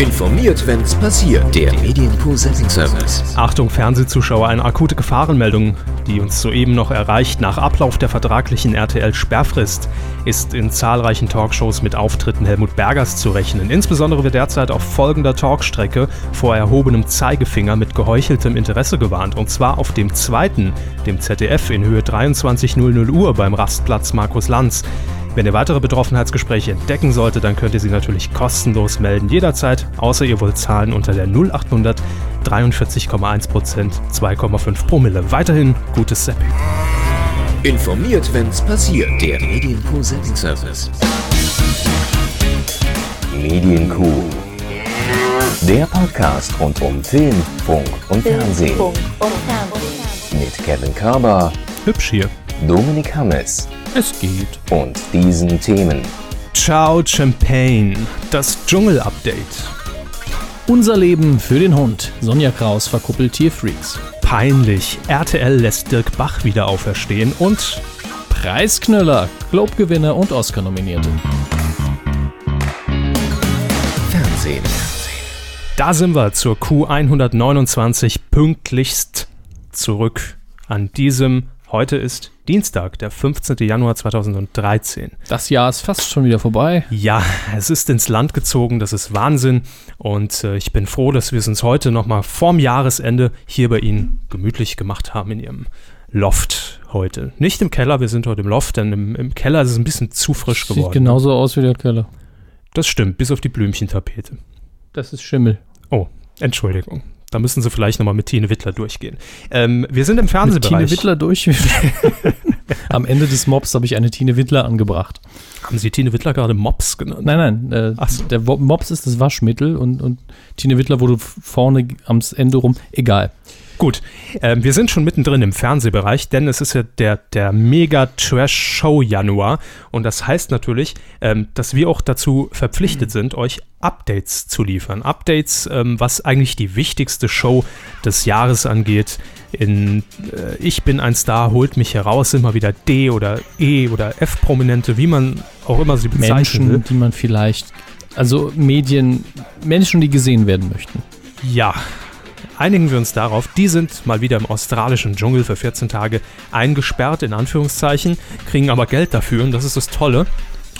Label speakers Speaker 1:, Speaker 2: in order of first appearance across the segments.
Speaker 1: Informiert, wenn's passiert. Der Medienpool Setting Service.
Speaker 2: Achtung, Fernsehzuschauer, eine akute Gefahrenmeldung, die uns soeben noch erreicht. Nach Ablauf der vertraglichen RTL-Sperrfrist ist in zahlreichen Talkshows mit Auftritten Helmut Bergers zu rechnen. Insbesondere wird derzeit auf folgender Talkstrecke vor erhobenem Zeigefinger mit geheucheltem Interesse gewarnt. Und zwar auf dem zweiten, dem ZDF in Höhe 23.00 Uhr beim Rastplatz Markus Lanz. Wenn ihr weitere Betroffenheitsgespräche entdecken solltet, dann könnt ihr sie natürlich kostenlos melden, jederzeit, außer ihr wollt zahlen unter der 0800 43,1%, 2,5 Promille. Weiterhin gutes Zapping.
Speaker 1: Informiert, wenn's passiert. Der Medienpool Setting Service.
Speaker 3: Medienkuh. Der Podcast rund um Film, Funk und Fernsehen. Mit Kevin Körber,
Speaker 2: Hübsch hier.
Speaker 3: Dominik Hammes
Speaker 2: Es geht.
Speaker 3: und diesen Themen.
Speaker 2: Ciao Champagne, das Dschungel-Update.
Speaker 4: Unser Leben für den Hund. Sonja Kraus verkuppelt Tierfreaks.
Speaker 2: Peinlich, RTL lässt Dirk Bach wieder auferstehen und
Speaker 4: Preisknüller, Globe-Gewinner und Oscar-Nominierte.
Speaker 1: Fernsehen.
Speaker 2: Da sind wir zur Q129 pünktlichst zurück an diesem, heute ist Dienstag, der 15. Januar 2013.
Speaker 4: Das Jahr ist fast schon wieder vorbei.
Speaker 2: Ja, es ist ins Land gezogen, das ist Wahnsinn und äh, ich bin froh, dass wir es uns heute nochmal vorm Jahresende hier bei Ihnen gemütlich gemacht haben in Ihrem Loft heute. Nicht im Keller, wir sind heute im Loft, denn im, im Keller ist es ein bisschen zu frisch
Speaker 4: Sieht
Speaker 2: geworden.
Speaker 4: genauso aus wie der Keller.
Speaker 2: Das stimmt, bis auf die Blümchentapete.
Speaker 4: Das ist Schimmel.
Speaker 2: Oh, Entschuldigung. Da müssen Sie vielleicht nochmal mit Tine Wittler durchgehen. Ähm, wir sind im
Speaker 4: Mit
Speaker 2: Fernsehbereich.
Speaker 4: Tine Wittler durch. Am Ende des Mobs habe ich eine Tine Wittler angebracht.
Speaker 2: Haben Sie Tine Wittler gerade Mops genannt?
Speaker 4: Nein, nein, äh,
Speaker 2: Ach so.
Speaker 4: der Mops ist das Waschmittel und, und Tine Wittler wurde vorne am Ende rum. Egal.
Speaker 2: Gut, ähm, wir sind schon mittendrin im Fernsehbereich, denn es ist ja der, der Mega-Trash-Show-Januar und das heißt natürlich, ähm, dass wir auch dazu verpflichtet sind, euch Updates zu liefern. Updates, ähm, was eigentlich die wichtigste Show des Jahres angeht. In äh, Ich bin ein Star, holt mich heraus, mal wieder D oder E oder F-Prominente, wie man auch immer sie bezeichnen will.
Speaker 4: Menschen, die man vielleicht, also Medien, Menschen, die gesehen werden möchten.
Speaker 2: Ja, einigen wir uns darauf. Die sind mal wieder im australischen Dschungel für 14 Tage eingesperrt, in Anführungszeichen, kriegen aber Geld dafür und das ist das Tolle.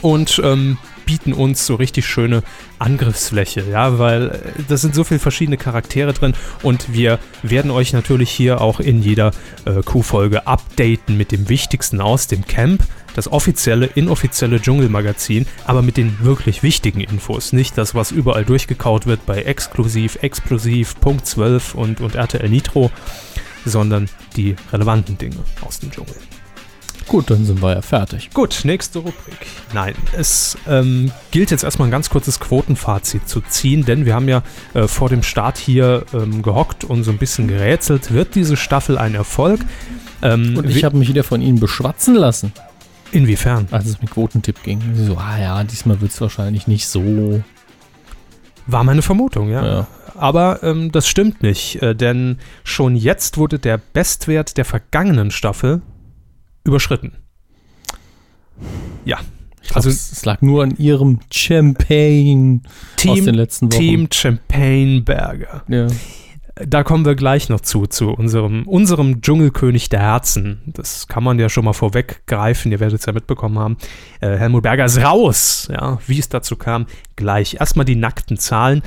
Speaker 2: Und ähm, bieten uns so richtig schöne Angriffsfläche, ja, weil äh, das sind so viele verschiedene Charaktere drin und wir werden euch natürlich hier auch in jeder äh, Q-Folge updaten mit dem Wichtigsten aus dem Camp, das offizielle, inoffizielle Dschungelmagazin, aber mit den wirklich wichtigen Infos, nicht das, was überall durchgekaut wird bei Exklusiv, Explosiv, Punkt 12 und, und RTL Nitro, sondern die relevanten Dinge aus dem Dschungel.
Speaker 4: Gut, dann sind wir ja fertig.
Speaker 2: Gut, nächste Rubrik. Nein, es ähm, gilt jetzt erstmal ein ganz kurzes Quotenfazit zu ziehen, denn wir haben ja äh, vor dem Start hier ähm, gehockt und so ein bisschen gerätselt. Wird diese Staffel ein Erfolg? Ähm,
Speaker 4: Und ich habe mich wieder von Ihnen beschwatzen lassen,
Speaker 2: inwiefern?
Speaker 4: als es mit Quotentipp ging. Sie so, ah ja, diesmal wird es wahrscheinlich nicht so.
Speaker 2: War meine Vermutung, ja.
Speaker 4: Ja.
Speaker 2: Aber ähm, das stimmt nicht, äh, denn schon jetzt wurde der Bestwert der vergangenen Staffel überschritten. Ja.
Speaker 4: Ich
Speaker 2: Also-
Speaker 4: es, es lag nur an Ihrem Champagne aus den
Speaker 2: Team,
Speaker 4: letzten Wochen.
Speaker 2: Team Champagne Berger.
Speaker 4: Ja.
Speaker 2: Da kommen wir gleich noch zu, zu unserem, unserem Dschungelkönig der Herzen. Das kann man ja schon mal vorweggreifen, ihr werdet es ja mitbekommen haben. Äh, Helmut Berger ist raus, ja, wie es dazu kam, gleich. Erstmal die nackten Zahlen.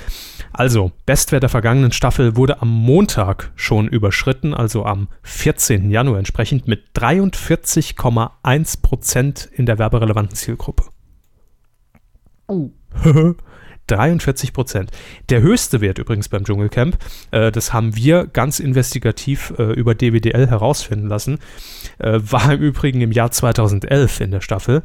Speaker 2: Also, Bestwert der vergangenen Staffel wurde am Montag schon überschritten, also am 14. Januar entsprechend mit 43,1 Prozent in der werberelevanten Zielgruppe. 43 Prozent. Der höchste Wert übrigens beim Dschungelcamp, äh, das haben wir ganz investigativ äh, über DWDL herausfinden lassen, äh, war im Übrigen im Jahr 2011 in der Staffel.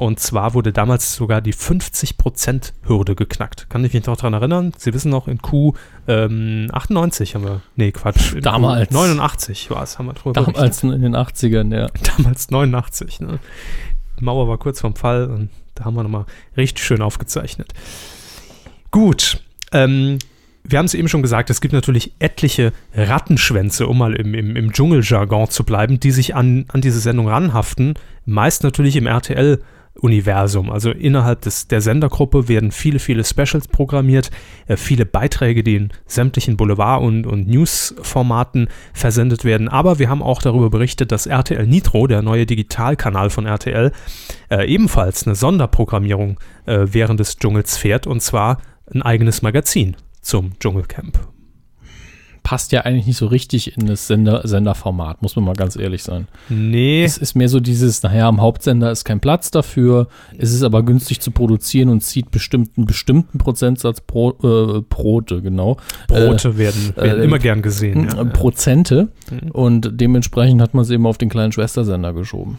Speaker 2: Und zwar wurde damals sogar die 50%-Hürde geknackt. Kann ich mich noch daran erinnern? Sie wissen noch, in Q ähm, 98 haben wir, nee, Quatsch,
Speaker 4: Damals.
Speaker 2: Q 89 war es, haben wir drüber berichtet.
Speaker 4: Damals in den 80ern, ja.
Speaker 2: damals 89. Ne? Die Mauer war kurz vorm Fall und da haben wir nochmal richtig schön aufgezeichnet. Gut, ähm, wir haben es eben schon gesagt, es gibt natürlich etliche Rattenschwänze, um mal im, im, im Dschungeljargon zu bleiben, die sich an, an diese Sendung ranhaften. Meist natürlich im RTL Universum. Also innerhalb des, der Sendergruppe werden viele, viele Specials programmiert, äh, viele Beiträge, die in sämtlichen Boulevard- und, und News-Formaten versendet werden. Aber wir haben auch darüber berichtet, dass RTL Nitro, der neue Digitalkanal von RTL, äh, ebenfalls eine Sonderprogrammierung äh, während des Dschungels fährt und zwar ein eigenes Magazin zum Dschungelcamp.
Speaker 4: Passt ja eigentlich nicht so richtig in das Sender, Senderformat, muss man mal ganz ehrlich sein.
Speaker 2: Nee,
Speaker 4: Es ist mehr so dieses, naja, am Hauptsender ist kein Platz dafür, es ist aber günstig zu produzieren und zieht bestimmt einen bestimmten Prozentsatz Bro, äh, Brote, genau.
Speaker 2: Brote werden, werden
Speaker 4: äh,
Speaker 2: immer gern gesehen.
Speaker 4: äh,
Speaker 2: Ja.
Speaker 4: Prozente
Speaker 2: Mhm.
Speaker 4: und dementsprechend hat man es eben auf den kleinen Schwestersender geschoben.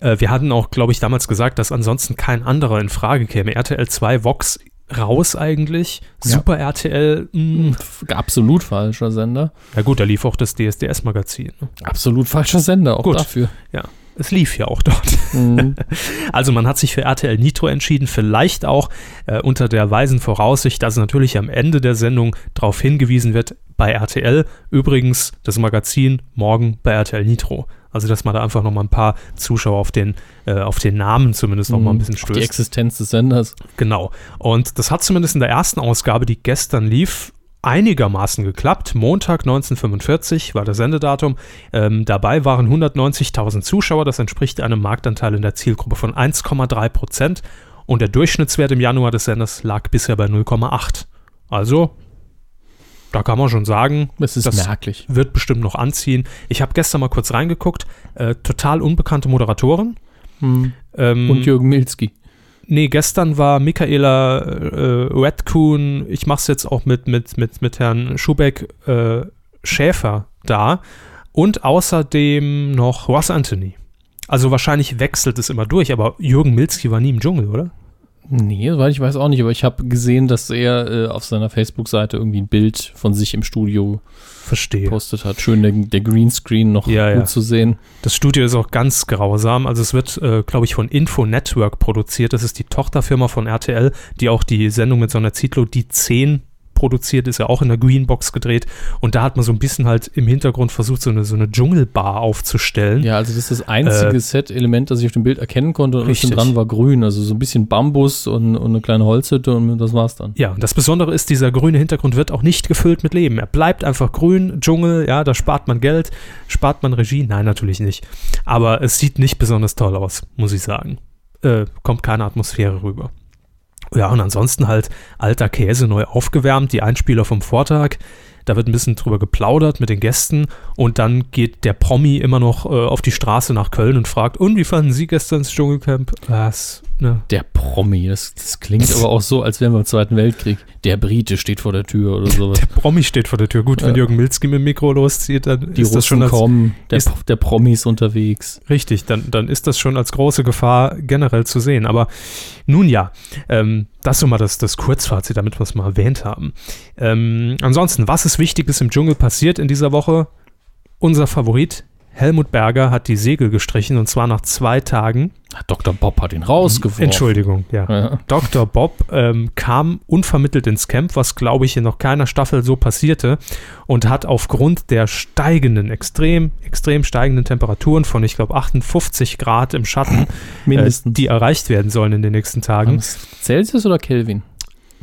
Speaker 2: Äh, wir hatten auch, glaube ich, damals gesagt, dass ansonsten kein anderer in Frage käme. RTL 2, Vox raus eigentlich.
Speaker 4: Ja.
Speaker 2: Super RTL, mh.
Speaker 4: F- Absolut falscher Sender.
Speaker 2: ja gut, da lief auch das DSDS-Magazin. Ne?
Speaker 4: Absolut falscher Sender, auch
Speaker 2: Gut.
Speaker 4: dafür.
Speaker 2: Ja, es lief ja auch dort.
Speaker 4: Mhm.
Speaker 2: Also man hat sich für RTL Nitro entschieden, vielleicht auch äh, unter der weisen Voraussicht, dass natürlich am Ende der Sendung darauf hingewiesen wird, bei RTL übrigens das Magazin morgen bei RTL Nitro. Also dass man da einfach nochmal ein paar Zuschauer auf den, äh, auf den Namen zumindest noch mal ein bisschen
Speaker 4: Auf die
Speaker 2: stößt.
Speaker 4: Existenz des Senders.
Speaker 2: Genau. Und das hat zumindest in der ersten Ausgabe, die gestern lief, einigermaßen geklappt. Montag 1945 war das Sendedatum. Ähm, dabei waren 190.000 Zuschauer. Das entspricht einem Marktanteil in der Zielgruppe von 1,3 Prozent. Und der Durchschnittswert im Januar des Senders lag bisher bei 0,8. Also, da kann man schon sagen,
Speaker 4: Es ist
Speaker 2: Das-
Speaker 4: merklich.
Speaker 2: wird bestimmt noch anziehen. Ich habe gestern mal kurz reingeguckt. Äh, total unbekannte Moderatoren.
Speaker 4: Mhm.
Speaker 2: Ähm,
Speaker 4: Und Jürgen Milzki.
Speaker 2: Nee, gestern war Michaela äh, Redkuhn, ich mach's jetzt auch mit, mit, mit, mit Herrn Schubeck äh, Schäfer da und außerdem noch Ross Anthony. Also wahrscheinlich wechselt es immer durch, aber Jürgen Milzki war nie im Dschungel, oder?
Speaker 4: Nee, weil ich weiß auch nicht, aber ich habe gesehen, dass er äh, auf seiner Facebook-Seite irgendwie ein Bild von sich im Studio
Speaker 2: Verstehe.
Speaker 4: gepostet hat. Schön der, der Greenscreen noch
Speaker 2: Ja,
Speaker 4: gut
Speaker 2: ja.
Speaker 4: zu sehen.
Speaker 2: Das Studio ist auch ganz grausam. Also es wird, äh, glaube ich, von Info Network produziert. Das ist die Tochterfirma von RTL, die auch die Sendung mit Sonja Zietlow, die 10 produziert, ist ja auch in der Greenbox gedreht. Und da hat man so ein bisschen halt im Hintergrund versucht, so eine, so eine Dschungelbar aufzustellen.
Speaker 4: Ja, also das ist das einzige
Speaker 2: Äh,
Speaker 4: Set-Element, das ich auf dem Bild erkennen konnte und
Speaker 2: Richtig.
Speaker 4: dran war grün. Also so ein bisschen Bambus und, und eine kleine Holzhütte und das war's dann.
Speaker 2: Ja, und das Besondere ist, dieser grüne Hintergrund wird auch nicht gefüllt mit Leben. Er bleibt einfach grün, Dschungel, ja, da spart man Geld, spart man Regie. Nein, natürlich nicht. Aber es sieht nicht besonders toll aus, muss ich sagen. Äh, kommt keine Atmosphäre rüber. Ja, und ansonsten halt alter Käse neu aufgewärmt, die Einspieler vom Vortag. Da wird ein bisschen drüber geplaudert mit den Gästen und dann geht der Promi immer noch äh, auf die Straße nach Köln und fragt, und wie fanden Sie gestern das Dschungelcamp? Was? Ne?
Speaker 4: Der Promi, das, das klingt aber auch so, als wären wir im Zweiten Weltkrieg. Der Brite steht vor der Tür oder sowas.
Speaker 2: Der Promi steht vor der Tür. Gut, wenn. Jürgen Milzki mit dem Mikro loszieht, dann
Speaker 4: Die
Speaker 2: ist das schon
Speaker 4: Russen
Speaker 2: als,
Speaker 4: kommen, der,
Speaker 2: ist-
Speaker 4: der Promi ist unterwegs.
Speaker 2: richtig, dann, dann ist das schon als große Gefahr generell zu sehen. Aber nun ja, ähm, das ist so mal das, das Kurzfazit, damit wir es mal erwähnt haben. Ähm, ansonsten, was ist Wichtiges im Dschungel passiert in dieser Woche? Unser Favorit, Helmut Berger, hat die Segel gestrichen und zwar nach zwei Tagen.
Speaker 4: Dr. Bob hat ihn rausgeworfen.
Speaker 2: Entschuldigung, ja.
Speaker 4: Ja.
Speaker 2: Dr. Bob ähm, kam unvermittelt ins Camp, was glaube ich in noch keiner Staffel so passierte und hat aufgrund der steigenden, extrem, extrem steigenden Temperaturen von, ich glaube, 58 Grad im Schatten,
Speaker 4: Mindestens.
Speaker 2: äh, die erreicht werden sollen in den nächsten Tagen,
Speaker 4: Celsius oder Kelvin?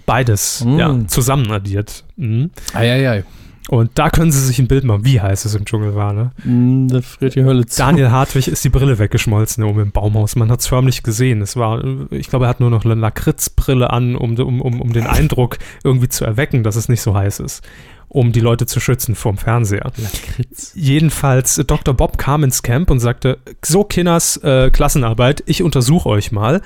Speaker 2: beides
Speaker 4: Mm.
Speaker 2: ja, zusammen addiert. Mhm.
Speaker 4: Eieiei.
Speaker 2: Und da können Sie sich ein Bild machen, wie heiß es im Dschungel war. Ne?
Speaker 4: Mm, Da friert die Hölle zu.
Speaker 2: Daniel Hartwig ist die Brille weggeschmolzen oben im Baumhaus. Man hat es förmlich gesehen. Es war, ich glaube, er hat nur noch eine Lakritzbrille an, um, um, um, um den Eindruck irgendwie zu erwecken, dass es nicht so heiß ist, um die Leute zu schützen vom Fernseher.
Speaker 4: Lakritz.
Speaker 2: Jedenfalls, äh, Dr. Bob kam ins Camp und sagte, so Kinders, äh, Klassenarbeit, ich untersuche euch mal.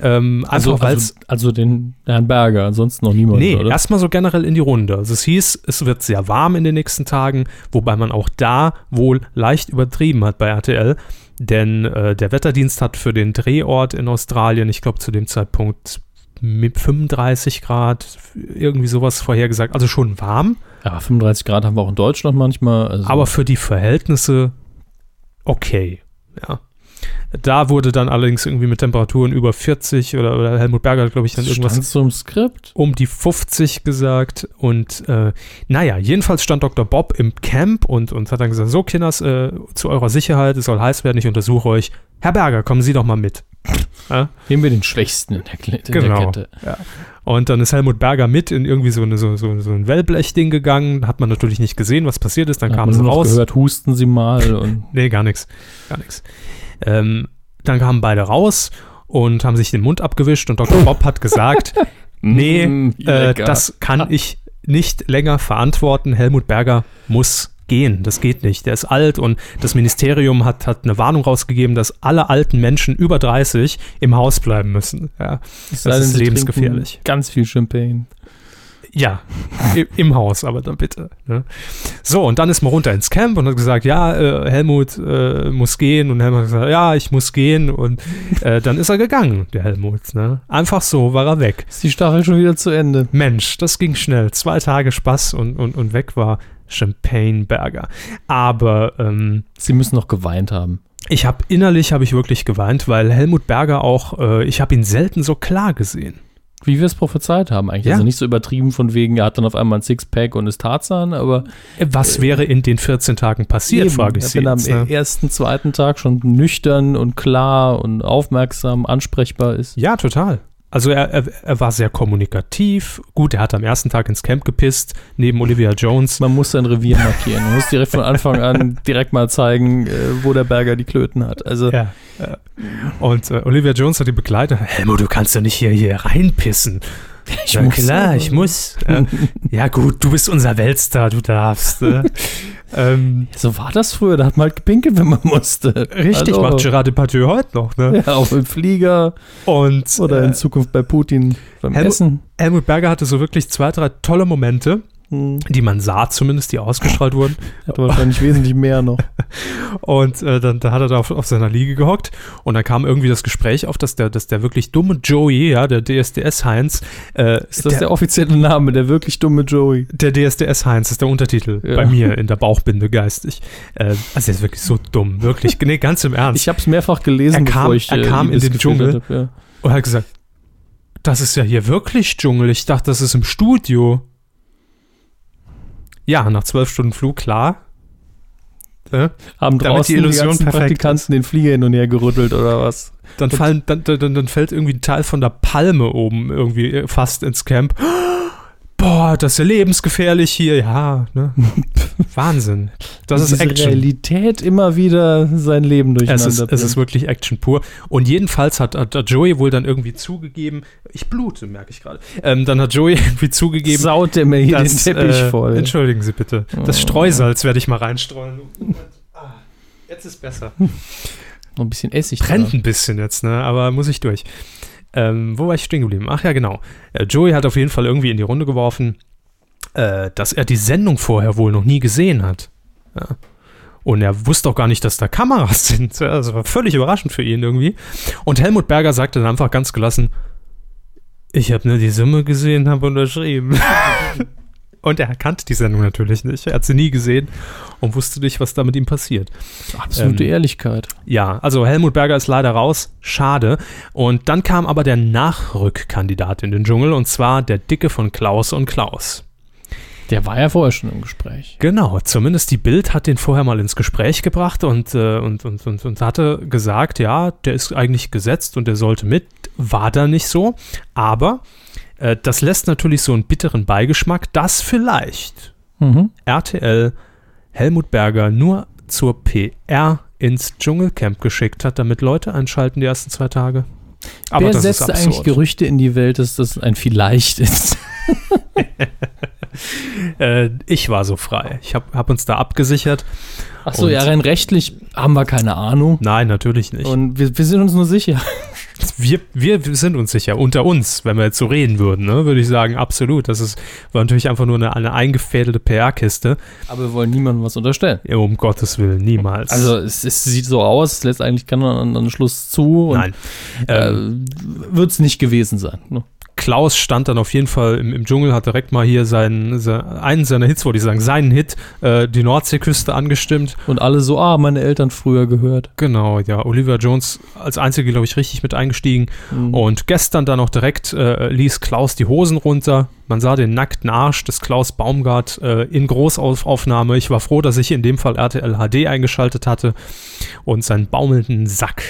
Speaker 2: Ähm,
Speaker 4: Also, also, also den Herrn Berger, ansonsten noch niemand,
Speaker 2: Nee,
Speaker 4: oder?
Speaker 2: erstmal so generell in die Runde. Also es hieß, es wird sehr warm in den nächsten Tagen, wobei man auch da wohl leicht übertrieben hat bei RTL. Denn äh, der Wetterdienst hat für den Drehort in Australien, ich glaube zu dem Zeitpunkt mit 35 Grad, irgendwie sowas vorhergesagt. Also schon warm,
Speaker 4: Aber 35 Grad haben wir auch in Deutschland manchmal. Also
Speaker 2: aber für die Verhältnisse okay. Ja. Da wurde dann allerdings irgendwie mit Temperaturen über 40 oder, oder Helmut Berger hat, glaube ich, dann irgendwas
Speaker 4: stand so im Skript.
Speaker 2: um die 50 gesagt und äh, naja, jedenfalls stand Dr. Bob im Camp und, und hat dann gesagt, so Kinders, äh, zu eurer Sicherheit, es soll heiß werden, ich untersuche euch. Herr Berger, kommen Sie doch mal mit. Ja?
Speaker 4: Nehmen wir den Schwächsten in der, Kle- in der
Speaker 2: Genau.
Speaker 4: Kette.
Speaker 2: Und dann ist Helmut Berger mit in irgendwie so, eine, so, so, so ein Wellblechding gegangen. Hat man natürlich nicht gesehen, was passiert ist. Dann
Speaker 4: Dann
Speaker 2: kamen sie raus.
Speaker 4: gehört, husten Sie mal und
Speaker 2: Nee, gar nichts. Gar nichts. Ähm, dann kamen beide raus und haben sich den Mund abgewischt und Dr. Bob hat gesagt, nee,
Speaker 4: Mm,
Speaker 2: äh,
Speaker 4: lecker.
Speaker 2: das kann ich nicht länger verantworten. Helmut Berger muss gehen. Das geht nicht. Der ist alt und das Ministerium hat, hat eine Warnung rausgegeben, dass alle alten Menschen über 30 im Haus bleiben müssen. Ja, das ist lebensgefährlich.
Speaker 4: Ganz viel Champagne.
Speaker 2: Ja im Haus, aber dann bitte. Ne? So, und dann ist man runter ins Camp und hat gesagt, ja, äh, Helmut äh, muss gehen. Und Helmut hat gesagt, ja, ich muss gehen. Und äh, dann ist er gegangen, der Helmut. Ne? Einfach so war er weg.
Speaker 4: Ist die Staffel schon wieder zu Ende?
Speaker 2: Mensch, das ging schnell. Zwei Tage Spaß und, und, und weg war Champagneberger. Aber ähm,
Speaker 4: Sie müssen noch geweint haben.
Speaker 2: ich habe innerlich habe ich wirklich geweint, weil Helmut Berger auch, äh, ich habe ihn selten so klar gesehen.
Speaker 4: Wie wir es prophezeit haben eigentlich.
Speaker 2: Ja.
Speaker 4: Also nicht so übertrieben von wegen, er hat dann auf einmal ein Sixpack und ist Tarzan, aber
Speaker 2: Was wäre in den 14 Tagen passiert,
Speaker 4: eben,
Speaker 2: frage ich Sie.
Speaker 4: wenn er am
Speaker 2: ne?
Speaker 4: ersten, zweiten Tag schon nüchtern und klar und aufmerksam, ansprechbar ist.
Speaker 2: Ja, total. Also er, er, er war sehr kommunikativ. Gut, er hat am ersten Tag ins Camp gepisst, neben Olivia Jones.
Speaker 4: Man muss sein Revier markieren. Man muss direkt von Anfang an direkt mal zeigen, äh, wo der Berger die Klöten hat. Also
Speaker 2: Ja. ja. Und äh, Olivia Jones hat die begleitet. Helmut, du kannst doch nicht hier, hier reinpissen.
Speaker 4: Ich
Speaker 2: ja,
Speaker 4: muss
Speaker 2: klar, ich muss. Ja. ja, gut, du bist unser Weltstar, du darfst. Ne? ähm,
Speaker 4: So war das früher, da hat man halt gepinkelt, wenn man musste.
Speaker 2: richtig,
Speaker 4: Hallo.
Speaker 2: macht Gerard Depardieu heute noch. Ne?
Speaker 4: Ja, auch im Flieger
Speaker 2: Und
Speaker 4: oder in
Speaker 2: äh,
Speaker 4: Zukunft bei Putin beim
Speaker 2: Helmut-
Speaker 4: Essen.
Speaker 2: Helmut Berger hatte so wirklich zwei, drei tolle Momente,
Speaker 4: Hm,
Speaker 2: die man sah zumindest, die ausgestrahlt wurden.
Speaker 4: hat wahrscheinlich wesentlich mehr noch.
Speaker 2: Und äh, dann da hat er da auf, auf seiner Liege gehockt und dann kam irgendwie das Gespräch auf, dass der, dass der wirklich dumme Joey, ja, der DSDS-Heinz, äh,
Speaker 4: Ist das der, offizielle Name, der wirklich dumme Joey?
Speaker 2: der DSDS-Heinz ist der Untertitel
Speaker 4: Ja.
Speaker 2: bei mir in der Bauchbinde geistig. Äh, also er ist wirklich so dumm, wirklich, nee, ganz im Ernst.
Speaker 4: Ich habe es mehrfach gelesen,
Speaker 2: Er kam-
Speaker 4: bevor ich
Speaker 2: er
Speaker 4: äh,
Speaker 2: kam in den Dschungel.
Speaker 4: hab, ja.
Speaker 2: und hat gesagt, das ist ja hier wirklich Dschungel, ich dachte, das ist im Studio. Ja, nach zwölf Stunden Flug, klar. Äh,
Speaker 4: Haben draußen
Speaker 2: die Illusion perfekt
Speaker 4: Praktikanten den Flieger hin und her gerüttelt oder was?
Speaker 2: Dann, fallen, dann, dann, dann fällt irgendwie ein Teil von der Palme oben irgendwie fast ins Camp. Boah, das ist ja lebensgefährlich hier. Ja, ne? Wahnsinn. Das ist Action.
Speaker 4: Realität immer wieder sein Leben
Speaker 2: Es
Speaker 4: durcheinander.
Speaker 2: ist, es ist wirklich Action pur. Und jedenfalls hat, hat, hat Joey wohl dann irgendwie zugegeben, ich blute, merke ich gerade. Ähm, dann hat Joey irgendwie zugegeben,
Speaker 4: Saut der mir hier
Speaker 2: dass,
Speaker 4: den Teppich
Speaker 2: äh,
Speaker 4: voll.
Speaker 2: Entschuldigen Sie bitte. Das
Speaker 4: Oh.
Speaker 2: Streusalz werde ich mal reinstreuen. Ah, Jetzt ist besser.
Speaker 4: Noch ein bisschen Essig.
Speaker 2: Brennt
Speaker 4: dran.
Speaker 2: ein bisschen jetzt, ne? Aber muss ich durch. Ähm, wo war ich stehen geblieben? Ach ja, genau. Äh, Joey hat auf jeden Fall irgendwie in die Runde geworfen, äh, dass er die Sendung vorher wohl noch nie gesehen hat. Ja. Und er wusste auch gar nicht, dass da Kameras sind. Ja, Das war völlig überraschend für ihn irgendwie. Und Helmut Berger sagte dann einfach ganz gelassen, ich habe nur die Summe gesehen, habe unterschrieben. Und er kannte die Sendung natürlich nicht. Er hat sie nie gesehen und wusste nicht, was da mit ihm passiert.
Speaker 4: Absolute
Speaker 2: ähm,
Speaker 4: Ehrlichkeit.
Speaker 2: Ja, also Helmut Berger ist leider raus. Schade. Und dann kam aber der Nachrückkandidat in den Dschungel und zwar der Dicke von Klaus und Klaus.
Speaker 4: Der war ja vorher schon im Gespräch.
Speaker 2: Genau, zumindest die Bild hat den vorher mal ins Gespräch gebracht und, äh, und, und, und, und hatte gesagt, ja, der ist eigentlich gesetzt und der sollte mit. War da nicht so. Aber äh, das lässt natürlich so einen bitteren Beigeschmack, dass vielleicht
Speaker 4: Mhm.
Speaker 2: RTL Helmut Berger nur zur PR ins Dschungelcamp geschickt hat, damit Leute einschalten die ersten zwei Tage. Aber
Speaker 4: Wer setzt eigentlich. Gerüchte in die Welt, dass das ein Vielleicht ist?
Speaker 2: Äh, ich war so frei. Ich habe hab uns da abgesichert.
Speaker 4: Achso, ja, rein rechtlich haben wir keine Ahnung.
Speaker 2: Nein, natürlich nicht.
Speaker 4: Und wir, wir sind uns nur sicher.
Speaker 2: wir, wir sind uns sicher, unter uns, wenn wir jetzt so reden würden, ne, würde ich sagen, absolut. Das ist, war natürlich einfach nur eine, eine eingefädelte PR-Kiste.
Speaker 4: Aber wir wollen niemandem was unterstellen.
Speaker 2: Ja, Um Gottes Willen, niemals.
Speaker 4: Also es, es sieht so aus, es lässt eigentlich keinen anderen Schluss zu. Und,
Speaker 2: Nein. Ähm,
Speaker 4: Äh, Wird es nicht gewesen sein. Ne?
Speaker 2: Klaus stand dann auf jeden Fall im, im Dschungel, hat direkt mal hier seinen, se- einen seiner Hits, wollte ich sagen, seinen Hit, äh, die Nordseeküste angestimmt.
Speaker 4: Und alle so, ah, meine Eltern früher gehört.
Speaker 2: Genau, ja. Olivia Jones als einzige, glaube ich, richtig mit eingestiegen.
Speaker 4: Mhm.
Speaker 2: Und gestern dann auch direkt äh, ließ Klaus die Hosen runter. Man sah den nackten Arsch des Klaus Baumgart äh, in Großaufnahme. Ich war froh, dass ich in dem Fall RTL HD eingeschaltet hatte und seinen baumelnden Sack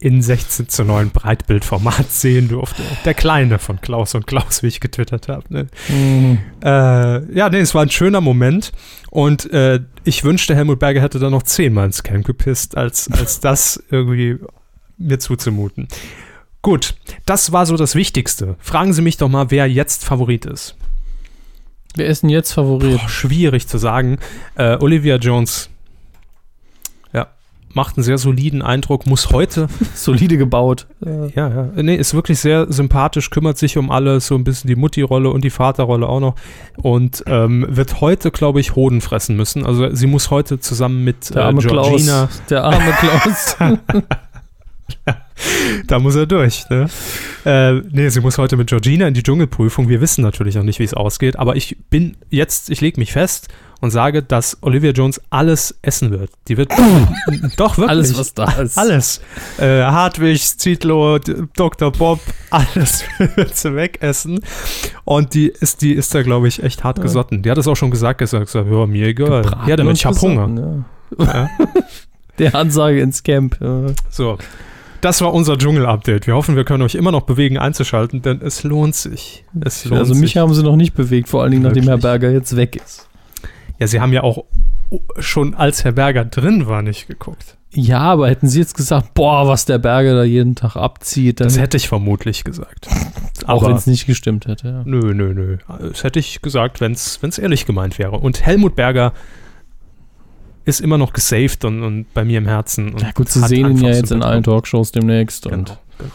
Speaker 2: in 16 zu 9 Breitbildformat sehen durfte. Der Kleine von Klaus und Klaus, wie ich getwittert habe. Ne?
Speaker 4: Mhm.
Speaker 2: Äh, ja, nee, es war ein schöner Moment und äh, ich wünschte, Helmut Berger hätte da noch zehnmal ins Camp gepisst, als, als das irgendwie mir zuzumuten. Gut, das war so das Wichtigste. Fragen Sie mich doch mal, wer jetzt Favorit ist.
Speaker 4: Wer ist denn jetzt Favorit?
Speaker 2: Boah, schwierig zu sagen. Äh, Olivia Jones. Ja, macht einen sehr soliden Eindruck, muss heute
Speaker 4: Solide gebaut.
Speaker 2: Ja, ja. Nee, ist wirklich sehr sympathisch, kümmert sich um alles, so ein bisschen die Mutti-Rolle und die Vaterrolle auch noch. Und ähm, wird heute, glaube ich, Hoden fressen müssen. Also sie muss heute zusammen mit
Speaker 4: Der
Speaker 2: äh,
Speaker 4: arme
Speaker 2: Georgina,
Speaker 4: Klaus. Der arme Klaus.
Speaker 2: da muss er durch. Ne? Äh, nee, sie muss heute mit Georgina in die Dschungelprüfung. Wir wissen natürlich noch nicht, wie es ausgeht, aber ich bin jetzt, ich lege mich fest und sage, dass Olivia Jones alles essen wird. Die wird doch wirklich.
Speaker 4: Alles, was da ist.
Speaker 2: Alles. Äh, Hartwig, Zietlow, Dr. Bob, alles wird sie wegessen. Und die ist, die ist da, glaube ich, echt hart gesotten. Die hat es auch schon gesagt, gesagt, gesagt ja, mir egal. Ja, damit ich hab Hunger.
Speaker 4: Ja.
Speaker 2: Ja.
Speaker 4: Der Ansage ins Camp. Ja.
Speaker 2: So. Das war unser Dschungel-Update. Wir hoffen, wir können euch immer noch bewegen, einzuschalten, denn es lohnt sich. Es lohnt
Speaker 4: Also
Speaker 2: sich.
Speaker 4: mich haben sie noch nicht bewegt, vor allen Dingen nachdem Herr? Berger jetzt weg ist.
Speaker 2: Ja, sie haben ja auch schon als Herr Berger drin war nicht geguckt.
Speaker 4: Ja, aber hätten sie jetzt gesagt, boah, was der Berger da jeden Tag abzieht,
Speaker 2: Das hätte ich vermutlich gesagt.
Speaker 4: auch wenn es nicht gestimmt hätte. Ja.
Speaker 2: Nö, nö, nö. Das hätte ich gesagt, wenn es ehrlich gemeint wäre. Und Helmut Berger ist immer noch gesaved und, und bei mir im Herzen.
Speaker 4: Ja, gut,
Speaker 2: hat
Speaker 4: sehen ihn ja
Speaker 2: so
Speaker 4: jetzt in
Speaker 2: Bedeutung.
Speaker 4: allen Talkshows demnächst und
Speaker 2: Genau, genau.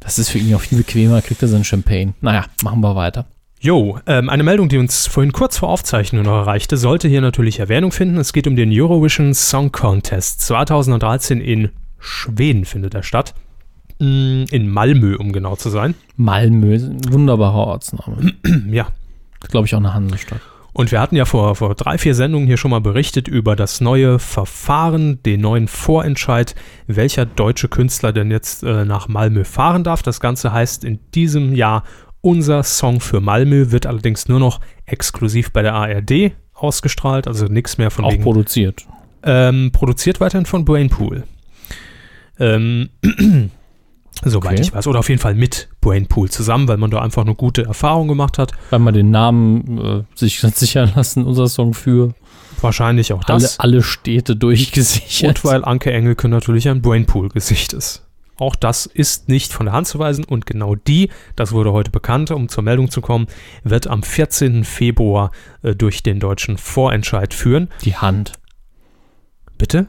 Speaker 4: das ist für ihn auch viel bequemer, kriegt er seinen Champagne. Naja, machen wir weiter.
Speaker 2: Jo, ähm, eine Meldung, die uns vorhin kurz vor Aufzeichnung noch erreichte, sollte hier natürlich Erwähnung finden. Es geht um den Eurovision Song Contest. 2013 in Schweden findet er statt. Mm, In Malmö, um genau zu sein.
Speaker 4: Malmö, wunderbarer Ortsname.
Speaker 2: Ja,
Speaker 4: Glaube ich auch eine Hansestadt.
Speaker 2: Und wir hatten ja vor, vor drei, vier Sendungen hier schon mal berichtet über das neue Verfahren, den neuen Vorentscheid, welcher deutsche Künstler denn jetzt äh, nach Malmö fahren darf. Das Ganze heißt in diesem Jahr unser Song für Malmö, wird allerdings nur noch exklusiv bei der ARD ausgestrahlt, also nichts mehr von
Speaker 4: Auch
Speaker 2: wegen
Speaker 4: produziert.
Speaker 2: ähm, produziert weiterhin von Brainpool. Ähm, soweit
Speaker 4: Okay.
Speaker 2: ich weiß. Oder auf jeden Fall mit Brainpool zusammen, weil man da einfach eine gute Erfahrung gemacht hat.
Speaker 4: Weil man den Namen äh, sich sichern lassen, unser Song für
Speaker 2: Wahrscheinlich auch
Speaker 4: alle,
Speaker 2: das.
Speaker 4: alle Städte durchgesichert.
Speaker 2: Und weil Anke Engelke natürlich ein Brainpool-Gesicht ist. Auch das ist nicht von der Hand zu weisen und genau die, das wurde heute bekannt, um zur Meldung zu kommen, wird am 14. Februar äh, durch den deutschen Vorentscheid führen.
Speaker 4: die Hand.
Speaker 2: Bitte?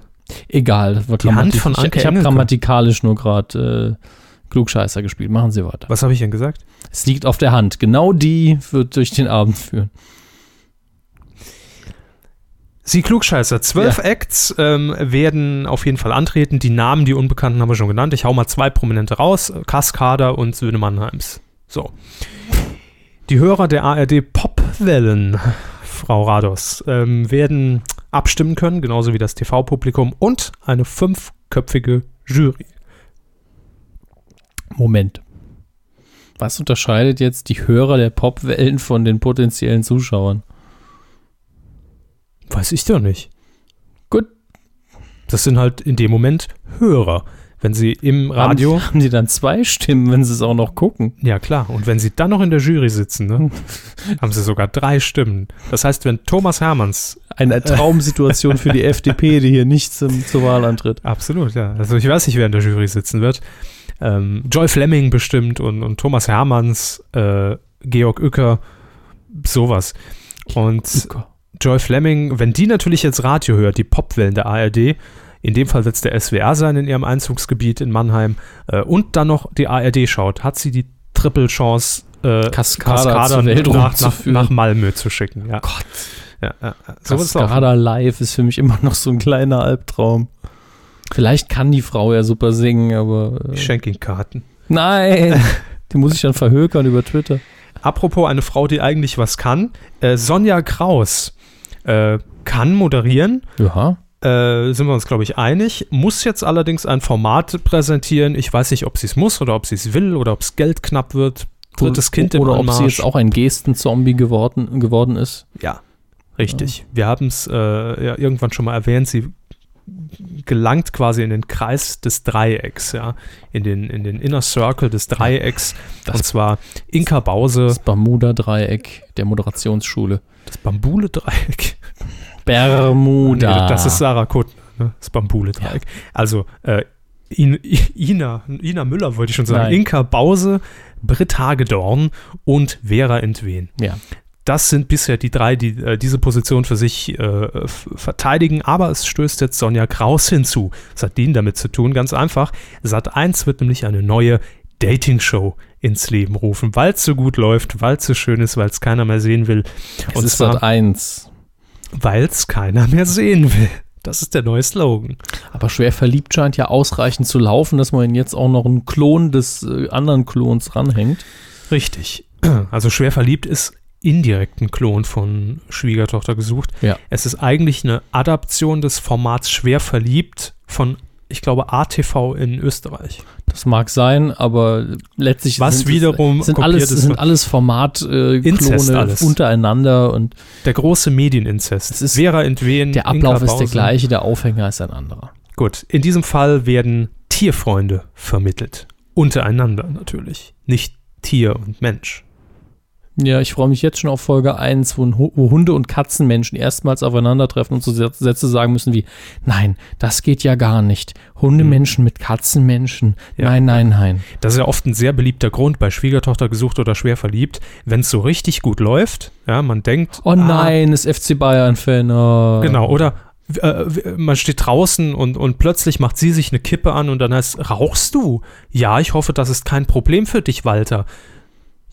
Speaker 4: Egal, das war
Speaker 2: Die Hand von
Speaker 4: ich,
Speaker 2: Anke
Speaker 4: Ich habe
Speaker 2: Engelke.
Speaker 4: grammatikalisch nur gerade äh, Klugscheißer gespielt. Machen Sie weiter.
Speaker 2: Was habe ich denn gesagt?
Speaker 4: Es liegt auf der Hand. Genau die wird durch den Abend führen.
Speaker 2: Sie Klugscheißer, zwölf
Speaker 4: Ja.
Speaker 2: Acts ähm, werden auf jeden Fall antreten. Die Namen, die Unbekannten haben wir schon genannt. Ich hau mal zwei Prominente raus. Kaskader und Söhne Mannheims. So. Die Hörer der ARD Popwellen, Frau Rados, ähm, werden abstimmen können, genauso wie das TV-Publikum und eine fünfköpfige Jury.
Speaker 4: Moment. Was unterscheidet jetzt die Hörer der Popwellen von den potenziellen Zuschauern?
Speaker 2: Weiß ich doch nicht.
Speaker 4: Gut.
Speaker 2: Das sind halt in dem Moment Hörer. Wenn sie im Radio.
Speaker 4: Haben, haben die dann zwei Stimmen, wenn sie es auch noch gucken?
Speaker 2: Ja, klar. Und wenn sie dann noch in der Jury sitzen, ne, haben sie sogar drei Stimmen. Das heißt, wenn Thomas Hermanns.
Speaker 4: Eine Traumsituation für die FDP, die hier nicht zum, zur Wahl antritt.
Speaker 2: Absolut, ja. Also ich weiß nicht, wer in der Jury sitzen wird. Ähm, Joy Fleming bestimmt und, und Thomas Hermanns, äh, Georg Uecker, sowas. Und Joy Fleming, wenn die natürlich jetzt Radio hört, die Popwellen der ARD, in dem Fall es der SWR sein in ihrem Einzugsgebiet in Mannheim, äh, und dann noch die ARD schaut, hat sie die Triple-Chance, äh,
Speaker 4: Kaskada Welt
Speaker 2: nach, nach, nach Malmö zu schicken. Ja.
Speaker 4: Gott.
Speaker 2: Ja, ja. So
Speaker 4: live ist für mich immer noch so ein kleiner Albtraum. Vielleicht kann die Frau ja super singen, aber. Äh,
Speaker 2: Ich schenke ihm Karten.
Speaker 4: nein! Die muss ich dann verhökern über Twitter.
Speaker 2: Apropos eine Frau, die eigentlich was kann. Äh, Sonja Kraus äh, kann moderieren.
Speaker 4: Ja.
Speaker 2: Äh, sind wir uns, glaube ich, einig. Muss jetzt allerdings ein Format präsentieren. Ich weiß nicht, ob sie es muss oder ob sie es will oder ob es Geld knapp wird drittes Kind im
Speaker 4: Oder ob sie jetzt auch ein Gestenzombie geworden, geworden ist.
Speaker 2: Ja, richtig. Wir haben es äh, ja, irgendwann schon mal erwähnt. Sie gelangt quasi in den Kreis des Dreiecks, ja, in den, in den Inner Circle des Dreiecks.
Speaker 4: Das-
Speaker 2: und zwar Inka Bause,
Speaker 4: Das Bermuda-Dreieck der Moderationsschule.
Speaker 2: das Bambule-Dreieck.
Speaker 4: Bermuda.
Speaker 2: Nee, das ist Sarah Kuttner, ne? das Bambule-Dreieck. Also, äh, In, Ina, Ina Müller wollte ich schon sagen.
Speaker 4: Nein.
Speaker 2: Inka Bause, Britt Hagedorn und Vera Entwen.
Speaker 4: Ja.
Speaker 2: Das sind bisher die drei, die äh, diese Position für sich äh, verteidigen, aber es stößt jetzt Sonja Kraus hinzu. Das hat den damit zu tun, ganz einfach. Sat 1 wird nämlich eine neue Dating-Show ins Leben rufen, weil es so gut läuft, weil es so schön ist, weil es keiner mehr sehen will.
Speaker 4: Es
Speaker 2: Und
Speaker 4: ist Sat 1.
Speaker 2: Weil es keiner mehr sehen will. Das ist der neue Slogan.
Speaker 4: Aber schwer verliebt scheint ja ausreichend zu laufen, dass man ihn jetzt auch noch einen Klon des äh, anderen Klons ranhängt.
Speaker 2: Richtig. Also schwer verliebt ist indirekt ein Klon von Schwiegertochter gesucht.
Speaker 4: Ja.
Speaker 2: Es ist eigentlich eine Adaption des Formats schwer verliebt von, ich glaube, ATV in Österreich.
Speaker 4: Das mag sein, aber letztlich
Speaker 2: Was
Speaker 4: sind,
Speaker 2: wiederum
Speaker 4: es, sind alles, sind alles Format-Klone
Speaker 2: Inzest alles.
Speaker 4: untereinander und
Speaker 2: Der große Medieninzest.
Speaker 4: Es ist-
Speaker 2: Vera Entwen.
Speaker 4: der Ablauf ist der gleiche, der Aufhänger ist ein anderer.
Speaker 2: Gut, in diesem Fall werden Tierfreunde vermittelt. Untereinander natürlich. Nicht Tier und Mensch.
Speaker 4: Ja, ich freue mich jetzt schon auf Folge 1, wo, wo Hunde und Katzenmenschen erstmals aufeinandertreffen und so Sä- Sätze sagen müssen wie, nein, das geht ja gar nicht. Hundemenschen mit Katzenmenschen.
Speaker 2: Ja.
Speaker 4: Nein, nein, nein.
Speaker 2: Das ist ja oft ein sehr beliebter Grund bei Schwiegertochter gesucht oder schwer verliebt. Wenn es so richtig gut läuft, ja, man denkt,
Speaker 4: Oh
Speaker 2: ah,
Speaker 4: nein, ist FC Bayern-Fan. Oh.
Speaker 2: Genau, oder äh, man steht draußen und, und plötzlich macht sie sich eine Kippe an und dann heißt, rauchst du? Ja, ich hoffe, das ist kein Problem für dich, Walter.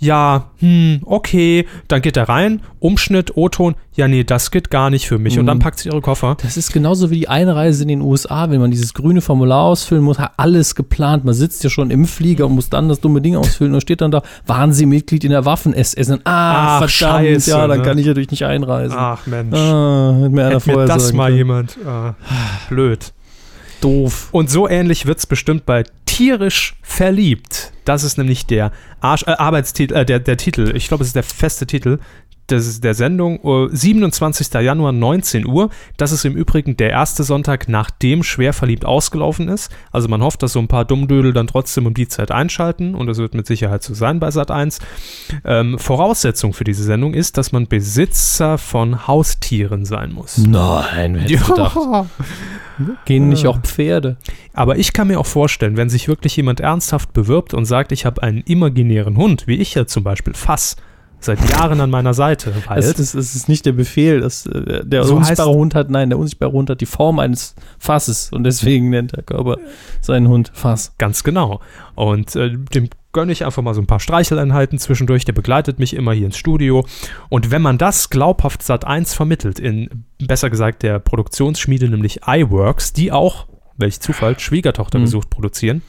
Speaker 2: Ja, hm, okay. Dann geht er rein, Umschnitt, O-Ton. Ja, nee, das geht gar nicht für mich. Und dann
Speaker 4: Mhm.
Speaker 2: packt sie ihre Koffer.
Speaker 4: Das ist genauso wie die Einreise in den USA, wenn man dieses grüne Formular ausfüllen muss, hat alles geplant. Man sitzt ja schon im Flieger und muss dann das dumme Ding ausfüllen und steht dann da, waren Sie Mitglied in der Waffen-SS? Ah,
Speaker 2: Ach,
Speaker 4: verdammt,
Speaker 2: scheiße,
Speaker 4: ja, dann
Speaker 2: ne?
Speaker 4: kann ich natürlich nicht einreisen.
Speaker 2: Ach, Mensch.
Speaker 4: Ah, hätte mir einer
Speaker 2: Hätte mir das
Speaker 4: sagen
Speaker 2: mal
Speaker 4: können.
Speaker 2: jemand. Ah, blöd.
Speaker 4: Doof.
Speaker 2: Und so ähnlich wird es bestimmt bei tierisch verliebt. Das ist nämlich der Arsch, äh, Arbeitstitel, äh, der, der Titel. Ich glaube, es ist der feste Titel des, der Sendung. Uh, 27. Januar, 19 Uhr. Das ist im Übrigen der erste Sonntag, nachdem schwer verliebt ausgelaufen ist. Also man hofft, dass so ein paar Dummdödel dann trotzdem um die Zeit einschalten. Und das wird mit Sicherheit so sein bei Sat 1. Ähm, Voraussetzung für diese Sendung ist, dass man Besitzer von Haustieren sein muss.
Speaker 4: Nein, wer hätte gedacht. Gehen nicht auch Pferde?
Speaker 2: Aber ich kann mir auch vorstellen, wenn sich wirklich jemand ernsthaft bewirbt und sagt, ich habe einen imaginären Hund, wie ich ja zum Beispiel Fass, seit Jahren an meiner Seite, weil
Speaker 4: Das, das, das ist nicht der Befehl. Das, äh, der
Speaker 2: So
Speaker 4: unsichtbare
Speaker 2: heißt-
Speaker 4: Hund hat, nein, der unsichtbare Hund hat die Form eines Fasses und deswegen nennt der Körper seinen Hund Fass.
Speaker 2: ganz genau. Und äh, dem gönne ich einfach mal so ein paar Streicheleinheiten zwischendurch. Der begleitet mich immer hier ins Studio. Und wenn man das glaubhaft Sat 1 vermittelt, in besser gesagt der Produktionsschmiede, nämlich iWorks, die auch, welch Zufall, Schwiegertochter
Speaker 4: Mhm.
Speaker 2: gesucht produzieren,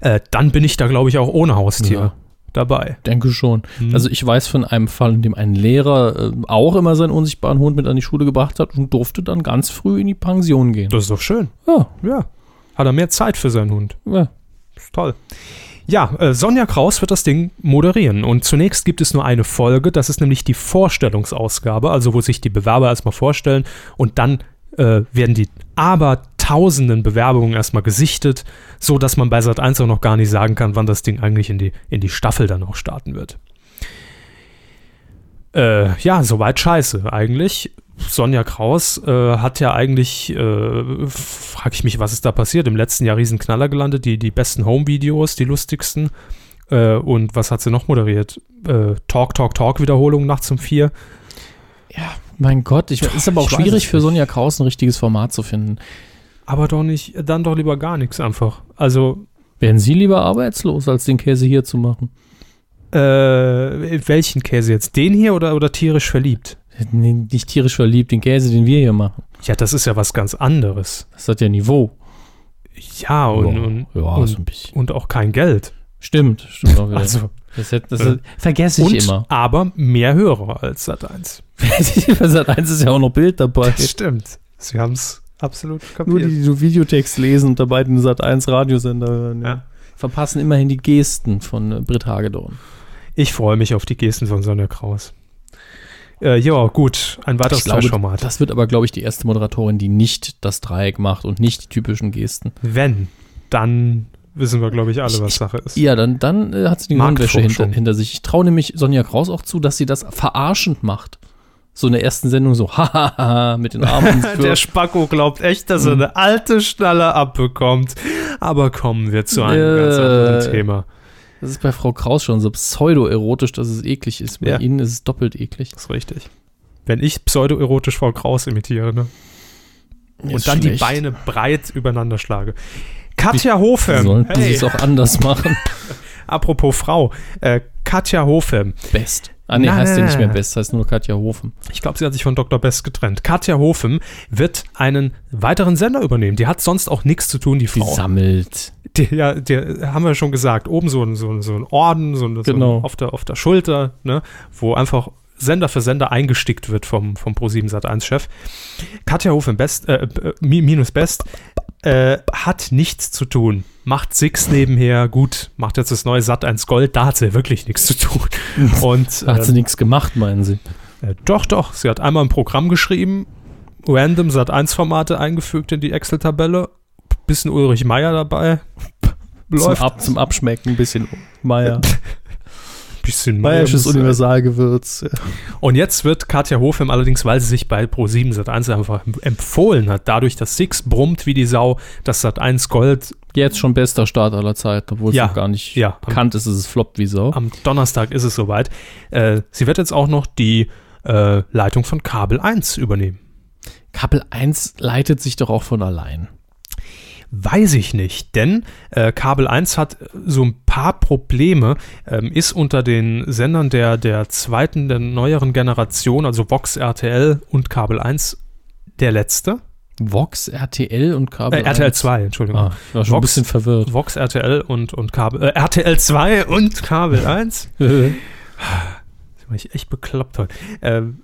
Speaker 2: äh, dann bin ich da, glaube ich, auch ohne Haustier
Speaker 4: Ja.
Speaker 2: Dabei.
Speaker 4: Denke schon.
Speaker 2: Mhm.
Speaker 4: Also ich weiß von einem Fall, in dem ein Lehrer äh, auch immer seinen unsichtbaren Hund mit an die Schule gebracht hat und durfte dann ganz früh in die Pension gehen.
Speaker 2: das ist doch schön.
Speaker 4: Ja,
Speaker 2: Ja. Hat er mehr Zeit für seinen Hund.
Speaker 4: ja.
Speaker 2: Ist toll. Ja, äh, Sonja Kraus wird das Ding moderieren. Und zunächst gibt es nur eine Folge. Das ist nämlich die Vorstellungsausgabe, also wo sich die Bewerber erstmal vorstellen und dann äh, werden die abertausenden Bewerbungen erstmal gesichtet, so dass man bei Sat 1 auch noch gar nicht sagen kann, wann das Ding eigentlich in die, in die Staffel dann auch starten wird. Äh, ja, soweit scheiße eigentlich. Sonja Kraus äh, hat ja eigentlich, äh, frage ich mich, was ist da passiert? Im letzten Jahr Riesenknaller gelandet, die, die besten Home-Videos, die lustigsten. Äh, und was hat sie noch moderiert? Äh, Talk, Talk, Talk Wiederholung nachts um vier.
Speaker 4: Mein Gott, ich, ist aber auch schwierig für. Sonja Kraus ein richtiges Format zu finden.
Speaker 2: Aber doch nicht, dann doch lieber gar nichts einfach. Also,
Speaker 4: Wären Sie lieber arbeitslos, als den Käse hier zu machen?
Speaker 2: äh, welchen Käse jetzt? Den hier oder, oder tierisch verliebt?
Speaker 4: Nee, nicht tierisch verliebt, den Käse, den wir hier machen.
Speaker 2: Ja, das ist ja was ganz anderes.
Speaker 4: Das hat ja Niveau.
Speaker 2: Ja, und, und,
Speaker 4: ja,
Speaker 2: und,
Speaker 4: ein bisschen.
Speaker 2: und auch kein Geld.
Speaker 4: Stimmt, stimmt auch wieder.
Speaker 2: Also,
Speaker 4: das, das,
Speaker 2: äh,
Speaker 4: vergesse ich
Speaker 2: und,
Speaker 4: immer.
Speaker 2: aber mehr Hörer als Sat 1.
Speaker 4: Bei Sat 1 ist ja auch noch Bild dabei.
Speaker 2: Das stimmt. Sie haben es absolut
Speaker 4: Nur
Speaker 2: kapiert.
Speaker 4: die, die so Videotext lesen und dabei den Sat 1 Radiosender hören.
Speaker 2: Ja.
Speaker 4: verpassen immerhin die Gesten von äh, Britt Hagedorn.
Speaker 2: Ich freue mich auf die Gesten von Sonja Kraus. Äh, ja, gut, ein weiteres Trash-Format.
Speaker 4: das wird aber, glaube ich, die erste Moderatorin, die nicht das Dreieck macht und nicht die typischen Gesten.
Speaker 2: Wenn, dann wissen wir, glaube ich, alle, was Sache ist.
Speaker 4: Ja, dann, dann äh, hat sie die. Gehirnwäsche hinter, hinter sich. Ich traue nämlich Sonja Kraus auch zu, dass sie das verarschend macht. So in der ersten Sendung so, hahaha, mit den Armen.
Speaker 2: Der Spacko glaubt echt, dass er eine alte Schnalle abbekommt. Aber kommen wir zu einem ganz
Speaker 4: Äh.
Speaker 2: anderen Thema.
Speaker 4: Das ist bei Frau Kraus schon so pseudo-erotisch, dass es eklig ist. Bei
Speaker 2: Ja.
Speaker 4: Ihnen ist es doppelt eklig.
Speaker 2: Das ist richtig. Wenn ich pseudoerotisch Frau Kraus imitiere, ne? Und dann die
Speaker 4: schlecht.
Speaker 2: Beine breit übereinander schlage. Katja Hofem.
Speaker 4: Sollten sie
Speaker 2: Hey,
Speaker 4: es auch anders machen.
Speaker 2: apropos Frau. Äh, Katja Hofem.
Speaker 4: Best. Ah, nee,
Speaker 2: Nein,
Speaker 4: heißt ja nicht mehr. Best, heißt nur Katja Hofen.
Speaker 2: Ich glaube, sie hat sich von Dr. Best getrennt. Katja Hofem wird einen weiteren Sender übernehmen. Die hat sonst auch nichts zu tun, die
Speaker 4: Die
Speaker 2: Frau.
Speaker 4: sammelt.
Speaker 2: Die, ja, der haben wir schon gesagt, oben so ein, so ein, so ein Orden, so ein, so
Speaker 4: Genau.
Speaker 2: ein auf, der, auf der Schulter, ne, wo einfach Sender für Sender eingestickt wird vom, vom Pro7 Sat1-Chef. Katja Hofen Best, äh, äh, Mi- minus Best, äh, hat nichts zu tun. Macht Six nebenher, gut, macht jetzt das neue Sat1 Gold, da hat sie wirklich nichts zu tun. Und
Speaker 4: Da hat sie
Speaker 2: ähm,
Speaker 4: nichts gemacht, meinen Sie.
Speaker 2: äh, doch, doch, sie hat einmal ein Programm geschrieben, random Sat1-Formate eingefügt in die Excel-Tabelle, bisschen Ulrich Meier dabei.
Speaker 4: Zum, Ab, zum Abschmecken ein bisschen Meier.
Speaker 2: bisschen
Speaker 4: Meiersches
Speaker 2: Meier-
Speaker 4: Universalgewürz.
Speaker 2: Und jetzt wird Katja Hofem allerdings, weil sie sich bei Pro7 Sat1 einfach empfohlen hat, dadurch, dass Six brummt wie die Sau, dass Sat1 Gold
Speaker 4: Jetzt schon bester Start aller Zeiten, obwohl es
Speaker 2: Ja,
Speaker 4: noch gar nicht
Speaker 2: ja.
Speaker 4: bekannt ist, dass es floppt wie Sau.
Speaker 2: am Donnerstag ist es soweit. Äh, sie wird jetzt auch noch die äh, Leitung von Kabel 1 übernehmen.
Speaker 4: Kabel 1 leitet sich doch auch von allein.
Speaker 2: Weiß ich nicht, denn äh, Kabel 1 hat so ein paar Probleme, ähm, ist unter den Sendern der, der zweiten, der neueren Generation, also Vox RTL und Kabel 1, der letzte.
Speaker 4: Vox, RTL und Kabel
Speaker 2: Äh, RTL
Speaker 4: 1.
Speaker 2: 2, Entschuldigung.
Speaker 4: Ah, ich war schon ein
Speaker 2: Vox-
Speaker 4: bisschen verwirrt.
Speaker 2: Vox RTL und, und Kabel, äh, RTL 2 und Kabel 1. Das war ich echt bekloppt heute. Ähm,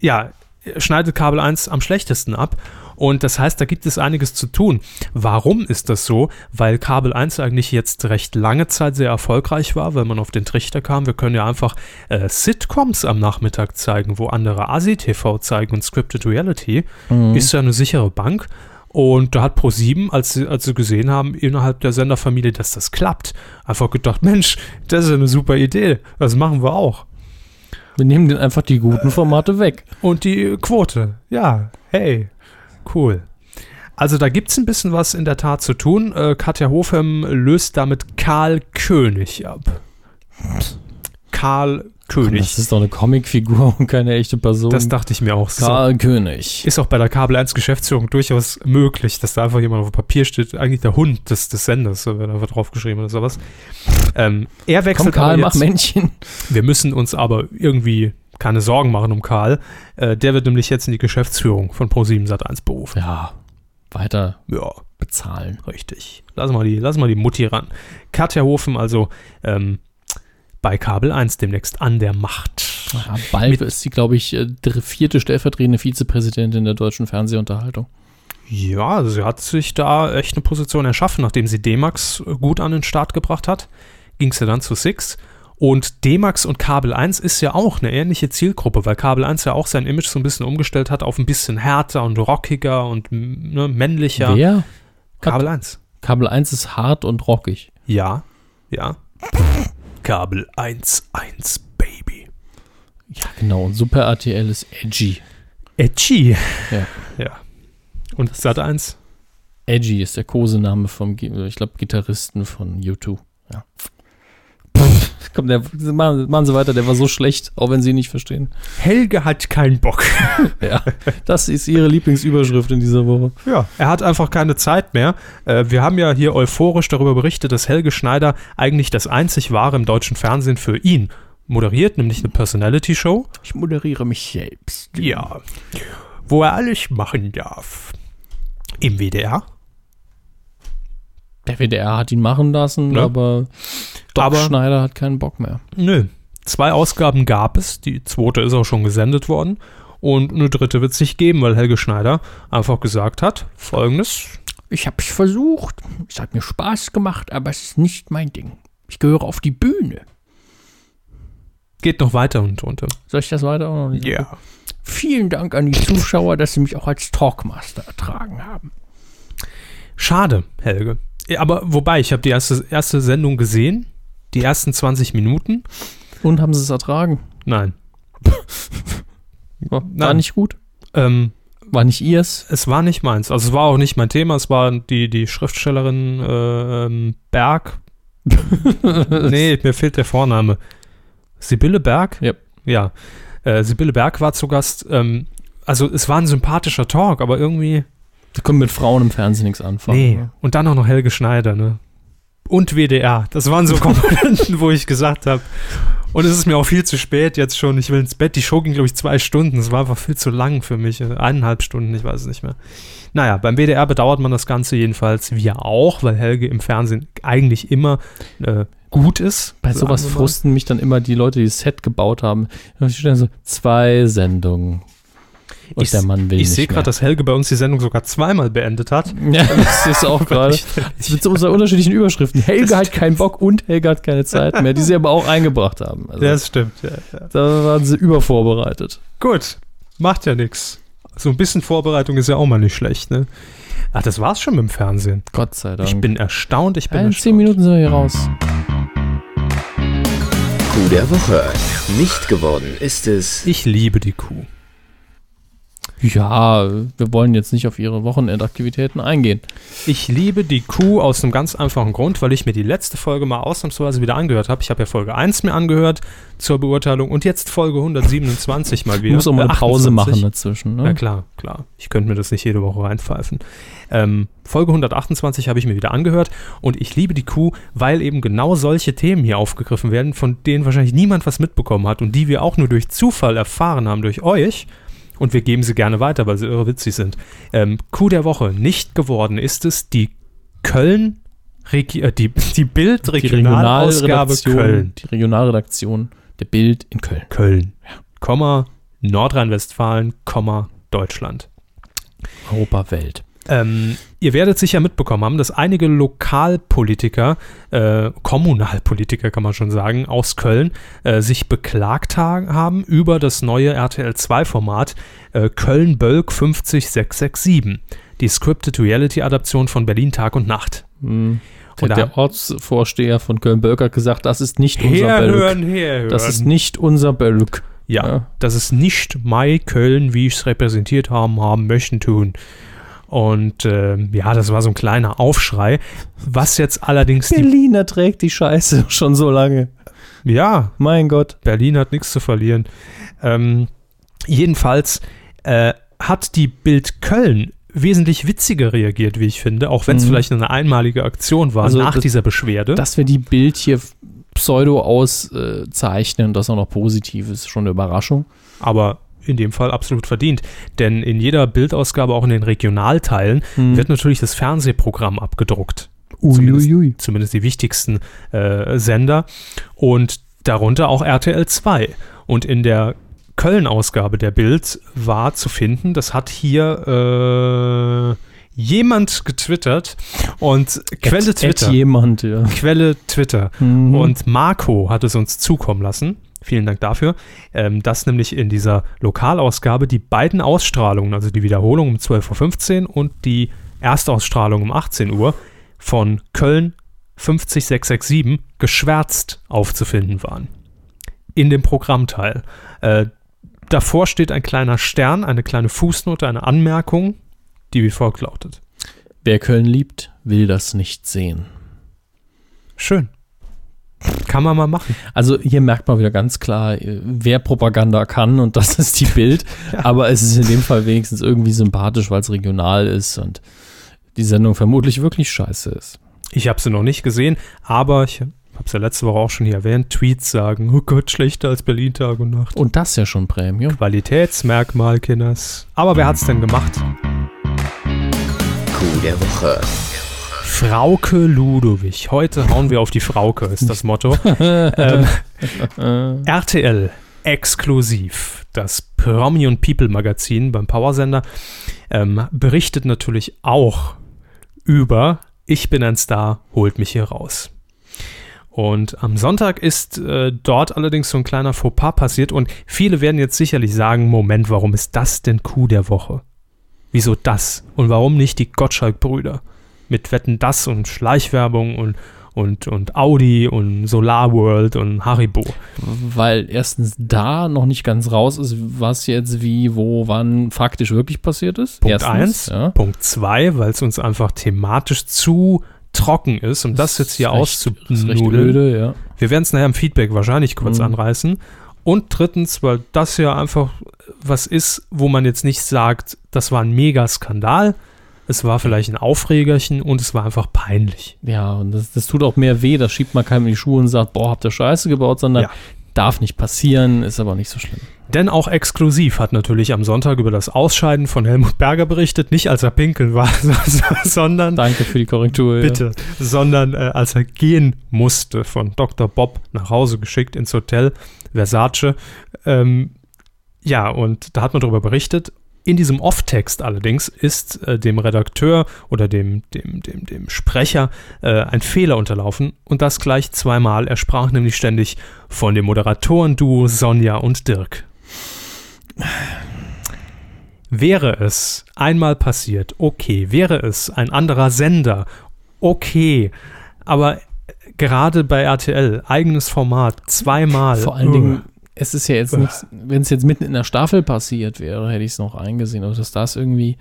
Speaker 2: ja, schneidet Kabel 1 am schlechtesten ab. Und das heißt, da gibt es einiges zu tun. Warum ist das so? Weil Kabel 1 eigentlich jetzt recht lange Zeit sehr erfolgreich war, weil man auf den Trichter kam. Wir können ja einfach äh, Sitcoms am Nachmittag zeigen, wo andere ASI-TV zeigen und Scripted Reality.
Speaker 4: Mhm.
Speaker 2: Ist ja eine sichere Bank. Und da hat Pro7, als sie, als sie gesehen haben, innerhalb der Senderfamilie, dass das klappt, einfach gedacht, Mensch, das ist eine super Idee. Das machen wir auch.
Speaker 4: Wir nehmen den einfach die guten Formate weg.
Speaker 2: Und die Quote, ja, hey, cool. Also da gibt es ein bisschen was in der Tat zu tun. Äh, Katja Hofem löst damit Karl König ab. Karl König.
Speaker 4: Das ist doch eine Comicfigur und keine echte Person.
Speaker 2: Das dachte ich mir auch. So.
Speaker 4: Karl König.
Speaker 2: Ist auch bei der Kabel 1 Geschäftsführung durchaus möglich, dass da einfach jemand auf dem Papier steht, eigentlich der Hund des, des Senders, da wird einfach draufgeschrieben oder sowas. Ähm, er
Speaker 4: Komm,
Speaker 2: wechselt
Speaker 4: Karl,
Speaker 2: aber
Speaker 4: mach
Speaker 2: jetzt.
Speaker 4: Männchen.
Speaker 2: Wir müssen uns aber irgendwie keine Sorgen machen um Karl. Äh, der wird nämlich jetzt in die Geschäftsführung von Pro7 Sat1 berufen.
Speaker 4: Ja, weiter
Speaker 2: Ja,
Speaker 4: bezahlen.
Speaker 2: richtig. Lass mal die, lass mal die Mutti ran. Katja Hofen also ähm, bei Kabel 1 demnächst an der Macht.
Speaker 4: Ja, bald ist sie, glaube ich, äh, vierte stellvertretende Vizepräsidentin der deutschen Fernsehunterhaltung.
Speaker 2: Ja, also sie hat sich da echt eine Position erschaffen, nachdem sie D-Max äh, gut an den Start gebracht hat, ging sie dann zu Six. Und D-Max und Kabel 1 ist ja auch eine ähnliche Zielgruppe, weil Kabel 1 ja auch sein Image so ein bisschen umgestellt hat auf ein bisschen härter und rockiger und ne, männlicher.
Speaker 4: Wer?
Speaker 2: Kabel 1.
Speaker 4: Kabel 1 ist hart und rockig.
Speaker 2: Ja, ja. Kabel 1, 1, Baby.
Speaker 4: Ja, genau. Und Super RTL ist edgy.
Speaker 2: Edgy.
Speaker 4: Ja.
Speaker 2: Ja. Und Sat 1?
Speaker 4: Edgy ist der Kosename vom, ich glaube, Gitarristen von U2. Ja. Komm, der, machen, machen Sie weiter, der war so schlecht, auch wenn Sie ihn nicht verstehen.
Speaker 2: Helge hat keinen Bock.
Speaker 4: Ja, das ist Ihre Lieblingsüberschrift in dieser Woche.
Speaker 2: Ja, er hat einfach keine Zeit mehr. Äh, wir haben ja hier euphorisch darüber berichtet, dass Helge Schneider eigentlich das einzig wahre im deutschen Fernsehen für ihn moderiert, nämlich eine Personality-Show.
Speaker 4: Ich moderiere mich selbst.
Speaker 2: Ja. Wo er alles machen darf. Im WDR.
Speaker 4: Der WDR hat ihn machen lassen,
Speaker 2: Ne?
Speaker 4: aber Doc
Speaker 2: Aber-
Speaker 4: Schneider hat keinen Bock mehr.
Speaker 2: Nö. Zwei Ausgaben gab es. Die zweite ist auch schon gesendet worden. Und eine dritte wird es nicht geben, weil Helge Schneider einfach gesagt hat: folgendes.
Speaker 4: ich habe es versucht. Es hat mir Spaß gemacht, aber es ist nicht mein Ding. Ich gehöre auf die Bühne.
Speaker 2: Geht noch weiter und drunter.
Speaker 4: Soll ich das weiter auch noch nicht? Vielen Dank an die Zuschauer, dass sie mich auch als Talkmaster ertragen haben.
Speaker 2: Schade, Helge. Aber wobei, ich habe die erste, erste Sendung gesehen, die ersten 20 Minuten.
Speaker 4: Und haben sie es ertragen?
Speaker 2: Nein.
Speaker 4: War,
Speaker 2: Nein.
Speaker 4: nicht gut?
Speaker 2: Ähm,
Speaker 4: War nicht ihrs?
Speaker 2: es war nicht meins. Also es war auch nicht mein Thema. Es war die, die Schriftstellerin äh, Berg. nee, mir fehlt der Vorname. Sibylle Berg?
Speaker 4: Yep.
Speaker 2: Ja. Äh, Sibylle Berg war zu Gast. Ähm, also es war ein sympathischer Talk, aber irgendwie.
Speaker 4: Sie können mit Frauen im Fernsehen nichts anfangen.
Speaker 2: Nee.
Speaker 4: ne?
Speaker 2: Und dann auch noch Helge Schneider, ne? Und WDR. Das waren so Komponenten, wo ich gesagt habe. Und es ist mir auch viel zu spät jetzt schon. Ich will ins Bett. Die Show ging, glaube ich, zwei Stunden. Es war einfach viel zu lang für mich. Eineinhalb Stunden, ich weiß es nicht mehr. Naja, beim WDR bedauert man das Ganze jedenfalls. Wir auch, weil Helge im Fernsehen eigentlich immer äh, gut ist.
Speaker 4: Bei sowas frusten mich dann immer die Leute, die das Set gebaut haben. Da steht dann so, zwei Sendungen. Und
Speaker 2: Ich-
Speaker 4: der Mann will
Speaker 2: Ich sehe gerade, dass Helge bei uns die Sendung sogar zweimal beendet hat.
Speaker 4: Ja, das ist auch gerade. Mit so unseren unterschiedlichen Überschriften. Helge hat keinen Bock und Helge hat keine Zeit mehr, die sie aber auch eingebracht haben. Also,
Speaker 2: Das stimmt, ja, ja.
Speaker 4: da waren sie übervorbereitet.
Speaker 2: Gut, macht ja nichts. So ein bisschen Vorbereitung ist ja auch mal nicht schlecht, ne? Ach, das war's schon mit dem Fernsehen.
Speaker 4: Gott sei Dank.
Speaker 2: Ich bin erstaunt, ich bin
Speaker 4: ja, in
Speaker 2: erstaunt.
Speaker 4: zehn Minuten sind wir hier raus.
Speaker 1: Coup der Woche. Nicht geworden ist es.
Speaker 2: Ich liebe die Kuh.
Speaker 4: Ja, wir wollen jetzt nicht auf ihre Wochenendaktivitäten eingehen.
Speaker 2: Ich liebe die Kuh aus einem ganz einfachen Grund, weil ich mir die letzte Folge mal ausnahmsweise wieder angehört habe. Ich habe ja Folge 1 mir angehört zur Beurteilung und jetzt Folge 127 mal
Speaker 4: Du
Speaker 2: wieder.
Speaker 4: musst auch mal eine Pause
Speaker 2: 28.
Speaker 4: machen dazwischen. Ne?
Speaker 2: Ja, klar, klar. Ich könnte mir das nicht jede Woche reinpfeifen. Ähm, Folge 128 habe ich mir wieder angehört und ich liebe die Kuh, weil eben genau solche Themen hier aufgegriffen werden, von denen wahrscheinlich niemand was mitbekommen hat und die wir auch nur durch Zufall erfahren haben durch euch. Und wir geben sie gerne weiter, weil sie irre witzig sind. Ähm, Kuh der Woche nicht geworden ist es die Köln, Regi äh, die, die Bild
Speaker 4: die
Speaker 2: Regionalausgabe
Speaker 4: Regionalredaktion,
Speaker 2: Köln.
Speaker 4: die Regionalredaktion der Bild in Köln.
Speaker 2: Köln, Komma, Nordrhein-Westfalen, Komma, Deutschland.
Speaker 4: Europa, Welt.
Speaker 2: Ähm, ihr werdet sicher mitbekommen haben, dass einige Lokalpolitiker, äh, Kommunalpolitiker kann man schon sagen, aus Köln äh, sich beklagt ha haben über das neue RTL2-Format äh, Köln-Bölk 50667, die Scripted Reality-Adaption von Berlin Tag und Nacht.
Speaker 4: Hm.
Speaker 2: Und
Speaker 4: Der, Ortsvorsteher von Köln-Bölk hat gesagt, das ist nicht unser Bölk.
Speaker 2: Herhören, herhören.
Speaker 4: Das ist nicht unser Bölk.
Speaker 2: Ja,
Speaker 4: Ja.
Speaker 2: das ist nicht Mai Köln, wie ich es repräsentiert haben, haben möchten tun. Und ähm, ja, das war so ein kleiner Aufschrei. Was jetzt allerdings.
Speaker 4: Berliner trägt die Scheiße schon so lange.
Speaker 2: Ja,
Speaker 4: Mein Gott.
Speaker 2: Berlin hat nichts zu verlieren. Ähm, jedenfalls äh, hat die Bild Köln wesentlich witziger reagiert, wie ich finde, auch wenn es
Speaker 4: Mhm.
Speaker 2: vielleicht eine einmalige Aktion war
Speaker 4: Also
Speaker 2: nach
Speaker 4: das-
Speaker 2: dieser Beschwerde.
Speaker 4: Dass wir die Bild hier pseudo auszeichnen und das auch noch positiv ist, schon eine Überraschung.
Speaker 2: aber in dem Fall absolut verdient. Denn in jeder Bildausgabe, auch in den Regionalteilen,
Speaker 4: Hm.
Speaker 2: wird natürlich das Fernsehprogramm abgedruckt. Zumindest,
Speaker 4: Uiuiui.
Speaker 2: zumindest die wichtigsten äh, Sender. Und darunter auch RTL 2. Und in der Köln-Ausgabe der Bild war zu finden, das hat hier äh, jemand getwittert und Quelle
Speaker 4: At-
Speaker 2: Twitter.
Speaker 4: at jemand, ja.
Speaker 2: Quelle Twitter.
Speaker 4: Mhm.
Speaker 2: Und Marco hat es uns zukommen lassen. Vielen Dank dafür. Ähm, dass nämlich in dieser Lokalausgabe die beiden Ausstrahlungen, also die Wiederholung um 12.15 Uhr und die Erstausstrahlung um 18 Uhr von Köln 50667 geschwärzt aufzufinden waren. In dem Programmteil. Äh, davor steht ein kleiner Stern, eine kleine Fußnote, eine Anmerkung, die wie folgt lautet.
Speaker 4: Wer Köln liebt, will das nicht sehen.
Speaker 2: Schön. Kann man mal machen.
Speaker 4: Also hier merkt man wieder ganz klar, äh, wer Propaganda kann und das ist die Bild. Aber es ist in dem Fall wenigstens irgendwie sympathisch, weil es regional ist und die Sendung vermutlich wirklich scheiße ist.
Speaker 2: Ich habe sie noch nicht gesehen, aber ich habe es ja letzte Woche auch schon hier erwähnt. Tweets sagen, oh Gott, schlechter als Berlin Tag und Nacht.
Speaker 4: Und das ja schon Premium.
Speaker 2: Qualitätsmerkmal, Kinders. Aber wer hat's denn gemacht?
Speaker 1: Coup der Woche.
Speaker 2: Frauke Ludowig. Heute hauen wir auf die Frauke, ist das Motto. ähm, RTL exklusiv. Das Promi und People Magazin beim Powersender ähm, berichtet natürlich auch über Ich bin ein Star, holt mich hier raus. Und am Sonntag ist äh, dort allerdings so ein kleiner Fauxpas passiert und viele werden jetzt sicherlich sagen, Moment, warum ist das denn Coup der Woche? Wieso das? Und warum nicht die Gottschalk-Brüder? Mit Wetten das und Schleichwerbung und, und, und Audi und Solar World und Haribo.
Speaker 4: Weil erstens da noch nicht ganz raus ist, was jetzt wie, wo, wann faktisch wirklich passiert ist.
Speaker 2: Punkt
Speaker 4: erstens,
Speaker 2: eins.
Speaker 4: Ja.
Speaker 2: Punkt zwei, weil es uns einfach thematisch zu trocken ist, um das, jetzt hier auszunudeln.
Speaker 4: ja.
Speaker 2: Wir werden es nachher im Feedback wahrscheinlich kurz
Speaker 4: Mhm.
Speaker 2: anreißen. Und drittens, weil das ja einfach was ist, wo man jetzt nicht sagt, das war ein Mega-Skandal. Es war vielleicht ein Aufregerchen und es war einfach peinlich.
Speaker 4: Ja, und das, das tut auch mehr weh. Da schiebt man keinem in die Schuhe und sagt, boah, habt ihr Scheiße gebaut, sondern
Speaker 2: Ja.
Speaker 4: darf nicht passieren, ist aber nicht so schlimm.
Speaker 2: Denn auch exklusiv hat natürlich am Sonntag über das Ausscheiden von Helmut Berger berichtet. Nicht als er pinkeln war, sondern
Speaker 4: Danke für die Korrektur.
Speaker 2: Bitte. Sondern äh, als er gehen musste, von Dr. Bob nach Hause geschickt ins Hotel Versace. Ähm, ja, und da hat man darüber berichtet. In diesem Off-Text allerdings ist äh, dem Redakteur oder dem, dem, dem, dem Sprecher äh, ein Fehler unterlaufen und das gleich zweimal. Er sprach nämlich ständig von dem Moderatoren-Duo Sonja und Dirk. Wäre es einmal passiert, okay. Wäre es ein anderer Sender, okay. Aber gerade bei RTL, eigenes Format, zweimal.
Speaker 4: Vor allen Dingen, es ist ja jetzt nichts, wenn es jetzt mitten in der Staffel passiert wäre, hätte ich es noch eingesehen. Aber dass das irgendwie,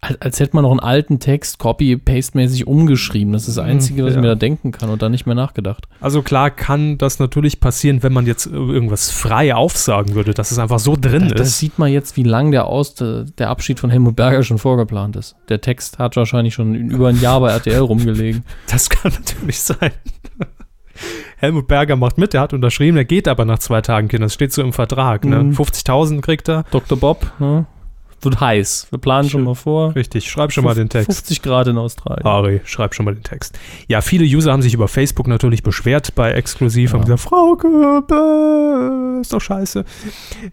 Speaker 4: als, als hätte man noch einen alten Text copy-paste-mäßig umgeschrieben. Das ist das Einzige, was ich
Speaker 2: ja.
Speaker 4: mir da denken kann und dann nicht mehr nachgedacht.
Speaker 2: Also klar kann das natürlich passieren, wenn man jetzt irgendwas frei aufsagen würde, dass es einfach so drin
Speaker 4: Da, das
Speaker 2: ist.
Speaker 4: sieht man jetzt, wie lang der, Aus, der Abschied von Helmut Berger schon vorgeplant ist. Der Text hat wahrscheinlich schon über ein Jahr bei RTL rumgelegen.
Speaker 2: Das kann natürlich sein. Helmut Berger macht mit, er hat unterschrieben, er geht aber nach zwei Tagen, Kinder. Das steht so im Vertrag. Ne?
Speaker 4: Mhm.
Speaker 2: 50.000 kriegt er.
Speaker 4: Dr. Bob, ne? Wird heiß. Wir planen schon mal vor.
Speaker 2: Richtig, schreib schon mal den Text.
Speaker 4: 50 Grad in Australien.
Speaker 2: Ari, schreib schon mal den Text. Ja, viele User haben sich über Facebook natürlich beschwert bei Exklusiv, haben
Speaker 4: Ja.
Speaker 2: gesagt, Frauke, bäh, ist doch scheiße.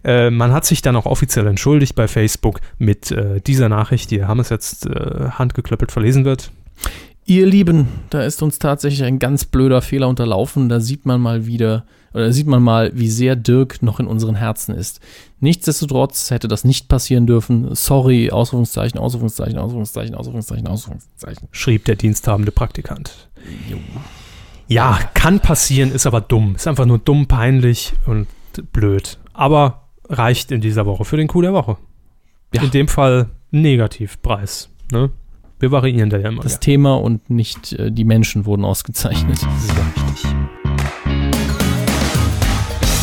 Speaker 2: Äh, man hat sich dann auch offiziell entschuldigt bei Facebook mit äh, dieser Nachricht, die haben es jetzt äh, handgeklöppelt verlesen wird.
Speaker 4: Ihr Lieben, da ist uns tatsächlich ein ganz blöder Fehler unterlaufen. Da sieht man mal wieder, oder sieht man mal, wie sehr Dirk noch in unseren Herzen ist. Nichtsdestotrotz hätte das nicht passieren dürfen. Sorry, Ausrufungszeichen, Ausrufungszeichen, Ausrufungszeichen, Ausrufungszeichen, Ausrufungszeichen.
Speaker 2: Schrieb der diensthabende Praktikant. Ja, kann passieren, ist aber dumm. Ist einfach nur dumm, peinlich und blöd. Aber reicht in dieser Woche für den Coup der Woche.
Speaker 4: Ja.
Speaker 2: In dem Fall Negativpreis. Ne? Wir variieren da ja immer.
Speaker 4: Das Thema und nicht äh, die Menschen wurden ausgezeichnet.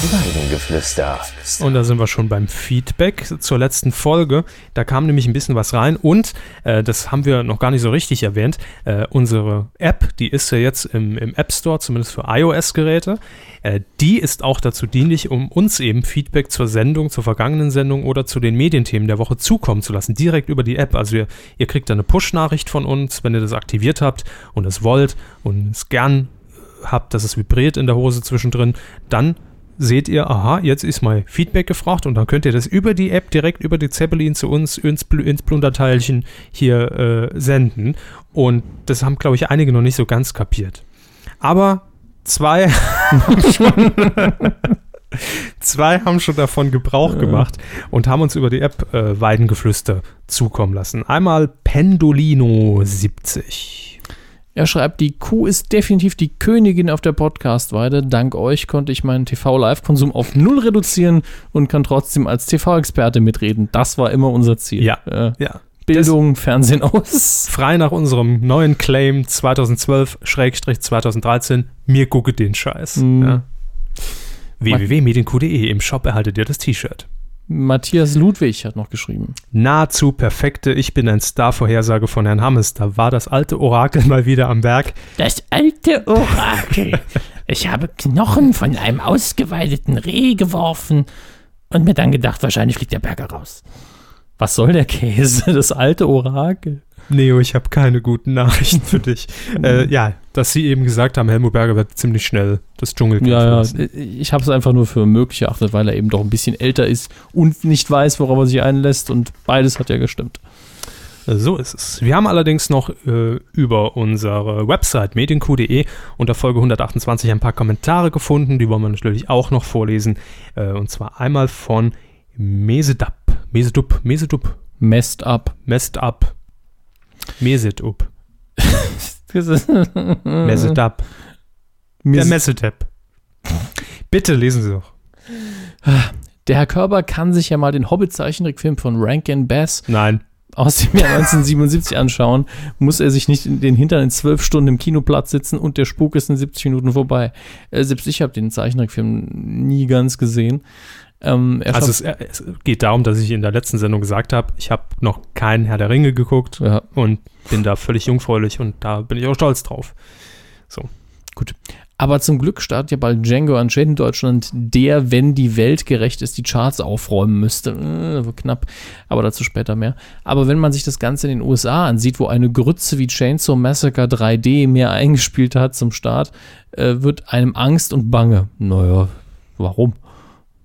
Speaker 3: Weidengeflüster.
Speaker 2: Und da sind wir schon beim Feedback zur letzten Folge. Da kam nämlich ein bisschen was rein und äh, das haben wir noch gar nicht so richtig erwähnt. Äh, unsere App, die ist ja jetzt im, im App Store, zumindest für iOS-Geräte. Äh, die ist auch dazu dienlich, um uns eben Feedback zur Sendung, zur vergangenen Sendung oder zu den Medienthemen der Woche zukommen zu lassen, direkt über die App. Also ihr, ihr kriegt da eine Push-Nachricht von uns, wenn ihr das aktiviert habt und es wollt und es gern habt, dass es vibriert in der Hose zwischendrin, dann seht ihr, aha, jetzt ist mal Feedback gefragt und dann könnt ihr das über die App direkt über die Zeppelin zu uns ins, ins Plunderteilchen hier äh, senden. Und das haben, glaube ich, einige noch nicht so ganz kapiert. Aber zwei haben schon, zwei haben schon davon Gebrauch gemacht und haben uns über die App äh, Weidengeflüster zukommen lassen. Einmal Pendolino70.
Speaker 4: Er schreibt, die Kuh ist definitiv die Königin auf der Podcast-Weide. Dank euch konnte ich meinen TV-Live-Konsum auf null reduzieren und kann trotzdem als TV-Experte mitreden. Das war immer unser Ziel.
Speaker 2: Ja.
Speaker 4: Äh,
Speaker 2: Ja,
Speaker 4: Bildung, Fernsehen aus.
Speaker 2: frei nach unserem neuen Claim 2012-2013, mir gucke den Scheiß.
Speaker 4: Mhm.
Speaker 2: Ja. www.medienq.de, im Shop erhaltet ihr das T-Shirt.
Speaker 4: Matthias Ludwig hat noch geschrieben.
Speaker 2: Nahezu perfekte Ich bin ein Star-Vorhersage von Herrn Hammes. Da war das alte Orakel mal wieder am Werk.
Speaker 5: Das alte Orakel. Ich habe Knochen von einem ausgeweideten Reh geworfen und mir dann gedacht, wahrscheinlich fliegt der Berger raus.
Speaker 4: Was soll der Käse? Das alte Orakel.
Speaker 2: Neo, ich habe keine guten Nachrichten für dich. äh, ja, dass sie eben gesagt haben, Helmut Berger wird ziemlich schnell das Dschungelcamp
Speaker 4: Ja, ja.
Speaker 2: verlassen.
Speaker 4: Ich habe es einfach nur für möglich erachtet, weil er eben doch ein bisschen älter ist und nicht weiß, worauf er sich einlässt. Und beides hat ja gestimmt.
Speaker 2: So ist es. Wir haben allerdings noch äh, über unsere Website medienq.de unter Folge 128 ein paar Kommentare gefunden. Die wollen wir natürlich auch noch vorlesen. Äh, und zwar einmal von Mesedap. Mesedup, Mesedup,
Speaker 4: Messed up.
Speaker 2: Messed up. Mesedup. Mesedap. Der Mesedap. Bitte lesen Sie doch.
Speaker 4: Der Herr Körber kann sich ja mal den Hobbit-Zeichentrickfilm von Rankin Bass
Speaker 2: Nein.
Speaker 4: aus dem Jahr 1977 anschauen, muss er sich nicht in den Hintern in zwölf Stunden im Kinoplatz sitzen und der Spuk ist in 70 Minuten vorbei. Äh, selbst ich habe den Zeichentrickfilm nie ganz gesehen. Ähm,
Speaker 2: Also es, es geht darum, dass ich in der letzten Sendung gesagt habe, ich habe noch keinen Herr der Ringe geguckt
Speaker 4: ja,
Speaker 2: und bin da völlig jungfräulich und da bin ich auch stolz drauf.
Speaker 4: aber zum Glück startet ja bald Django Unchained in Deutschland, der, wenn die Welt gerecht ist, die Charts aufräumen müsste. Äh, knapp, aber dazu später mehr. Aber wenn man sich das Ganze in den USA ansieht, wo eine Grütze wie Chainsaw Massacre 3D mehr eingespielt hat zum Start, äh, wird einem Angst und Bange. Naja, warum?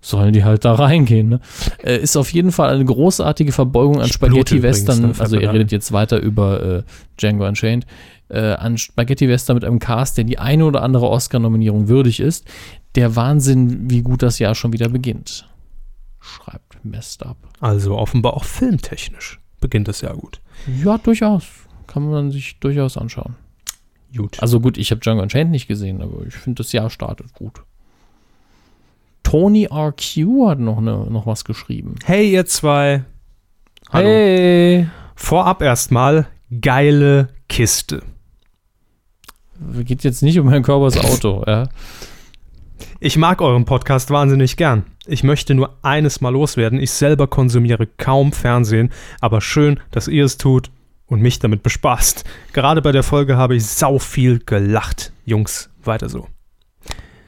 Speaker 4: Sollen die halt da reingehen, ne? Äh, ist auf jeden Fall eine großartige Verbeugung an Spaghetti-Western. Also, ihr redet jetzt weiter über äh, Django Unchained. Äh, an Spaghetti-Western mit einem Cast, der die eine oder andere Oscar-Nominierung würdig ist. Der Wahnsinn, wie gut das Jahr schon wieder beginnt. Schreibt Messed Up.
Speaker 2: Also offenbar auch filmtechnisch beginnt es ja gut.
Speaker 4: Ja, durchaus. Kann man sich durchaus anschauen.
Speaker 2: Gut.
Speaker 4: Also gut, ich habe Django Unchained nicht gesehen, aber ich finde, das Jahr startet gut. Tony RQ hat noch, ne, noch was geschrieben.
Speaker 2: hey, ihr zwei. Hallo.
Speaker 4: Hey!
Speaker 2: Vorab erstmal geile Kiste.
Speaker 4: Geht jetzt nicht um Herrn Körbers Auto, ja.
Speaker 2: Ich mag euren Podcast wahnsinnig gern. Ich möchte nur eines mal loswerden. Ich selber konsumiere kaum Fernsehen, aber schön, dass ihr es tut und mich damit bespaßt. Gerade bei der Folge habe ich sau viel gelacht. Jungs, weiter so.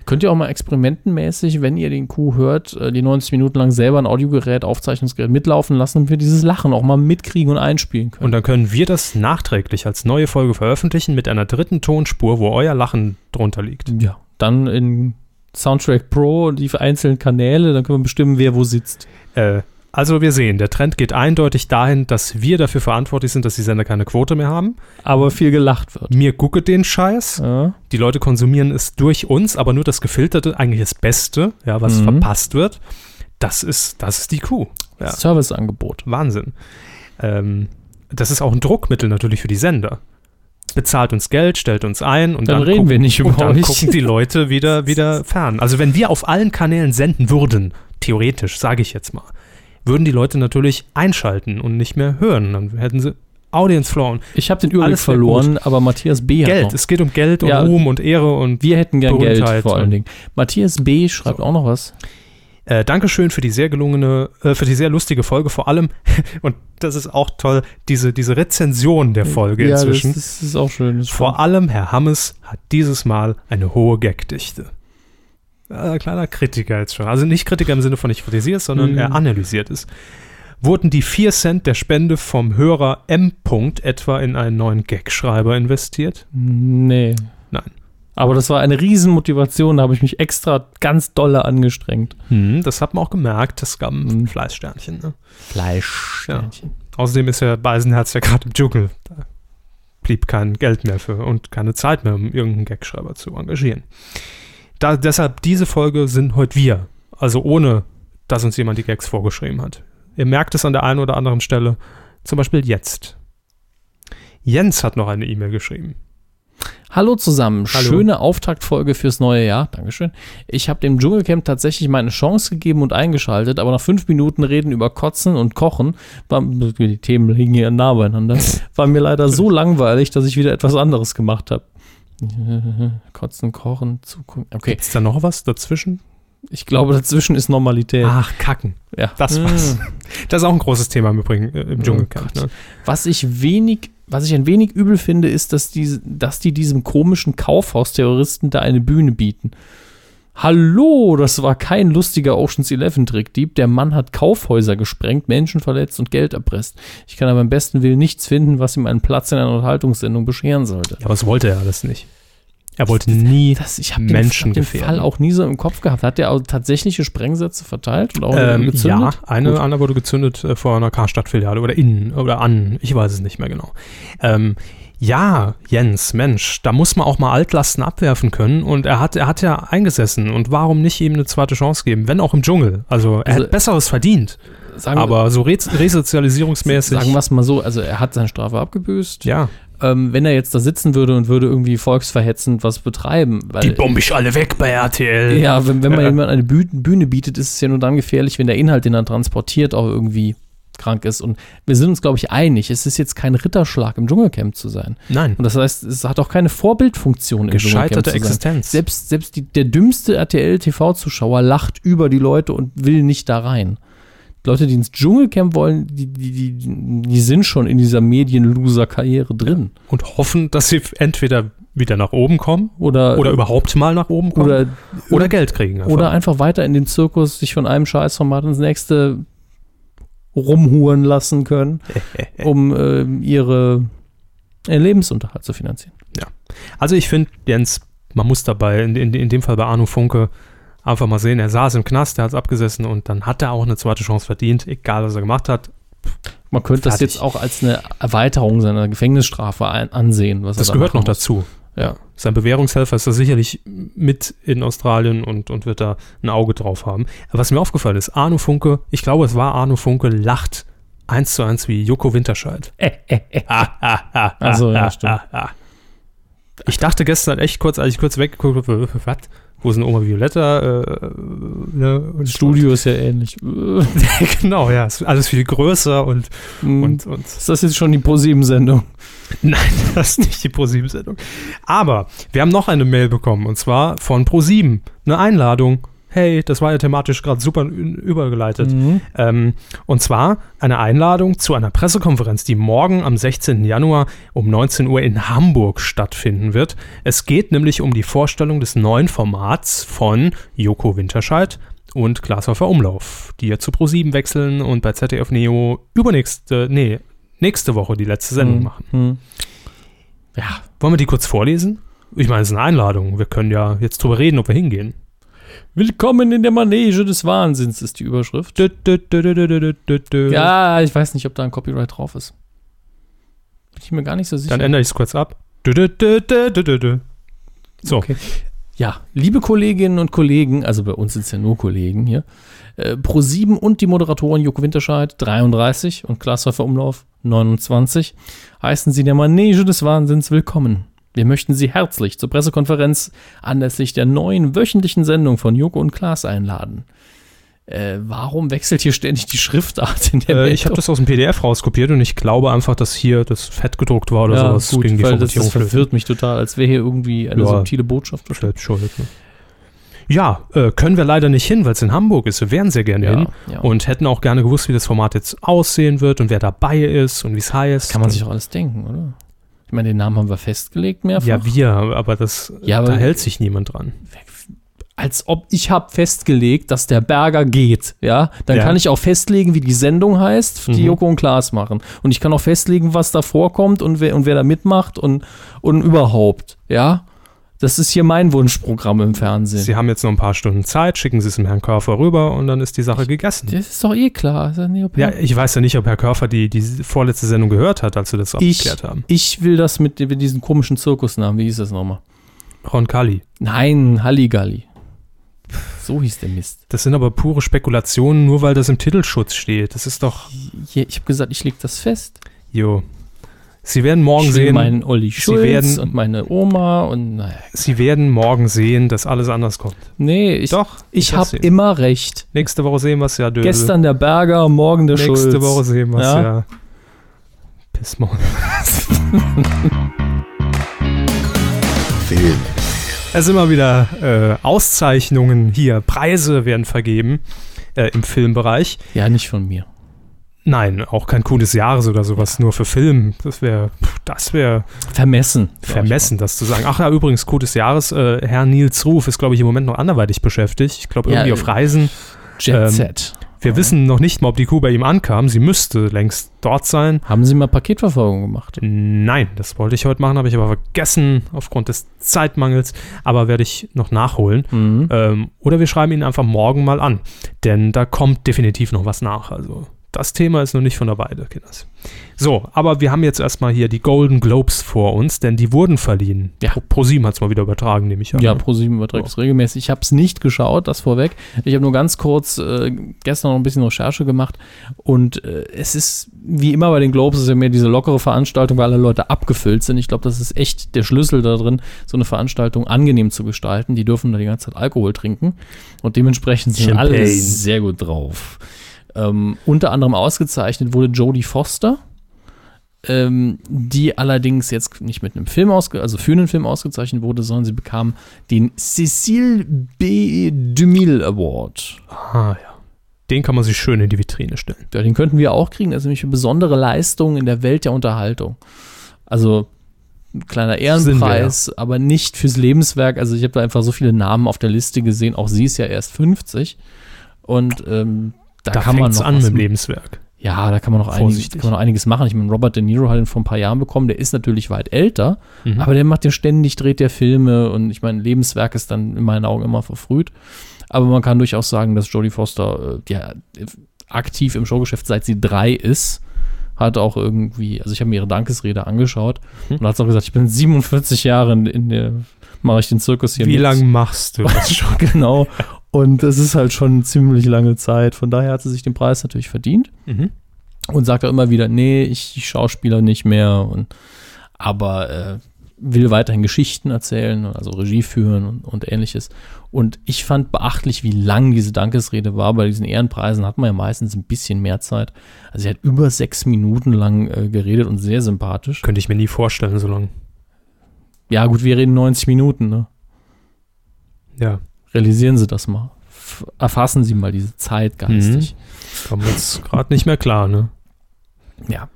Speaker 4: Könnt ihr auch mal experimentenmäßig, wenn ihr den Kuh hört, äh, die 90 Minuten lang selber ein Audiogerät, Aufzeichnungsgerät mitlaufen lassen und wir dieses Lachen auch mal mitkriegen und einspielen können.
Speaker 2: Und dann können wir das nachträglich als neue Folge veröffentlichen mit einer dritten Tonspur, wo euer Lachen drunter liegt.
Speaker 4: ja, dann in Soundtrack Pro die einzelnen Kanäle, dann können wir bestimmen, wer wo sitzt.
Speaker 2: Äh, also wir sehen, der Trend geht eindeutig dahin, dass wir dafür verantwortlich sind, dass die Sender keine Quote mehr haben.
Speaker 4: Aber viel gelacht wird.
Speaker 2: Mir gucke den Scheiß.
Speaker 4: Ja.
Speaker 2: Die Leute konsumieren es durch uns, aber nur das Gefilterte, eigentlich das Beste, ja, was
Speaker 4: Mhm.
Speaker 2: verpasst wird. Das ist, das ist die Kuh. Ja.
Speaker 4: Serviceangebot.
Speaker 2: Wahnsinn. Ähm, das ist auch ein Druckmittel natürlich für die Sender. Bezahlt uns Geld, stellt uns ein und
Speaker 4: Dann
Speaker 2: dann,
Speaker 4: reden
Speaker 2: gucken,
Speaker 4: wir nicht über
Speaker 2: und dann
Speaker 4: euch.
Speaker 2: gucken die Leute wieder, wieder fern. Also wenn wir auf allen Kanälen senden würden, theoretisch, sage ich jetzt mal, würden die Leute natürlich einschalten und nicht mehr hören. Dann hätten sie Audience Flow.
Speaker 4: Ich habe den Überblick verloren, aber Matthias B. hat
Speaker 2: Geld.
Speaker 4: noch.
Speaker 2: Es geht um Geld und
Speaker 4: Ja.
Speaker 2: Ruhm und Ehre und
Speaker 4: Wir hätten gern Geld, vor allen Dingen. Matthias B. schreibt auch noch was.
Speaker 2: Äh, Dankeschön für die sehr gelungene, äh, für die sehr lustige Folge, vor allem, und das ist auch toll, diese, diese Rezension der Folge
Speaker 4: ja,
Speaker 2: inzwischen.
Speaker 4: Das, ist- das ist auch schön.
Speaker 2: Vor allem Herr Hammes hat dieses Mal eine hohe Gagdichte. Äh, kleiner Kritiker jetzt schon. Also nicht Kritiker im Sinne von ich kritisiere es, sondern
Speaker 4: Mhm.
Speaker 2: er analysiert es. Wurden die 4 Cent der Spende vom Hörer M. -Punkt etwa in einen neuen Gagschreiber investiert?
Speaker 4: Nee.
Speaker 2: Nein.
Speaker 4: Aber das war eine Riesenmotivation, da habe ich mich extra ganz dolle angestrengt.
Speaker 2: Hm, das hat man auch gemerkt. Das gab ein
Speaker 4: Mhm.
Speaker 2: Fleißsternchen. Ne?
Speaker 4: Fleisch.
Speaker 2: Ja. Außerdem ist ja Beisenherz ja gerade im Dschungel. Da blieb kein Geld mehr für und keine Zeit mehr, um irgendeinen Gagschreiber zu engagieren. Da, deshalb, diese Folge sind heute wir. Also ohne, dass uns jemand die Gags vorgeschrieben hat. Ihr merkt es an der einen oder anderen Stelle. Zum Beispiel jetzt. Jens hat noch eine E-Mail geschrieben.
Speaker 4: Hallo zusammen,
Speaker 2: Hallo.
Speaker 4: schöne Auftaktfolge fürs neue Jahr. Dankeschön. Ich habe dem Dschungelcamp tatsächlich meine Chance gegeben und eingeschaltet, aber nach fünf Minuten Reden über Kotzen und Kochen, war, die Themen liegen hier nah beieinander, war mir leider so langweilig, dass ich wieder etwas anderes gemacht habe. Kotzen, Kochen, zugucken. Okay,
Speaker 2: Gibt es da noch was dazwischen?
Speaker 4: ich glaube, dazwischen ist Normalität.
Speaker 2: Ach, Kacken.
Speaker 4: ja.
Speaker 2: Das war's. Das ist auch ein großes Thema im Übrigen äh, im Dschungelcamp.
Speaker 4: Gott.
Speaker 2: ne?
Speaker 4: Was ich wenig, was ich ein wenig übel finde, ist, dass die, dass die diesem komischen Kaufhausterroristen da eine Bühne bieten. Hallo, das war kein lustiger Oceans 11 Trickdieb. Der Mann hat Kaufhäuser gesprengt, Menschen verletzt und Geld erpresst. Ich kann aber im besten Willen nichts finden, was ihm einen Platz in einer Unterhaltungssendung bescheren sollte.
Speaker 2: Ja, aber das wollte er alles nicht. Er wollte nie
Speaker 4: Das, ich habe den,
Speaker 2: Menschen
Speaker 4: hab den. Fall auch nie so im Kopf gehabt. Hat der auch tatsächliche Sprengsätze verteilt und auch
Speaker 2: Ähm,
Speaker 4: gezündet?
Speaker 2: ja, eine,
Speaker 4: Gut.
Speaker 2: eine wurde gezündet äh, vor einer Karstadt-Filiale oder innen oder an. Ich weiß es nicht mehr genau. Ähm, ja, Jens, Mensch, da muss man auch mal Altlasten abwerfen können und er hat, er hat ja eingesessen und warum nicht ihm eine zweite Chance geben, wenn auch im Dschungel. Also er
Speaker 4: Also-
Speaker 2: hat Besseres verdient,
Speaker 4: Sagen,
Speaker 2: aber so re resozialisierungsmäßig.
Speaker 4: sagen wir es mal so, also er hat seine Strafe abgebüßt.
Speaker 2: ja,
Speaker 4: Ähm, wenn er jetzt da sitzen würde und würde irgendwie volksverhetzend was betreiben, weil
Speaker 2: die bombe ich alle weg bei RTL.
Speaker 4: Ja, wenn, wenn man
Speaker 2: Äh.
Speaker 4: jemand eine Bühne, Bühne bietet, ist es ja nur dann gefährlich, wenn der Inhalt, den er transportiert, auch irgendwie krank ist. Und wir sind uns, glaube ich, einig, es ist jetzt kein Ritterschlag, im Dschungelcamp zu sein.
Speaker 2: Nein,
Speaker 4: Und das heißt, es hat auch keine Vorbildfunktion im
Speaker 2: gescheiterte
Speaker 4: Dschungelcamp.
Speaker 2: Existenz.
Speaker 4: Selbst, selbst die, der dümmste RTL-TV-Zuschauer lacht über die Leute und will nicht da rein. Leute, die ins Dschungelcamp wollen, die, die, die, die sind schon in dieser Medien-Loser-Karriere drin.
Speaker 2: und hoffen, dass sie entweder wieder nach oben kommen
Speaker 4: Oder,
Speaker 2: oder überhaupt mal nach oben kommen
Speaker 4: oder,
Speaker 2: oder Geld kriegen. einfach.
Speaker 4: oder einfach weiter in den Zirkus sich von einem Scheißformat ins nächste rumhuren lassen können, um äh, ihre ihren Lebensunterhalt zu finanzieren.
Speaker 2: Also ich finde, Jens, man muss dabei, in, in, in dem Fall bei Arno Funke, einfach mal sehen, er saß im Knast, er hat es abgesessen und dann hat er auch eine zweite Chance verdient, egal was er gemacht hat.
Speaker 4: Man könnte das
Speaker 2: Fertig.
Speaker 4: jetzt auch als eine Erweiterung seiner Gefängnisstrafe ansehen. Was
Speaker 2: Das
Speaker 4: da
Speaker 2: gehört noch
Speaker 4: muss.
Speaker 2: dazu.
Speaker 4: Ja.
Speaker 2: Sein Bewährungshelfer ist da sicherlich mit in Australien und, und wird da ein Auge drauf haben. Was mir aufgefallen ist, Arno Funke, ich glaube, es war Arno Funke, lacht eins zu eins wie Joko Winterscheid.
Speaker 4: Also, ja, stimmt.
Speaker 2: Ich dachte gestern echt kurz, als ich kurz weggeguckt habe, was? Wo ist denn Oma Violetta? Äh, ne? Und
Speaker 4: Studio ist ja ähnlich.
Speaker 2: genau, ja. Ist alles viel größer und,
Speaker 4: und
Speaker 2: und, und
Speaker 4: ist das jetzt schon die ProSieben-Sendung?
Speaker 2: Nein, das ist nicht die ProSieben-Sendung. Aber wir haben noch eine Mail bekommen und zwar von ProSieben. Eine Einladung. Hey, das war ja thematisch gerade super übergeleitet.
Speaker 4: Mhm.
Speaker 2: Ähm, und zwar eine Einladung zu einer Pressekonferenz, die morgen am 16. Januar um 19 Uhr in Hamburg stattfinden wird. Es geht nämlich um die Vorstellung des neuen Formats von Joko Winterscheid und Glashäufer Umlauf, die ja zu ProSieben wechseln und bei ZDF Neo übernächste, nee, nächste Woche die letzte Sendung machen.
Speaker 4: Mhm.
Speaker 2: Ja, wollen wir die kurz vorlesen? Ich meine, es ist eine Einladung. Wir können ja jetzt drüber reden, ob wir hingehen.
Speaker 4: Willkommen in der Manege des Wahnsinns ist die Überschrift.
Speaker 2: Dü, dü, dü.
Speaker 4: Ja, ich weiß nicht, ob da ein Copyright drauf ist. Bin ich mir gar nicht so sicher.
Speaker 2: Dann ändere ich es kurz ab. So,
Speaker 4: Okay. Ja, liebe Kolleginnen und Kollegen, also bei uns sind es ja nur Kollegen hier, äh, Pro7 und die Moderatoren Joko Winterscheid 33 und Glashäufer Umlauf 29 heißen Sie der Manege des Wahnsinns willkommen. Wir möchten Sie herzlich zur Pressekonferenz anlässlich der neuen wöchentlichen Sendung von Joko und Klaas einladen. Äh, warum wechselt hier ständig die Schriftart in der
Speaker 2: äh, ich habe das aus dem PDF rauskopiert und ich glaube einfach, dass hier das fett gedruckt war oder
Speaker 4: ja,
Speaker 2: sowas
Speaker 4: gut,
Speaker 2: gegen die
Speaker 4: weil das, das verwirrt mich total, als wäre hier irgendwie eine
Speaker 2: Ja.
Speaker 4: subtile Botschaft.
Speaker 2: Selbst schuld, ne? Ja, äh, können wir leider nicht hin, weil es in Hamburg ist. Wir wären sehr gerne hin
Speaker 4: ja.
Speaker 2: und hätten auch gerne gewusst, wie das Format jetzt aussehen wird und wer dabei ist und wie es heißt.
Speaker 4: Kann man sich doch alles denken, oder? Ich meine, den Namen haben wir festgelegt mehrfach.
Speaker 2: Ja, wir, aber das,
Speaker 4: Ja,
Speaker 2: da
Speaker 4: aber-
Speaker 2: hält sich niemand dran.
Speaker 4: Als ob ich habe festgelegt, dass der Berger geht, ja? Dann
Speaker 2: Ja.
Speaker 4: kann ich auch festlegen, wie die Sendung heißt, die
Speaker 2: Mhm.
Speaker 4: Joko und Klaas machen. Und ich kann auch festlegen, was da vorkommt und wer, und wer da mitmacht und, und überhaupt, ja? Das ist hier mein Wunschprogramm im Fernsehen.
Speaker 2: Sie haben jetzt noch ein paar Stunden Zeit, schicken Sie es dem Herrn Körfer rüber und dann ist die Sache gegessen.
Speaker 4: das ist doch eh klar. Ein
Speaker 2: Ja, ich weiß ja nicht, ob Herr Körfer die, die vorletzte Sendung gehört hat, als wir das
Speaker 4: ich,
Speaker 2: abgeklärt haben.
Speaker 4: ich will das mit, mit diesen komischen Zirkusnamen. Wie hieß das nochmal?
Speaker 2: Ron Kali.
Speaker 4: Nein, Halligalli. So hieß der Mist.
Speaker 2: Das sind aber pure Spekulationen, nur weil das im Titelschutz steht. Das ist doch,
Speaker 4: Hier, ich habe gesagt, ich leg das fest.
Speaker 2: jo. Sie werden morgen sehen,
Speaker 4: meinen Olli
Speaker 2: Sie
Speaker 4: Schulz
Speaker 2: werden-
Speaker 4: und meine Oma und naja.
Speaker 2: Sie werden morgen sehen, dass alles anders kommt.
Speaker 4: Nee, ich,
Speaker 2: Doch,
Speaker 4: ich habe immer recht.
Speaker 2: Nächste Woche sehen wir es ja, Dödel.
Speaker 4: Gestern der Berger, morgen der
Speaker 2: Nächste
Speaker 4: Schulz.
Speaker 2: Woche sehen wir es
Speaker 4: Ja.
Speaker 2: ja. Pissmaul.
Speaker 1: Film.
Speaker 2: Es sind immer wieder äh, Auszeichnungen hier, Preise werden vergeben äh, im Filmbereich.
Speaker 4: Ja, nicht von mir.
Speaker 2: Nein, auch kein cooles Jahres oder sowas, nur für Film. Das wäre, das wäre
Speaker 4: Vermessen.
Speaker 2: vermessen, das zu sagen. Ach ja, übrigens, gutes Jahres. Äh, Herr Nils Ruf ist, glaube ich, im Moment noch anderweitig beschäftigt. Ich glaube,
Speaker 4: Ja,
Speaker 2: irgendwie
Speaker 4: äh,
Speaker 2: auf Reisen.
Speaker 4: Jet
Speaker 2: Ähm,
Speaker 4: Set.
Speaker 2: Wir wissen noch nicht mal, ob die Kuh bei ihm ankam. Sie müsste längst dort sein.
Speaker 4: Haben Sie mal Paketverfolgung gemacht?
Speaker 2: Nein, das wollte ich heute machen, habe ich aber vergessen aufgrund des Zeitmangels. Aber werde ich noch nachholen.
Speaker 4: Mhm.
Speaker 2: Ähm, oder wir schreiben ihn einfach morgen mal an. Denn da kommt definitiv noch was nach. Also das Thema ist noch nicht von der Weide, Kinders. So, aber wir haben jetzt erstmal hier die Golden Globes vor uns, denn die wurden verliehen.
Speaker 4: Ja.
Speaker 2: Pro- ProSieben hat es mal wieder übertragen, nehme ich an.
Speaker 4: Ja,
Speaker 2: ne?
Speaker 4: ProSieben überträgt es regelmäßig. Ich habe es nicht geschaut, das vorweg. Ich habe nur ganz kurz äh, gestern noch ein bisschen Recherche gemacht und äh, es ist wie immer bei den Globes ist ja mehr diese lockere Veranstaltung, weil alle Leute abgefüllt sind. Ich glaube, das ist echt der Schlüssel da drin, so eine Veranstaltung angenehm zu gestalten. Die dürfen da die ganze Zeit Alkohol trinken und dementsprechend sind
Speaker 2: Champagne.
Speaker 4: alle sehr gut drauf. Ähm, unter anderem ausgezeichnet wurde Jodie Foster ähm, die allerdings jetzt nicht mit einem Film ausge also für einen Film ausgezeichnet wurde, sondern sie bekam den Cécile B. DeMille Award.
Speaker 2: Ah, ja. Den kann man sich schön in die Vitrine stellen.
Speaker 4: Ja, den könnten wir auch kriegen. Das ist nämlich für besondere Leistungen in der Welt der Unterhaltung. Also ein kleiner Ehrenpreis, aber nicht fürs Lebenswerk. Also ich habe da einfach so viele Namen auf der Liste gesehen. Auch sie ist ja erst 50. Und ähm, da,
Speaker 2: Da,
Speaker 4: kann man noch
Speaker 2: an mit dem Lebenswerk.
Speaker 4: Ja, da kann man noch einiges, kann man noch einiges machen. Ich meine, Robert De Niro hat ihn vor ein paar Jahren bekommen. Der ist natürlich weit älter,
Speaker 2: Mhm.
Speaker 4: aber der macht ja ständig, dreht der Filme und ich meine, Lebenswerk ist dann in meinen Augen immer verfrüht. Aber man kann durchaus sagen, dass Jodie Foster äh, ja aktiv im Showgeschäft seit sie drei ist. Hat auch irgendwie, also ich habe mir ihre Dankesrede angeschaut
Speaker 2: Mhm.
Speaker 4: und hat auch gesagt, ich bin 47 Jahre in, in der, mache ich den Zirkus hier
Speaker 2: Wie lange machst du das schon?
Speaker 4: genau. Und das ist halt schon eine ziemlich lange Zeit. Von daher hat sie sich den Preis natürlich verdient
Speaker 2: mhm.
Speaker 4: und sagt auch immer wieder, nee, ich, ich Schauspieler nicht mehr und aber äh, will weiterhin Geschichten erzählen, also Regie führen und, und ähnliches. Und ich fand beachtlich, wie lang diese Dankesrede war. Bei diesen Ehrenpreisen hat man ja meistens ein bisschen mehr Zeit. Also sie hat über sechs Minuten lang äh, geredet und sehr sympathisch.
Speaker 2: Könnte ich mir nie vorstellen, so lange.
Speaker 4: Ja, gut, wir reden 90 Minuten, ne?
Speaker 2: Ja,
Speaker 4: Realisieren Sie das mal. Erfassen Sie mal diese Zeit geistig.
Speaker 2: kommen wir jetzt gerade nicht mehr klar, ne?
Speaker 4: Ja.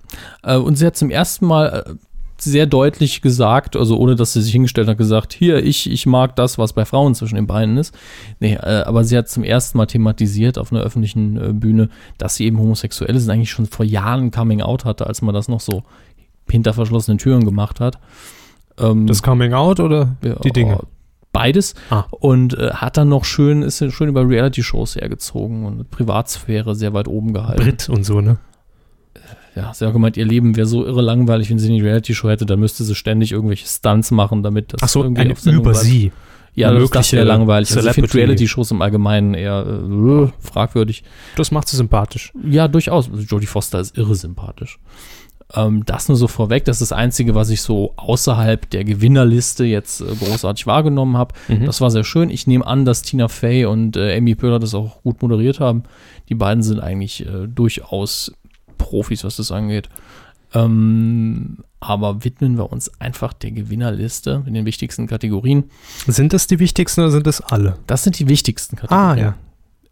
Speaker 4: Äh, und sie hat zum ersten Mal äh, sehr deutlich gesagt, also ohne dass sie sich hingestellt hat, gesagt, hier, ich, ich mag das, was bei Frauen zwischen den Beinen ist. Nee, äh, aber sie hat zum ersten Mal thematisiert auf einer öffentlichen äh, Bühne, dass sie eben homosexuell ist und eigentlich schon vor Jahren Coming Out hatte, als man das noch so hinter verschlossenen Türen gemacht hat. Ähm,
Speaker 2: Das Coming Out oder die Dinge?
Speaker 4: Beides.
Speaker 2: Ah.
Speaker 4: Und äh, hat dann noch schön, ist schön über Reality-Shows hergezogen und Privatsphäre sehr weit oben gehalten.
Speaker 2: Brit und so, ne?
Speaker 4: Ja, sie hat gemeint, ihr Leben wäre so irre langweilig, wenn sie eine Reality-Show hätte, dann müsste sie ständig irgendwelche Stunts machen, damit das
Speaker 2: Ach so,
Speaker 4: irgendwie
Speaker 2: eine
Speaker 4: auf Sendung
Speaker 2: über
Speaker 4: bleibt.
Speaker 2: sie.
Speaker 4: Ja, das, das wäre langweilig. Also ich finde. Reality-Shows im Allgemeinen eher äh, fragwürdig.
Speaker 2: Das macht sie sympathisch.
Speaker 4: Ja, durchaus. Jodie Foster ist irre sympathisch. Ähm, das nur so vorweg, das ist das Einzige, was ich so außerhalb der Gewinnerliste jetzt äh, großartig wahrgenommen habe.
Speaker 2: Mhm.
Speaker 4: Das war sehr schön. Ich nehme an, dass Tina Fey und äh, Amy Poehler das auch gut moderiert haben. Die beiden sind eigentlich äh, durchaus Profis, was das angeht. Ähm, aber widmen wir uns einfach der Gewinnerliste in den wichtigsten Kategorien.
Speaker 2: Sind das die wichtigsten oder sind das alle?
Speaker 4: Das sind die wichtigsten
Speaker 2: Ah,
Speaker 4: Kategorien.
Speaker 2: ja.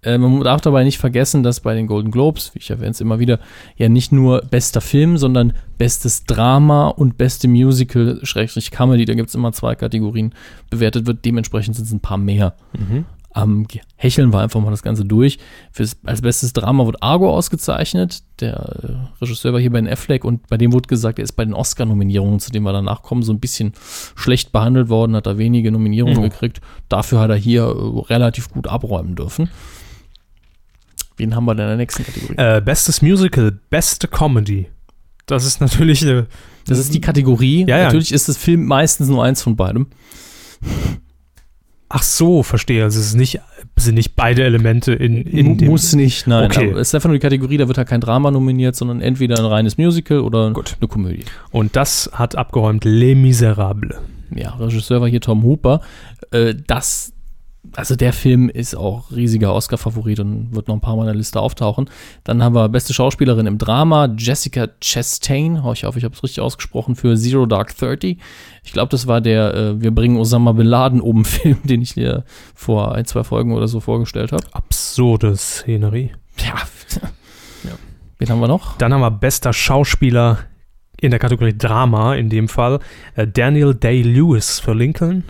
Speaker 4: Äh, man darf dabei nicht vergessen, dass bei den Golden Globes, wie ich erwähne es immer wieder, ja nicht nur bester Film, sondern bestes Drama und beste Musical, Schrägstrich Comedy, da gibt es immer zwei Kategorien, bewertet wird. Dementsprechend sind es ein paar mehr.
Speaker 2: Mhm.
Speaker 4: Ähm, hecheln wir einfach mal das Ganze durch. Fürs, als bestes Drama wird Argo ausgezeichnet. Der äh, Regisseur war hier bei Ben Affleck und bei dem wurde gesagt, er ist bei den Oscar-Nominierungen, zu denen wir danach kommen, so ein bisschen schlecht behandelt worden, hat da wenige Nominierungen
Speaker 2: Mhm.
Speaker 4: gekriegt. Dafür hat er hier äh, relativ gut abräumen dürfen. Wen haben wir denn in der nächsten Kategorie?
Speaker 2: Äh, bestes Musical, beste Comedy. Das ist natürlich eine.
Speaker 4: das ist die Kategorie.
Speaker 2: Ja, ja.
Speaker 4: Natürlich ist das Film meistens nur eins von beidem.
Speaker 2: Ach so, verstehe. Also es ist nicht, sind nicht beide Elemente in, in dem.
Speaker 4: Muss nicht, nein.
Speaker 2: Okay.
Speaker 4: Es ist einfach nur die Kategorie, da wird halt kein Drama nominiert, sondern entweder ein reines Musical oder
Speaker 2: Gut.
Speaker 4: eine Komödie.
Speaker 2: Und das hat abgeräumt Les Miserables.
Speaker 4: ja, Regisseur war hier Tom Hooper. Äh, das, also der Film ist auch riesiger Oscar-Favorit und wird noch ein paar Mal in der Liste auftauchen. Dann haben wir beste Schauspielerin im Drama, Jessica Chastain. Oh, ich hoffe, ich habe es richtig ausgesprochen, für Zero Dark Thirty. Ich glaube, das war der äh, Wir bringen Osama Bin Laden um Film, den ich dir vor ein, zwei Folgen oder so vorgestellt habe.
Speaker 2: Absurde Szenerie.
Speaker 4: Ja. Wen haben wir noch?
Speaker 2: Dann haben wir bester Schauspieler in der Kategorie Drama in dem Fall. Äh, Daniel Day-Lewis für Lincoln.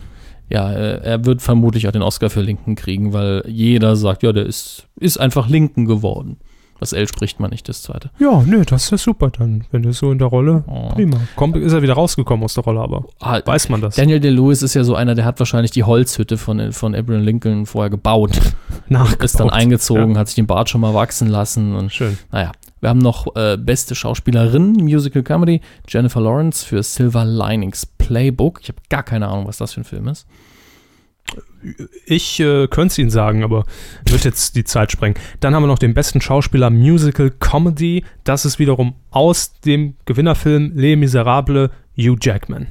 Speaker 4: Ja, äh, er wird vermutlich auch den Oscar für Lincoln kriegen, weil jeder sagt, ja, der ist, ist einfach Lincoln geworden. Das L spricht man nicht, das zweite.
Speaker 2: Ja, nö, das ist super dann, wenn du so in der Rolle.
Speaker 4: Oh.
Speaker 2: Prima. Kommt, ist er wieder rausgekommen aus der Rolle, aber
Speaker 4: Ah,
Speaker 2: weiß man das.
Speaker 4: Daniel Day-Lewis ist ja so einer, der hat wahrscheinlich die Holzhütte von, von Abraham Lincoln vorher gebaut.
Speaker 2: Nachgebaut.
Speaker 4: Ist dann eingezogen, hat sich den Bart schon mal wachsen lassen und
Speaker 2: Schön.
Speaker 4: Naja, wir haben noch äh, beste Schauspielerin, Musical Comedy, Jennifer Lawrence für Silver Linings Playbook. Ich habe gar keine Ahnung, was das für ein Film ist.
Speaker 2: Ich äh, könnte es Ihnen sagen, aber wird jetzt die Zeit sprengen. Dann haben wir noch den besten Schauspieler Musical Comedy. Das ist wiederum aus dem Gewinnerfilm Les Miserables Hugh Jackman.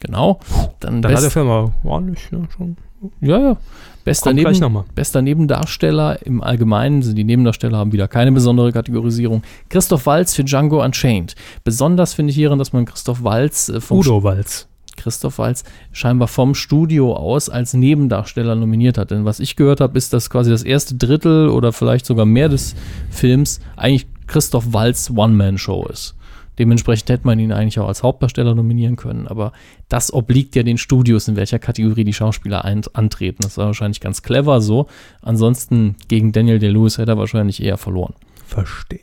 Speaker 4: Genau. Dann,
Speaker 2: Dann hat der Film aber ordentlich, ne, schon.
Speaker 4: ja, ja. Bester, Neben, bester Nebendarsteller im Allgemeinen, sind die Nebendarsteller haben wieder keine besondere Kategorisierung. Christoph Waltz für Django Unchained. Besonders finde ich hierin, dass man Christoph Waltz äh, vom
Speaker 2: Udo Walz.
Speaker 4: Christoph Waltz scheinbar vom Studio aus als Nebendarsteller nominiert hat. Denn was ich gehört habe, ist, dass quasi das erste Drittel oder vielleicht sogar mehr des Films eigentlich Christoph Waltz One-Man-Show ist. Dementsprechend hätte man ihn eigentlich auch als Hauptdarsteller nominieren können. Aber das obliegt ja den Studios, in welcher Kategorie die Schauspieler antreten. Das war wahrscheinlich ganz clever so. Ansonsten gegen Daniel Day-Lewis hätte er wahrscheinlich eher verloren.
Speaker 2: Verstehe.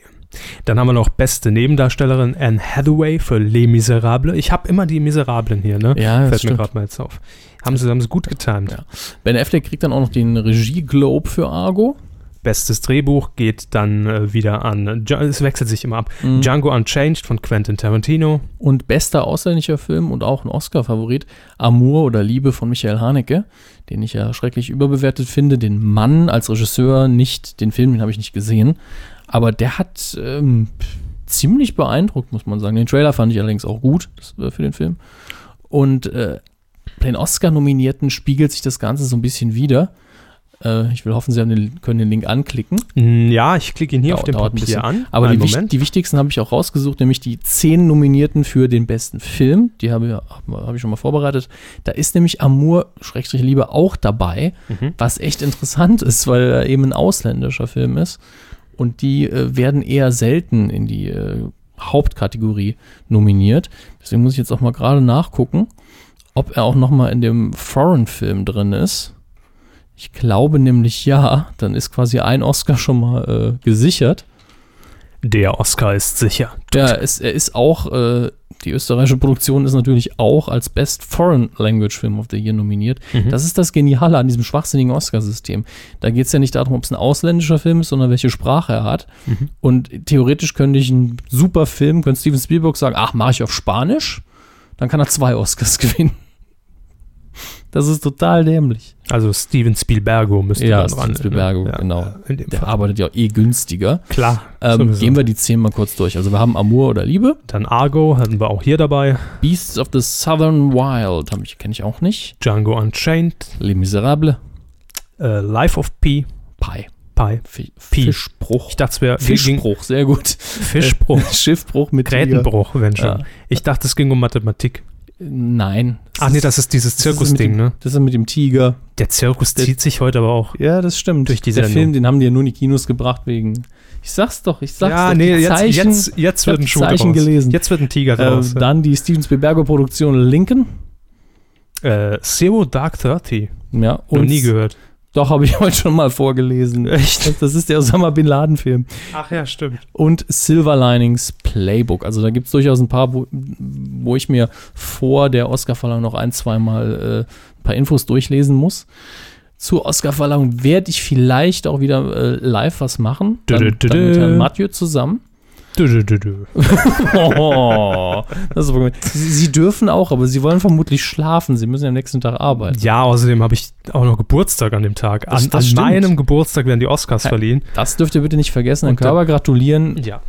Speaker 2: Dann haben wir noch beste Nebendarstellerin Anne Hathaway für Les Miserables. Ich habe immer die Miserablen hier, ne?
Speaker 4: Ja, das
Speaker 2: Fällt mir gerade mal jetzt auf. Haben sie, haben sie gut getimt.
Speaker 4: Ja. Ben Affleck kriegt dann auch noch den Regie-Globe für Argo.
Speaker 2: Bestes Drehbuch geht dann äh, wieder an, es wechselt sich immer ab.
Speaker 4: Mhm.
Speaker 2: Django Unchanged von Quentin Tarantino.
Speaker 4: Und bester ausländischer Film und auch ein Oscar-Favorit, Amour oder Liebe von Michael Haneke, den ich ja schrecklich überbewertet finde. Den Mann als Regisseur nicht, den Film, den habe ich nicht gesehen. Aber der hat ähm, ziemlich beeindruckt, muss man sagen. Den Trailer fand ich allerdings auch gut das, äh, für den Film. Und äh, bei den Oscar-Nominierten spiegelt sich das Ganze so ein bisschen wieder. Äh, ich will hoffen, Sie den, können den Link anklicken.
Speaker 2: Mm, Ja, ich klicke ihn hier
Speaker 4: Dauert-
Speaker 2: auf dem Papier an.
Speaker 4: Aber die, wich- die wichtigsten habe ich auch rausgesucht, nämlich die zehn Nominierten für den besten Film. Die habe ich, habe ich schon mal vorbereitet. Da ist nämlich Amour, Schrägstrich Liebe, auch dabei,
Speaker 2: Mhm.
Speaker 4: was echt interessant ist, weil er eben ein ausländischer Film ist. Und die äh, werden eher selten in die äh, Hauptkategorie nominiert. Deswegen muss ich jetzt auch mal gerade nachgucken, ob er auch noch mal in dem Foreign-Film drin ist. Ich glaube nämlich ja. Dann ist quasi ein Oscar schon mal äh, gesichert.
Speaker 2: Der Oscar ist sicher.
Speaker 4: Ja, es, er ist auch, äh, die österreichische Produktion ist natürlich auch als Best Foreign Language Film of the Year nominiert.
Speaker 2: Mhm.
Speaker 4: Das ist das Geniale an diesem schwachsinnigen Oscarsystem. Da geht es ja nicht darum, ob es ein ausländischer Film ist, sondern welche Sprache er hat.
Speaker 2: Mhm.
Speaker 4: Und theoretisch könnte ich einen super Film, könnte Steven Spielberg sagen, ach, mache ich auf Spanisch? Dann kann er zwei Oscars gewinnen. Das ist total dämlich.
Speaker 2: Also Steven Spielbergo müsste
Speaker 4: Ja,
Speaker 2: dann
Speaker 4: Steven
Speaker 2: ran.
Speaker 4: Spielbergo,
Speaker 2: Ja,
Speaker 4: genau. Der
Speaker 2: Fall.
Speaker 4: arbeitet ja eh günstiger.
Speaker 2: Klar.
Speaker 4: Ähm, gehen wir die zehn mal kurz durch. Also wir haben Amour oder Liebe.
Speaker 2: Dann Argo hatten wir auch hier dabei.
Speaker 4: Beasts of the Southern Wild, ich, kenne ich auch nicht.
Speaker 2: Django Unchained.
Speaker 4: Les Miserables,
Speaker 2: Äh, Life of Pi.
Speaker 4: Pi,
Speaker 2: Pi.
Speaker 4: Fi
Speaker 2: Pi.
Speaker 4: Fischbruch.
Speaker 2: Ich dachte, es wäre
Speaker 4: Fischbruch, sehr gut.
Speaker 2: Fischbruch.
Speaker 4: Schiffbruch mit
Speaker 2: Grätenbruch, wenn schon.
Speaker 4: Ja.
Speaker 2: Ich dachte, es ging um Mathematik.
Speaker 4: Nein.
Speaker 2: Ach nee, das ist dieses Zirkusding, ne?
Speaker 4: Das ist mit dem Tiger.
Speaker 2: Der Zirkus
Speaker 4: Der-
Speaker 2: zieht sich heute aber auch.
Speaker 4: Ja, das stimmt.
Speaker 2: Durch die
Speaker 4: Der
Speaker 2: Sendung.
Speaker 4: Film, den haben die ja nur in die Kinos gebracht wegen. Ich sag's doch, ich sag's
Speaker 2: ja,
Speaker 4: doch.
Speaker 2: nee, jetzt,
Speaker 4: Zeichen,
Speaker 2: jetzt, jetzt wird ein Schuh
Speaker 4: Zeichen
Speaker 2: draus.
Speaker 4: gelesen.
Speaker 2: Jetzt wird ein Tiger
Speaker 4: äh,
Speaker 2: draus.
Speaker 4: dann die Steven Spielberger-Produktion Lincoln.
Speaker 2: äh, Zero Dark Thirty.
Speaker 4: Ja,
Speaker 2: Noch nie gehört.
Speaker 4: Doch, habe ich heute schon mal vorgelesen.
Speaker 2: Echt?
Speaker 4: Das, ist der Osama Bin Laden-Film.
Speaker 2: Ach ja, stimmt.
Speaker 4: und Silver Linings Playbook. Also da gibt es durchaus ein paar, wo, wo ich mir vor der Oscarverleihung noch ein, zweimal äh, ein paar Infos durchlesen muss. Zur Oscarverleihung werde ich vielleicht auch wieder äh, live was machen.
Speaker 2: Dö,
Speaker 4: Dann,
Speaker 2: dö, dö,
Speaker 4: dann mit
Speaker 2: dö.
Speaker 4: Herrn Mathieu zusammen.
Speaker 2: Dö, dö, dö.
Speaker 4: Oh, ist sie, dürfen auch, aber sie wollen vermutlich schlafen. Sie müssen ja am nächsten Tag arbeiten.
Speaker 2: Ja, außerdem habe ich auch noch Geburtstag an dem Tag. An,
Speaker 4: das
Speaker 2: an meinem Geburtstag werden die Oscars
Speaker 4: Ja.
Speaker 2: verliehen.
Speaker 4: Das dürft ihr bitte nicht vergessen.
Speaker 2: Und
Speaker 4: Körber gratulieren
Speaker 2: Ja.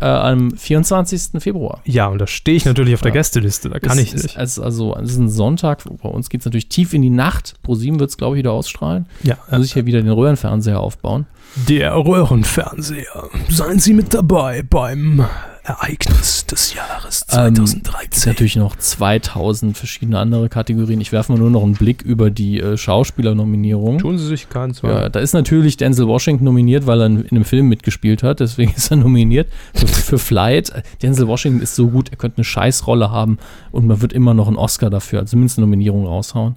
Speaker 4: äh, am 24. Februar.
Speaker 2: Ja, und da stehe ich natürlich auf der
Speaker 4: Ja.
Speaker 2: Gästeliste. Da kann
Speaker 4: es,
Speaker 2: ich
Speaker 4: ist-
Speaker 2: nicht.
Speaker 4: Es, also, es ist ein Sonntag. Bei uns geht es natürlich tief in die Nacht. ProSieben wird es, glaube ich, wieder ausstrahlen.
Speaker 2: Ja,
Speaker 4: Da muss ich hier wieder den Röhrenfernseher aufbauen.
Speaker 2: Der Röhrenfernseher. Seien Sie mit dabei beim Ereignis des Jahres
Speaker 4: Ähm, es gibt natürlich noch 2000 verschiedene andere Kategorien. Ich werfe mal nur noch einen Blick über die äh, Schauspielernominierung.
Speaker 2: Tun Sie sich keinen
Speaker 4: Ja,
Speaker 2: Zweifel.
Speaker 4: da ist natürlich Denzel Washington nominiert, weil er in, in einem Film mitgespielt hat. Deswegen ist er nominiert für, für Flight. Denzel Washington ist so gut, er könnte eine Scheißrolle haben und man wird immer noch einen Oscar dafür, also zumindest eine Nominierung raushauen.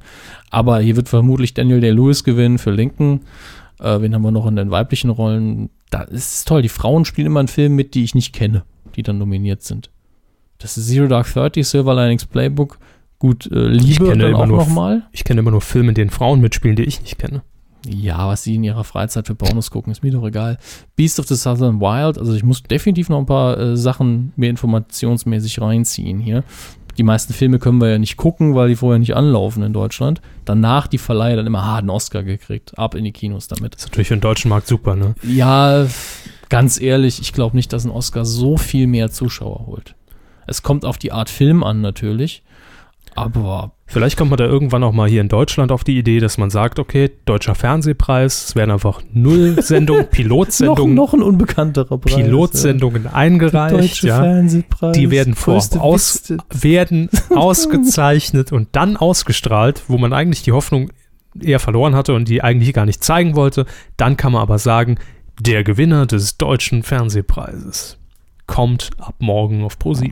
Speaker 4: Aber hier wird vermutlich Daniel Day-Lewis gewinnen für Lincoln. Äh, wen haben wir noch in den weiblichen Rollen? Da ist es toll. Die Frauen spielen immer in Filmen mit, die ich nicht kenne, die dann nominiert sind. Das ist Zero Dark Thirty, Silver Linings Playbook. Gut, äh, Liebe dann auch nochmal.
Speaker 2: Ich kenne immer nur Filme, in denen Frauen mitspielen, die ich nicht kenne.
Speaker 4: Ja, was sie in ihrer Freizeit für Pornos gucken, ist mir doch egal. Beast of the Southern Wild, also ich muss definitiv noch ein paar äh, Sachen mir informationsmäßig reinziehen hier. Die meisten Filme können wir ja nicht gucken, weil die vorher nicht anlaufen in Deutschland. Danach die Verleiher dann immer ah, einen Oscar gekriegt. Ab in die Kinos damit.
Speaker 2: ist natürlich für den deutschen Markt super, ne?
Speaker 4: Ja, ganz ehrlich, ich glaube nicht, dass ein Oscar so viel mehr Zuschauer holt. Es kommt auf die Art Film an natürlich, aber
Speaker 2: Vielleicht kommt man da irgendwann auch mal hier in Deutschland auf die Idee, dass man sagt, okay, deutscher Fernsehpreis, es werden einfach null Sendungen,
Speaker 4: noch,
Speaker 2: Pilotsendungen,
Speaker 4: noch ein unbekannterer Preis.
Speaker 2: Pilotsendungen
Speaker 4: ja.
Speaker 2: eingereicht,
Speaker 4: Deutsche
Speaker 2: ja.
Speaker 4: Fernsehpreis.
Speaker 2: Die werden vorab aus, werden ausgezeichnet und dann ausgestrahlt, wo man eigentlich die Hoffnung eher verloren hatte und die eigentlich gar nicht zeigen wollte. Dann kann man aber sagen, der Gewinner des deutschen Fernsehpreises kommt ab morgen auf Pro7.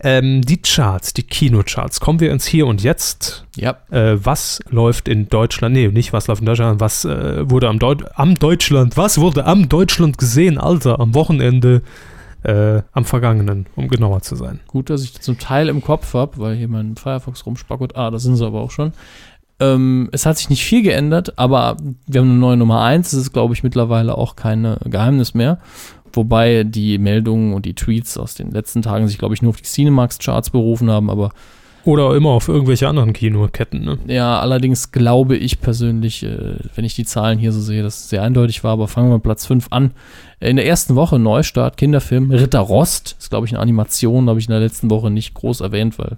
Speaker 2: Ähm, die Charts, die Kinocharts, kommen wir ins Hier und Jetzt.
Speaker 4: Ja,
Speaker 2: Äh, was läuft in Deutschland? Nee, nicht was läuft in Deutschland, was äh, wurde am, Deut am Deutschland, was wurde am Deutschland gesehen, Alter, am Wochenende, äh, am vergangenen, um genauer zu sein.
Speaker 4: gut, dass ich das zum Teil im Kopf habe, weil hier mein Firefox rumspackert. Ah, da sind sie aber auch schon. Ähm, es hat sich nicht viel geändert, aber wir haben eine neue Nummer 1. Das ist, glaube ich, mittlerweile auch kein Geheimnis mehr. Wobei die Meldungen und die Tweets aus den letzten Tagen sich, glaube ich, nur auf die Cinemax-Charts berufen haben. Aber
Speaker 2: Oder immer auf irgendwelche anderen Kinoketten, ne?
Speaker 4: ja, allerdings glaube ich persönlich, äh, wenn ich die Zahlen hier so sehe, dass es sehr eindeutig war. Aber fangen wir mit Platz 5 an. In der ersten Woche Neustart, Kinderfilm, Ritter Rost. Ist, glaube ich, eine Animation, habe ich in der letzten Woche nicht groß erwähnt, weil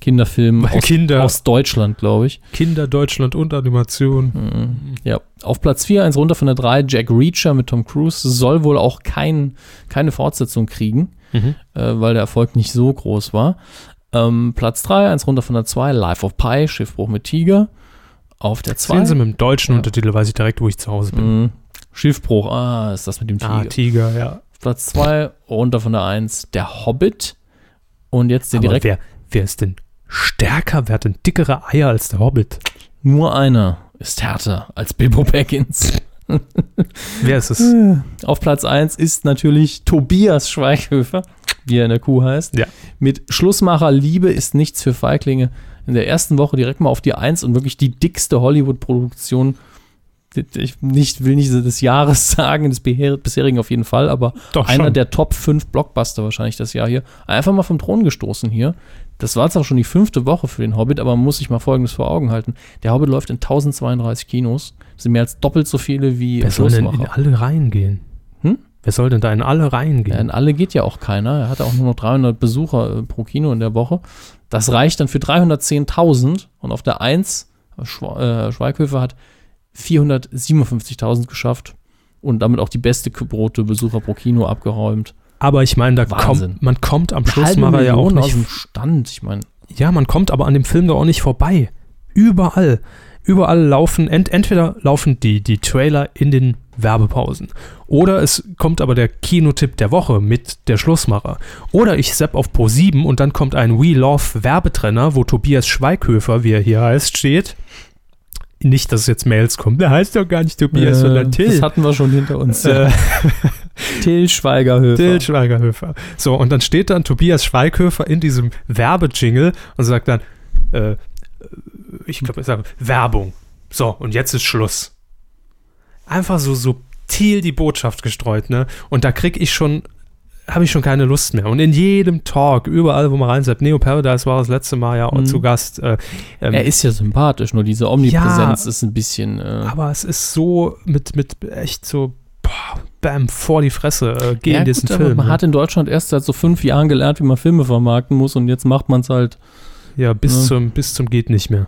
Speaker 4: Kinderfilm aus,
Speaker 2: Kinder-
Speaker 4: aus Deutschland, glaube ich.
Speaker 2: Kinder, Deutschland und Animation.
Speaker 4: Mhm. Ja, auf Platz 4, eins runter von der 3, Jack Reacher mit Tom Cruise. Soll wohl auch kein, keine Fortsetzung kriegen,
Speaker 2: Mhm.
Speaker 4: äh, weil der Erfolg nicht so groß war. Ähm, Platz 3, eins runter von der 2, Life of Pi, Schiffbruch mit Tiger. Auf der 2.
Speaker 2: Sehen Sie mit dem deutschen
Speaker 4: Ja.
Speaker 2: Untertitel, weiß ich direkt, wo ich zu Hause bin.
Speaker 4: Mhm. Schiffbruch, ah, ist das mit dem Tiger.
Speaker 2: Ah, Tiger, ja.
Speaker 4: Platz 2, runter von der 1, der Hobbit. Und jetzt der
Speaker 2: Aber
Speaker 4: direkt
Speaker 2: wer, wer ist denn stärker, wer hat denn dickere Eier als der Hobbit?
Speaker 4: nur einer ist härter als Bilbo Baggins.
Speaker 2: Wer ist es?
Speaker 4: Auf Platz 1 ist natürlich Tobias Schweighöfer, wie er in der Kuh heißt.
Speaker 2: Ja.
Speaker 4: Mit Schlussmacher Liebe ist nichts für Feiglinge. In der ersten Woche direkt mal auf die 1 und wirklich die dickste Hollywood-Produktion. Ich nicht, will nicht des Jahres sagen, des bisherigen auf jeden Fall, aber
Speaker 2: Doch
Speaker 4: einer
Speaker 2: schon.
Speaker 4: der Top 5 Blockbuster wahrscheinlich das Jahr hier. Einfach mal vom Thron gestoßen hier. Das war jetzt auch schon die fünfte Woche für den Hobbit, aber man muss sich mal Folgendes vor Augen halten. Der Hobbit läuft in 1032 Kinos. Das sind mehr als doppelt so viele wie
Speaker 2: Wer soll denn in alle Reihen gehen?
Speaker 4: Hm?
Speaker 2: Wer soll denn da in alle Reihen
Speaker 4: Ja,
Speaker 2: gehen?
Speaker 4: in alle geht ja auch keiner. Er hatte auch nur noch 300 Besucher äh, pro Kino in der Woche. Das reicht dann für 310.000 und auf der 1, Schwe äh, Schweighöfer hat 457.000 geschafft und damit auch die beste Quote Besucher pro Kino abgeräumt.
Speaker 2: Aber ich meine, da
Speaker 4: Wahnsinn.
Speaker 2: kommt, man kommt am
Speaker 4: Eine
Speaker 2: Schlussmacher ja auch
Speaker 4: Million aus
Speaker 2: nicht.
Speaker 4: dem Stand. Ich meine,
Speaker 2: Ja, man kommt aber an dem Film doch auch nicht vorbei. Überall. Überall laufen, ent, entweder laufen die, die Trailer in den Werbepausen. Oder es kommt aber der Kinotipp der Woche mit der Schlussmacher. Oder ich sepp auf Pro 7 und dann kommt ein We Love Werbetrenner, wo Tobias Schweighöfer, wie er hier heißt, steht. Nicht, dass es jetzt Mails kommen. Der heißt doch gar nicht Tobias, sondern Till.
Speaker 4: das hatten wir schon hinter uns.
Speaker 2: Äh,
Speaker 4: Till Schweigerhöfer.
Speaker 2: Till Schweighöfer. So, und dann steht dann Tobias Schweighöfer in diesem Werbejingle und sagt dann, äh, ich glaube, ich sage Werbung. So, und jetzt ist Schluss. Einfach so subtil die Botschaft gestreut, ne? Und da krieg ich schon, habe ich schon keine Lust mehr. Und in jedem Talk, überall, wo man reinsagt, Neo Paradise war das letzte Mal ja auch
Speaker 4: Mhm.
Speaker 2: zu Gast. Äh, ähm,
Speaker 4: er ist ja sympathisch, nur diese Omnipräsenz
Speaker 2: Ja.
Speaker 4: ist ein bisschen. Äh,
Speaker 2: aber es ist so mit, mit echt so, boah, bam, vor die Fresse, äh, geh
Speaker 4: ja,
Speaker 2: in diesen
Speaker 4: gut,
Speaker 2: Film.
Speaker 4: man
Speaker 2: ne?
Speaker 4: hat in Deutschland erst seit so fünf Jahren gelernt, wie man Filme vermarkten muss und jetzt macht man es halt
Speaker 2: Ja, bis,
Speaker 4: Ja.
Speaker 2: Zum, bis zum geht nicht mehr.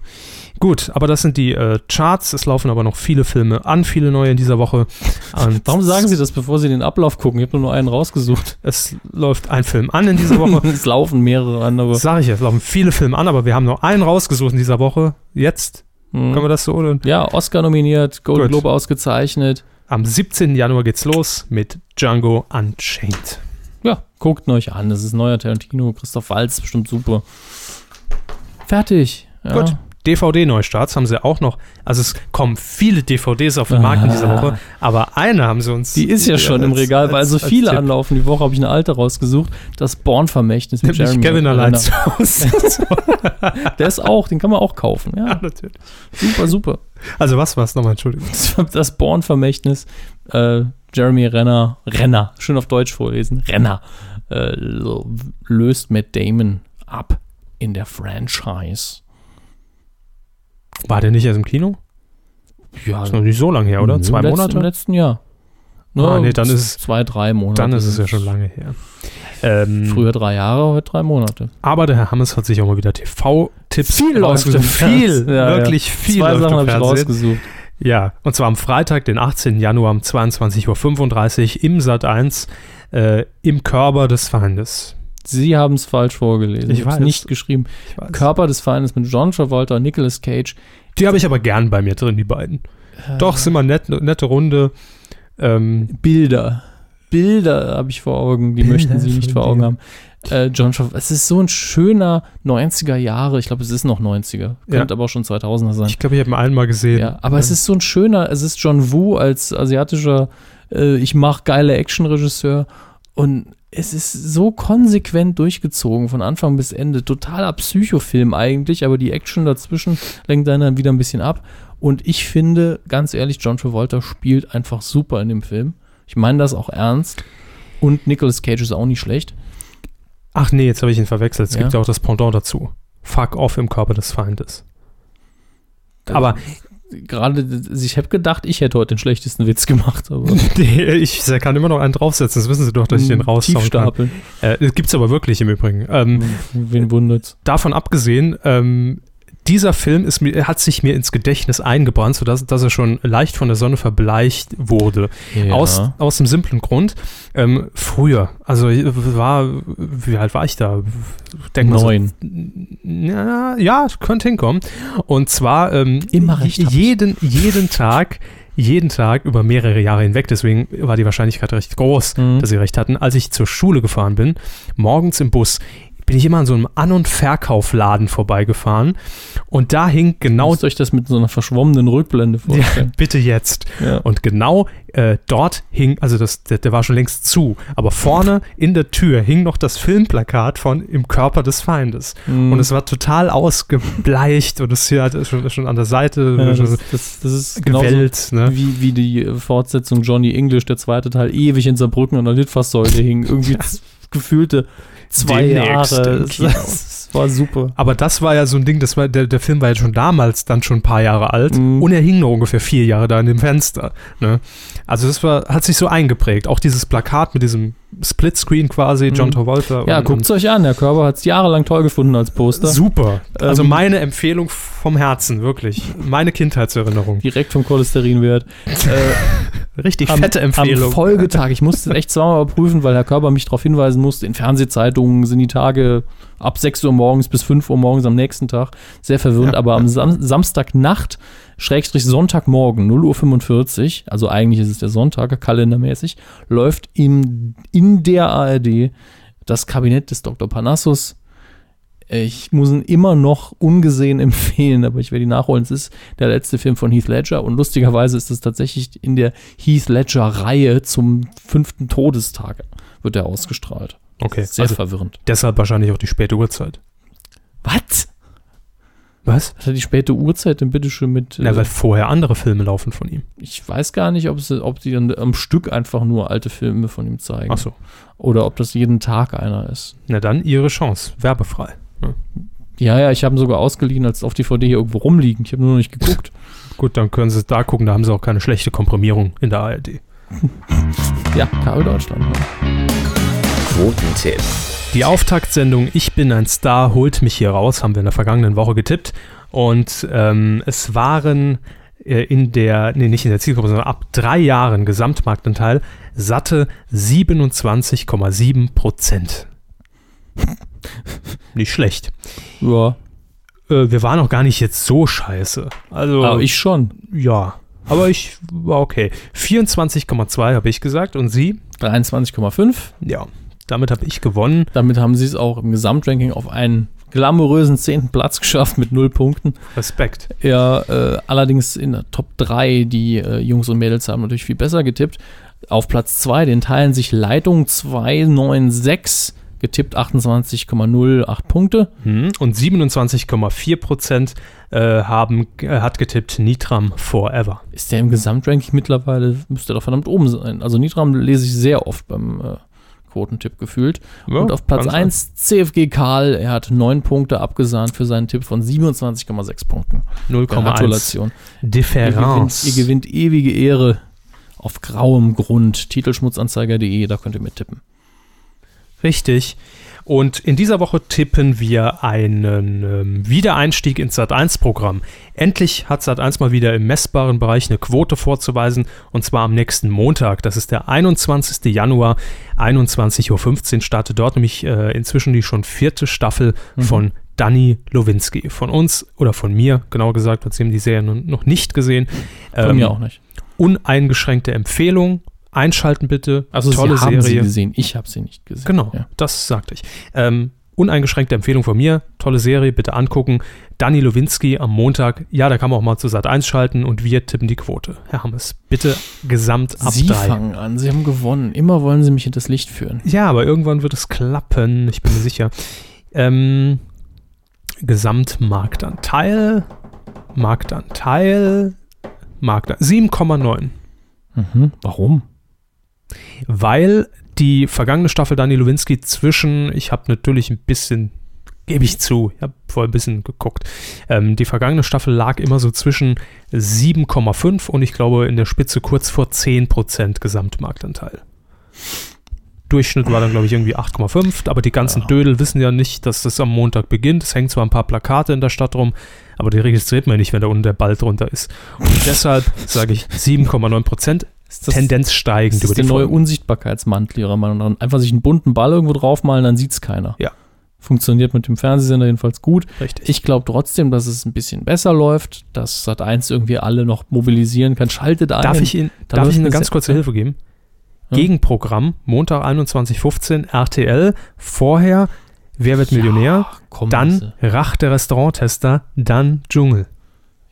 Speaker 2: Gut, aber das sind die äh, Charts. Es laufen aber noch viele Filme an, viele neue in dieser Woche. Und
Speaker 4: Warum sagen Sie das, bevor Sie den Ablauf gucken? Ich habe nur einen rausgesucht.
Speaker 2: Es läuft ein Film an in dieser Woche.
Speaker 4: es laufen mehrere andere.
Speaker 2: Das sage ich, es laufen viele Filme an, aber wir haben noch einen rausgesucht in dieser Woche. Jetzt
Speaker 4: Hm.
Speaker 2: können wir das so. Oder?
Speaker 4: Ja, Oscar nominiert, Golden. Globe ausgezeichnet.
Speaker 2: Am 17. Januar geht's los mit Django Unchained.
Speaker 4: Ja, guckt ihn euch an. Das ist neuer Tarantino. Christoph Waltz, bestimmt super. Fertig. Ja.
Speaker 2: Gut. DVD-Neustarts haben sie auch noch. Also es kommen viele DVDs auf den Markt in dieser
Speaker 4: Ah.
Speaker 2: Woche, aber eine haben sie uns.
Speaker 4: Die ist ja schon im
Speaker 2: als-
Speaker 4: Regal, weil so viele
Speaker 2: Tipp.
Speaker 4: anlaufen. Die Woche habe ich eine alte rausgesucht. Das Born-Vermächtnis mit Jeremy
Speaker 2: Kevin allein
Speaker 4: Renner.
Speaker 2: zu Hause.
Speaker 4: Der ist auch, den kann man auch kaufen.
Speaker 2: ja,
Speaker 4: Ja,
Speaker 2: natürlich.
Speaker 4: super, super.
Speaker 2: Also was war es nochmal, Entschuldigung.
Speaker 4: Das Born-Vermächtnis. Äh, Jeremy Renner, Renner, schön auf Deutsch vorlesen, Renner, äh, löst Matt Damon ab in der Franchise.
Speaker 2: War der nicht erst im Kino?
Speaker 4: Ja,
Speaker 2: Ist noch nicht so lange her, oder? Zwei
Speaker 4: letzten,
Speaker 2: Monate?
Speaker 4: Im letzten Jahr.
Speaker 2: Ah, nee, dann ist es-
Speaker 4: Zwei, drei Monate.
Speaker 2: Dann ist es ja schon lange her. Ähm,
Speaker 4: Früher drei Jahre, heute drei Monate.
Speaker 2: Aber der Herr Hammes hat sich auch mal wieder TV-Tipps
Speaker 4: Viel
Speaker 2: rausgesucht. Viel.
Speaker 4: Ja,
Speaker 2: wirklich viel.
Speaker 4: Zwei Sachen habe ich rausgesucht.
Speaker 2: Ja, und zwar am Freitag, den 18. Januar um 22.35 Uhr im Sat 1 äh, im Körper des Feindes.
Speaker 4: Sie haben es falsch vorgelesen.
Speaker 2: Ich
Speaker 4: habe
Speaker 2: weiß.
Speaker 4: nicht geschrieben. Körper des Feindes mit John Travolta und Nicolas Cage.
Speaker 2: Die habe ich aber gern bei mir drin, die beiden. Doch, sind wir nett, nette Runde. Ähm,
Speaker 4: Bilder. Bilder habe ich vor Augen, die
Speaker 2: Bilder
Speaker 4: möchten Sie nicht vor Augen
Speaker 2: dir.
Speaker 4: haben. Äh, John Travolta, es ist so ein schöner 90er Jahre, ich glaube, es ist noch 90er,
Speaker 2: Ja.
Speaker 4: könnte aber auch schon 2000er sein.
Speaker 2: ich glaube, ich habe ihn einmal gesehen.
Speaker 4: Ja, aber es ist so ein schöner, es ist John Woo als asiatischer, äh, ich mache geile Actionregisseur und es ist so konsequent durchgezogen von Anfang bis Ende. Totaler Psychofilm eigentlich, aber die Action dazwischen lenkt einen dann wieder ein bisschen ab. Und ich finde, ganz ehrlich, John Travolta spielt einfach super in dem Film. Ich meine das auch ernst. Und Nicolas Cage ist auch nicht schlecht.
Speaker 2: Ach nee, jetzt habe ich ihn verwechselt. Es
Speaker 4: Ja.
Speaker 2: gibt ja auch das Pendant dazu. Fuck off im Körper des Feindes. Aber
Speaker 4: Gerade, ich habe gedacht, ich hätte heute den schlechtesten Witz gemacht, aber
Speaker 2: nee, ich kann immer noch einen draufsetzen. Das wissen Sie doch, dass ich den raushauen kann. Äh, das gibt es aber wirklich im Übrigen. Ähm,
Speaker 4: Wen wundert's?
Speaker 2: davon abgesehen, ähm, dieser Film ist hat sich mir ins Gedächtnis eingebrannt, sodass dass er schon leicht von der Sonne verbleicht wurde.
Speaker 4: Ja.
Speaker 2: Aus, aus dem simplen Grund, ähm, früher, also ich war, wie alt war ich da? Denk mal so-
Speaker 4: Neun.
Speaker 2: ja, ja, könnte hinkommen. Und zwar ähm,
Speaker 4: Immer recht
Speaker 2: jeden, jeden Tag, jeden Tag über mehrere Jahre hinweg, deswegen war die Wahrscheinlichkeit recht groß,
Speaker 4: Mhm.
Speaker 2: dass sie recht hatten. Als ich zur Schule gefahren bin, morgens im Bus, bin ich immer an so einem An- und Verkaufladen vorbeigefahren und da hing genau
Speaker 4: Müsst euch das mit so einer verschwommenen Rückblende
Speaker 2: ja,
Speaker 4: vorstellen.
Speaker 2: bitte jetzt.
Speaker 4: Ja.
Speaker 2: Und genau äh, dort hing, also das, der, der war schon längst zu, aber vorne in der Tür hing noch das Filmplakat von Im Körper des Feindes.
Speaker 4: Mhm.
Speaker 2: Und es war total ausgebleicht und es hier halt schon, schon an der Seite
Speaker 4: ja, das, das, das ist
Speaker 2: gewellt. Ne?
Speaker 4: wie, wie die Fortsetzung Johnny English, der zweite Teil, ewig in Saarbrücken an der Litfaßsäule hing. Irgendwie gefühlte zwei
Speaker 2: Demnächst
Speaker 4: Jahre. war super.
Speaker 2: Aber das war ja so ein Ding, das war, der, der Film war ja schon damals dann schon ein paar Jahre alt
Speaker 4: Mhm.
Speaker 2: und er hing noch ungefähr vier Jahre da in dem Fenster. Ne? Also das war, hat sich so eingeprägt. Auch dieses Plakat mit diesem Splitscreen quasi, John
Speaker 4: Mhm.
Speaker 2: Travolta.
Speaker 4: Ja,
Speaker 2: und,
Speaker 4: guckt's euch an. Der Körper hat es jahrelang toll gefunden als Poster.
Speaker 2: Super. Also
Speaker 4: Ähm,
Speaker 2: meine Empfehlung vom Herzen, wirklich. Meine Kindheitserinnerung.
Speaker 4: Direkt vom Cholesterinwert. äh,
Speaker 2: Richtig
Speaker 4: am,
Speaker 2: fette Empfehlung.
Speaker 4: Am Folgetag, ich musste echt zweimal überprüfen, weil Herr Körper mich darauf hinweisen musste, in Fernsehzeitungen sind die Tage ab 6 Uhr morgens bis 5 Uhr morgens am nächsten Tag. Sehr verwirrend,
Speaker 2: Ja,
Speaker 4: aber am Sam Samstagnacht, Schrägstrich Sonntagmorgen, 0 Uhr 45, also eigentlich ist es der Sonntag, kalendermäßig, läuft im, in der ARD das Kabinett des Dr. Panassus. Ich muss ihn immer noch ungesehen empfehlen, aber ich werde ihn nachholen. Es ist der letzte Film von Heath Ledger und lustigerweise ist es tatsächlich in der Heath Ledger-Reihe zum fünften Todestag wird er ausgestrahlt.
Speaker 2: Okay,
Speaker 4: Sehr
Speaker 2: also
Speaker 4: verwirrend.
Speaker 2: deshalb wahrscheinlich auch die späte Uhrzeit.
Speaker 4: Was?
Speaker 2: Was?
Speaker 4: Hat er die späte Uhrzeit denn bitte schon mit.
Speaker 2: Na,
Speaker 4: äh,
Speaker 2: weil vorher andere Filme laufen von ihm.
Speaker 4: ich weiß gar nicht, ob, es, ob die dann am Stück einfach nur alte Filme von ihm zeigen.
Speaker 2: Achso.
Speaker 4: Oder ob das jeden Tag einer ist.
Speaker 2: Na dann ihre Chance. Werbefrei.
Speaker 4: Ja, ja, ich habe ihn sogar ausgeliehen, als auf DVD hier irgendwo rumliegen. Ich habe nur noch nicht geguckt.
Speaker 2: Gut, dann können sie da gucken, da haben sie auch keine schlechte Komprimierung in der ARD.
Speaker 4: ja, Kabel Deutschland.
Speaker 3: Quotentipp.
Speaker 2: Die Auftaktsendung Ich bin ein Star holt mich hier raus, haben wir in der vergangenen Woche getippt. Und ähm, es waren äh, in der, nee, nicht in der Zielgruppe, sondern ab drei Jahren Gesamtmarktanteil satte 27,7 Prozent. nicht schlecht.
Speaker 4: Ja,
Speaker 2: Äh, wir waren auch gar nicht jetzt so scheiße. Also,
Speaker 4: aber ich schon.
Speaker 2: ja. Aber ich war okay. 24,2 habe ich gesagt und Sie?
Speaker 4: 23,5.
Speaker 2: Ja. Damit habe ich gewonnen.
Speaker 4: Damit haben sie es auch im Gesamtranking auf einen glamourösen zehnten Platz geschafft mit null Punkten.
Speaker 2: Respekt.
Speaker 4: Ja, äh, allerdings in der Top 3, die äh, Jungs und Mädels haben natürlich viel besser getippt. Auf Platz 2, den teilen sich Leitung 296, getippt 28,08 Punkte.
Speaker 2: Hm. Und 27,4 Prozent äh, haben, äh, hat getippt Nitram Forever.
Speaker 4: Ist der im Gesamtranking mittlerweile, müsste doch verdammt oben sein. Also Nitram lese ich sehr oft beim äh, Quotentipp gefühlt.
Speaker 2: Ja,
Speaker 4: und auf Platz
Speaker 2: kann sein.
Speaker 4: 1 CFG Karl, er hat 9 Punkte abgesahnt für seinen Tipp von 27,6 Punkten.
Speaker 2: 0,1
Speaker 4: Gratulation. Ihr gewinnt,
Speaker 2: Differenz.
Speaker 4: ihr gewinnt ewige Ehre auf grauem Grund. Titelschmutzanzeiger.de, da könnt ihr mittippen.
Speaker 2: Richtig. Und in dieser Woche tippen wir einen ähm, Wiedereinstieg ins Sat1-Programm. Endlich hat Sat1 mal wieder im messbaren Bereich eine Quote vorzuweisen und zwar am nächsten Montag. Das ist der 21. Januar, 21.15 Uhr startet dort nämlich äh, inzwischen die schon vierte Staffel von Danny Lowinski. Von uns oder von mir, genauer gesagt, wir haben die Serie noch nicht gesehen.
Speaker 4: Von
Speaker 2: Ähm,
Speaker 4: mir auch nicht.
Speaker 2: Uneingeschränkte Empfehlung. Einschalten bitte.
Speaker 4: Also
Speaker 2: Tolle
Speaker 4: sie haben
Speaker 2: Serie.
Speaker 4: sie gesehen, ich habe sie nicht gesehen.
Speaker 2: Genau,
Speaker 4: Ja.
Speaker 2: das sagte ich. Ähm, uneingeschränkte Empfehlung von mir, tolle Serie, bitte angucken. Danny Lowinski am Montag, ja, da kann man auch mal zu Sat 1 schalten und wir tippen die Quote. Herr Hammes, bitte gesamt ab
Speaker 4: Sie
Speaker 2: drei.
Speaker 4: fangen an, sie haben gewonnen. Immer wollen sie mich in das Licht führen.
Speaker 2: Ja, aber irgendwann wird es klappen, ich bin mir sicher. Ähm, Gesamtmarktanteil, Marktanteil, Marktanteil, 7,9.
Speaker 4: Mhm. Warum?
Speaker 2: Weil die vergangene Staffel Dani Lowinski zwischen, ich habe natürlich ein bisschen, gebe ich zu, ich habe vorher ein bisschen geguckt, ähm, die vergangene Staffel lag immer so zwischen 7,5 und ich glaube in der Spitze kurz vor 10% Gesamtmarktanteil. Durchschnitt war dann, glaube ich, irgendwie 8,5, aber die ganzen Dödel wissen ja nicht, dass das am Montag beginnt. Es hängen zwar ein paar Plakate in der Stadt rum, aber die registriert man nicht, wenn da unten der Ball drunter ist. Und deshalb sage ich 7,9 Prozent,
Speaker 4: Ist das,
Speaker 2: Tendenz steigend
Speaker 4: ist das
Speaker 2: die
Speaker 4: der neue. Unsichtbarkeitsmantel Ihrer Meinung nach? Einfach sich einen bunten Ball irgendwo draufmalen, dann sieht es keiner.
Speaker 2: Ja.
Speaker 4: Funktioniert mit dem Fernsehsender jedenfalls gut.
Speaker 2: Richtig.
Speaker 4: Ich glaube trotzdem, dass es ein bisschen besser läuft, dass Sat1 irgendwie alle noch mobilisieren kann. Schaltet ein.
Speaker 2: Darf ich Ihnen,
Speaker 4: da
Speaker 2: darf ich Ihnen eine ganz kurze
Speaker 4: ja.
Speaker 2: Hilfe geben?
Speaker 4: Ja.
Speaker 2: Gegenprogramm, Montag 21.15 RTL, vorher Wer wird Millionär,
Speaker 4: Komm,
Speaker 2: dann. Rach der Restauranttester, dann Dschungel.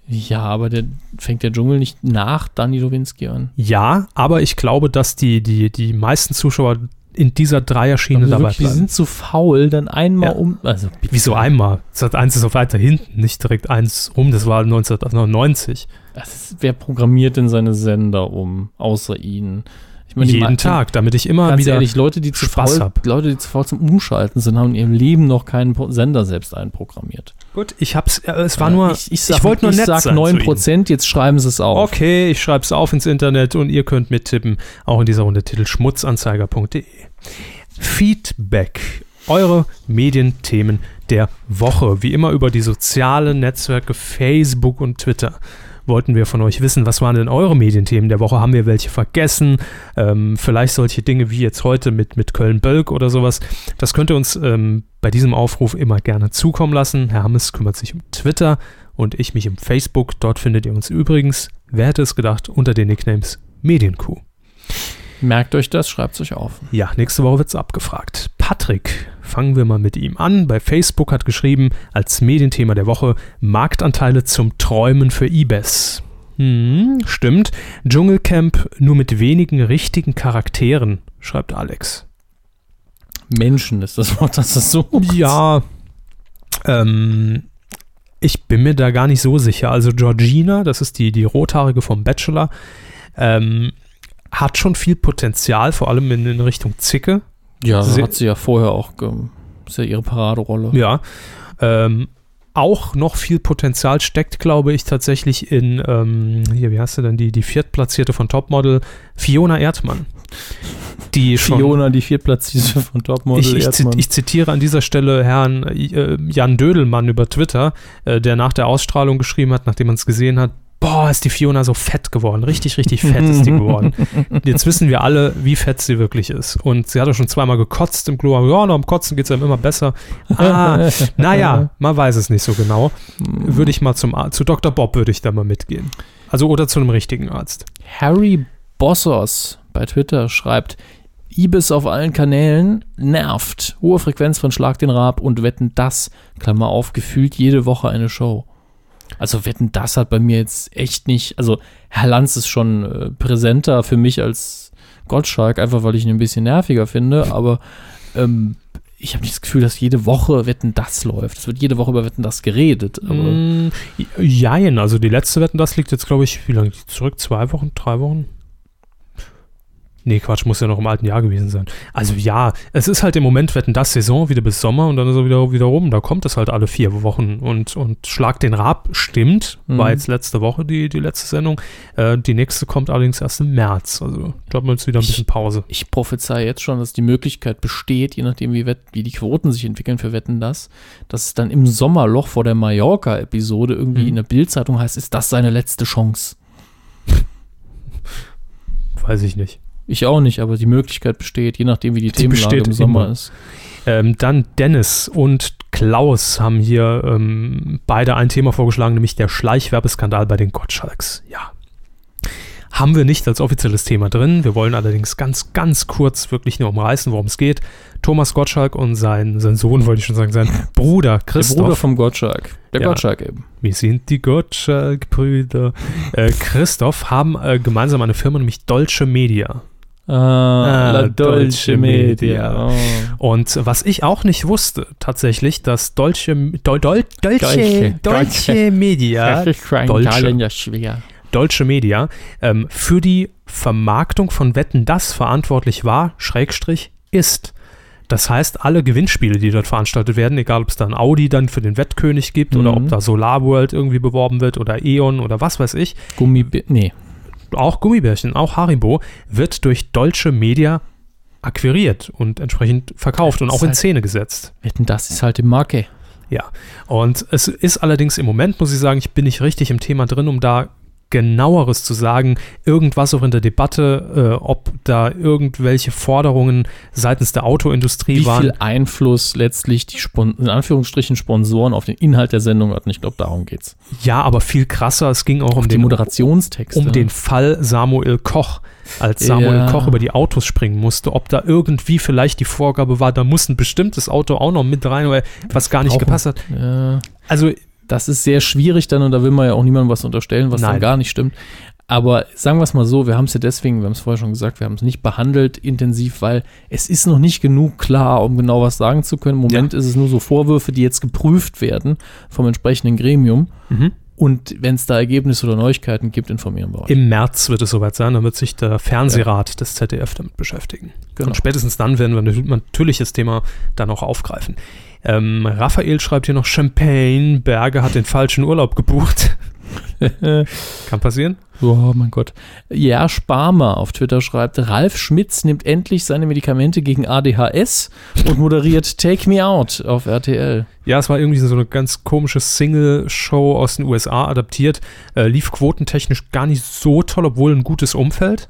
Speaker 4: Ja, aber der fängt der Dschungel nicht nach Dani Lowinski an.
Speaker 2: Ja, aber ich glaube, dass die, die, die meisten Zuschauer in dieser Dreierschiene dabei
Speaker 4: wirklich, die
Speaker 2: bleiben.
Speaker 4: sind zu faul, dann einmal
Speaker 2: Ja.
Speaker 4: um. Also
Speaker 2: Wieso einmal? Sat 1 ist auch weiter hinten, nicht direkt eins rum, das war 1999.
Speaker 4: Das ist, wer programmiert denn seine Sender um, außer ihnen? Ich meine,
Speaker 2: Jeden Tag, damit ich immer
Speaker 4: Ganz
Speaker 2: wieder.
Speaker 4: ehrlich, Leute, die zu
Speaker 2: Spaß
Speaker 4: faul,
Speaker 2: hab.
Speaker 4: Leute, die zu faul zum Umschalten sind, haben in ihrem Leben noch keinen Sender selbst einprogrammiert.
Speaker 2: Gut, ich hab's, äh, es war nur,
Speaker 4: ich, ich, sag,
Speaker 2: wollte nur
Speaker 4: ich
Speaker 2: nett
Speaker 4: sag
Speaker 2: sein zu
Speaker 4: 9%, jetzt schreiben sie es auf.
Speaker 2: Okay, ich schreibe es auf ins Internet und ihr könnt mittippen, auch in dieser Runde Titel schmutzanzeiger.de. Feedback, eure Medienthemen der Woche, wie immer über die sozialen Netzwerke Facebook und Twitter. Wollten wir von euch wissen, was waren denn eure Medienthemen der Woche? Haben wir welche vergessen? Ähm, vielleicht solche Dinge wie jetzt heute mit, mit Köln-Bölk oder sowas. Das könnt ihr uns ähm, bei diesem Aufruf immer gerne zukommen lassen. Herr Hammes kümmert sich um Twitter und ich mich um Facebook. Dort findet ihr uns übrigens, wer hätte es gedacht, unter den Nicknames Medienkuh.
Speaker 4: Merkt euch das, schreibt es euch auf.
Speaker 2: Ja, nächste Woche wird's abgefragt. Patrick, fangen wir mal mit ihm an. Bei Facebook hat geschrieben, als Medienthema der Woche, Marktanteile zum Träumen für IBES. Hm, stimmt. Dschungelcamp nur mit wenigen richtigen Charakteren, schreibt Alex.
Speaker 4: Menschen ist das Wort, das das so.
Speaker 2: Ja, ähm, ich bin mir da gar nicht so sicher. Also Georgina, das ist die, die Rothaarige vom Bachelor, ähm, hat schon viel Potenzial, vor allem in, in Richtung Zicke.
Speaker 4: Ja,
Speaker 2: Sehr-
Speaker 4: hat sie ja vorher auch. Ist ja ihre Paraderolle.
Speaker 2: Ja. Ähm, auch noch viel Potenzial steckt, glaube ich, tatsächlich in, ähm, hier, wie heißt sie denn, die, die Viertplatzierte von Topmodel, Fiona Erdmann. die schon
Speaker 4: Fiona, die Viertplatzierte von Topmodel.
Speaker 2: Ich, ich,
Speaker 4: Erdmann.
Speaker 2: ich zitiere an dieser Stelle Herrn äh, Jan Dödelmann über Twitter, äh, der nach der Ausstrahlung geschrieben hat, nachdem man es gesehen hat, boah, ist die Fiona so fett geworden. Richtig, richtig fett ist die geworden. Jetzt wissen wir alle, wie fett sie wirklich ist. Und sie hat auch schon zweimal gekotzt im Klo. Ja, noch am Kotzen geht es einem immer besser. Ah, naja, man weiß es nicht so genau. Würde ich mal zum Ar- zu Dr. Bob würde ich da mal mitgehen. Also oder zu einem richtigen Arzt.
Speaker 4: Harry Bossos bei Twitter schreibt, Ibis auf allen Kanälen nervt. Hohe Frequenz von Schlag den Raab und Wetten das, Klammer auf, gefühlt jede Woche eine Show. Also Wetten das hat bei mir jetzt echt nicht, also Herr Lanz ist schon äh, präsenter für mich als Gottschalk, einfach weil ich ihn ein bisschen nerviger finde, aber ähm, ich habe nicht das Gefühl, dass jede Woche Wetten das läuft. Es wird jede Woche über Wetten das geredet. Aber
Speaker 2: Mm, jein, also die letzte Wetten, das liegt jetzt, glaube ich, wie lange zurück? Zwei Wochen? Drei Wochen? Nee, Quatsch, muss ja noch im alten Jahr gewesen sein. Also ja, es ist halt im Moment Wetten, das Saison wieder bis Sommer und dann ist er wieder, wieder rum. Da kommt es halt alle vier Wochen und, und Schlag den Rab stimmt,
Speaker 4: Mhm.
Speaker 2: war jetzt letzte Woche die, die letzte Sendung. Äh, die nächste kommt allerdings erst im März. Also ich glaube, jetzt wieder ein
Speaker 4: Ich-
Speaker 2: bisschen Pause.
Speaker 4: ich prophezei jetzt schon, dass die Möglichkeit besteht, je nachdem, wie, Wett, wie die Quoten sich entwickeln für Wetten das, dass es dann im Sommerloch vor der Mallorca-Episode irgendwie
Speaker 2: Mhm.
Speaker 4: in der Bildzeitung heißt, ist das seine letzte Chance?
Speaker 2: Weiß ich nicht.
Speaker 4: Ich auch nicht, aber die Möglichkeit besteht, je nachdem, wie die,
Speaker 2: Die
Speaker 4: Themenlage im Sommer
Speaker 2: immer.
Speaker 4: ist.
Speaker 2: Ähm, dann Dennis und Klaus haben hier ähm, beide ein Thema vorgeschlagen, nämlich der Schleichwerbeskandal bei den Gottschalks. Ja. Haben wir nicht als offizielles Thema drin. Wir wollen allerdings ganz, ganz kurz wirklich nur umreißen, worum es geht. Thomas Gottschalk und sein, sein Sohn, wollte ich schon sagen, sein Bruder
Speaker 4: Der
Speaker 2: Christoph.
Speaker 4: Bruder vom Gottschalk. Der
Speaker 2: Ja.
Speaker 4: Gottschalk eben.
Speaker 2: Wir sind die Gottschalk-Brüder. Äh, Christoph haben äh, gemeinsam eine Firma, nämlich Dolce Media.
Speaker 4: Ah,
Speaker 2: La Dolce Media.
Speaker 4: Oh.
Speaker 2: Und was ich auch nicht wusste, tatsächlich, dass Dolce, Dol, Dol, Dolce,
Speaker 4: Dolce,
Speaker 2: Dolce. Media,
Speaker 4: ist für einen
Speaker 2: Dolce.
Speaker 4: Italiener schwer.
Speaker 2: Dolce Media, ähm, für die Vermarktung von Wetten das verantwortlich war, Schrägstrich, ist. Das heißt, alle Gewinnspiele, die dort veranstaltet werden, egal ob es da ein Audi dann für den Wettkönig gibt oder
Speaker 4: Mhm.
Speaker 2: ob da Solar World irgendwie beworben wird oder E.ON oder was weiß ich,
Speaker 4: Gummi, nee.
Speaker 2: Auch Gummibärchen, auch Haribo, wird durch Dolce Media akquiriert und entsprechend verkauft und auch in
Speaker 4: heißt-
Speaker 2: Szene gesetzt.
Speaker 4: Das ist halt die Marke.
Speaker 2: Ja, und es ist allerdings im Moment, muss ich sagen, ich bin nicht richtig im Thema drin, um da genaueres zu sagen, irgendwas auch in der Debatte, äh, ob da irgendwelche Forderungen seitens der Autoindustrie
Speaker 4: Wie
Speaker 2: waren.
Speaker 4: viel Einfluss letztlich die Spon in Anführungsstrichen Sponsoren auf den Inhalt der Sendung hatten. Ich glaube, darum geht's.
Speaker 2: Ja, aber viel krasser, es ging auch um
Speaker 4: Die
Speaker 2: den,
Speaker 4: Moderationstexte.
Speaker 2: um den Fall Samuel Koch, als Samuel
Speaker 4: Ja.
Speaker 2: Koch über die Autos springen musste, ob da irgendwie vielleicht die Vorgabe war, da muss ein bestimmtes Auto auch noch mit rein, weil was gar nicht gepasst hat.
Speaker 4: Ja,
Speaker 2: Also
Speaker 4: das ist sehr schwierig dann und da will man ja auch niemandem was unterstellen, was
Speaker 2: Nein.
Speaker 4: dann gar nicht stimmt. Aber sagen wir es mal so, wir haben es ja deswegen, wir haben es vorher schon gesagt, wir haben es nicht behandelt intensiv, weil es ist noch nicht genug klar, um genau was sagen zu können. Im Moment ist es nur so Vorwürfe, die jetzt geprüft werden vom entsprechenden Gremium.
Speaker 2: mhm.
Speaker 4: Und wenn es da Ergebnisse oder Neuigkeiten gibt, informieren wir euch.
Speaker 2: Im März wird es soweit sein, dann wird sich der Fernsehrat des ZDF damit beschäftigen.
Speaker 4: Genau.
Speaker 2: Und spätestens dann werden wir natür- natürlich das Thema dann auch aufgreifen. Ähm, Raphael schreibt hier noch Champagne, Berge hat den falschen Urlaub gebucht. Kann passieren.
Speaker 4: Oh mein Gott. Ja, Sparmer auf Twitter schreibt, Ralf Schmitz nimmt endlich seine Medikamente gegen ADHS und moderiert Take Me Out auf RTL.
Speaker 2: Ja, es war irgendwie so eine ganz komische Single-Show aus den USA adaptiert. Äh, lief quotentechnisch gar nicht so toll, obwohl ein gutes Umfeld.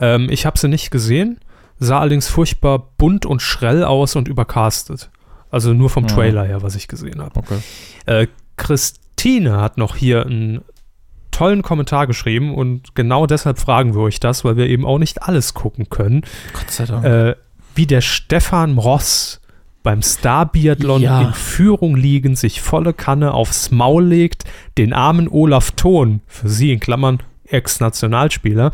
Speaker 2: Ähm, ich habe sie nicht gesehen, sah allerdings furchtbar bunt und schrell aus und übercastet. Also nur vom
Speaker 4: Ja.
Speaker 2: Trailer her, was ich gesehen habe.
Speaker 4: Okay.
Speaker 2: Äh, Christine hat noch hier einen tollen Kommentar geschrieben und genau deshalb fragen wir euch das, weil wir eben auch nicht alles gucken können.
Speaker 4: Gott sei Dank.
Speaker 2: Äh, wie der Stefan Ross beim Star-Biathlon
Speaker 4: Ja.
Speaker 2: in Führung liegend sich volle Kanne aufs Maul legt, den armen Olaf Thon, für sie in Klammern Ex-Nationalspieler,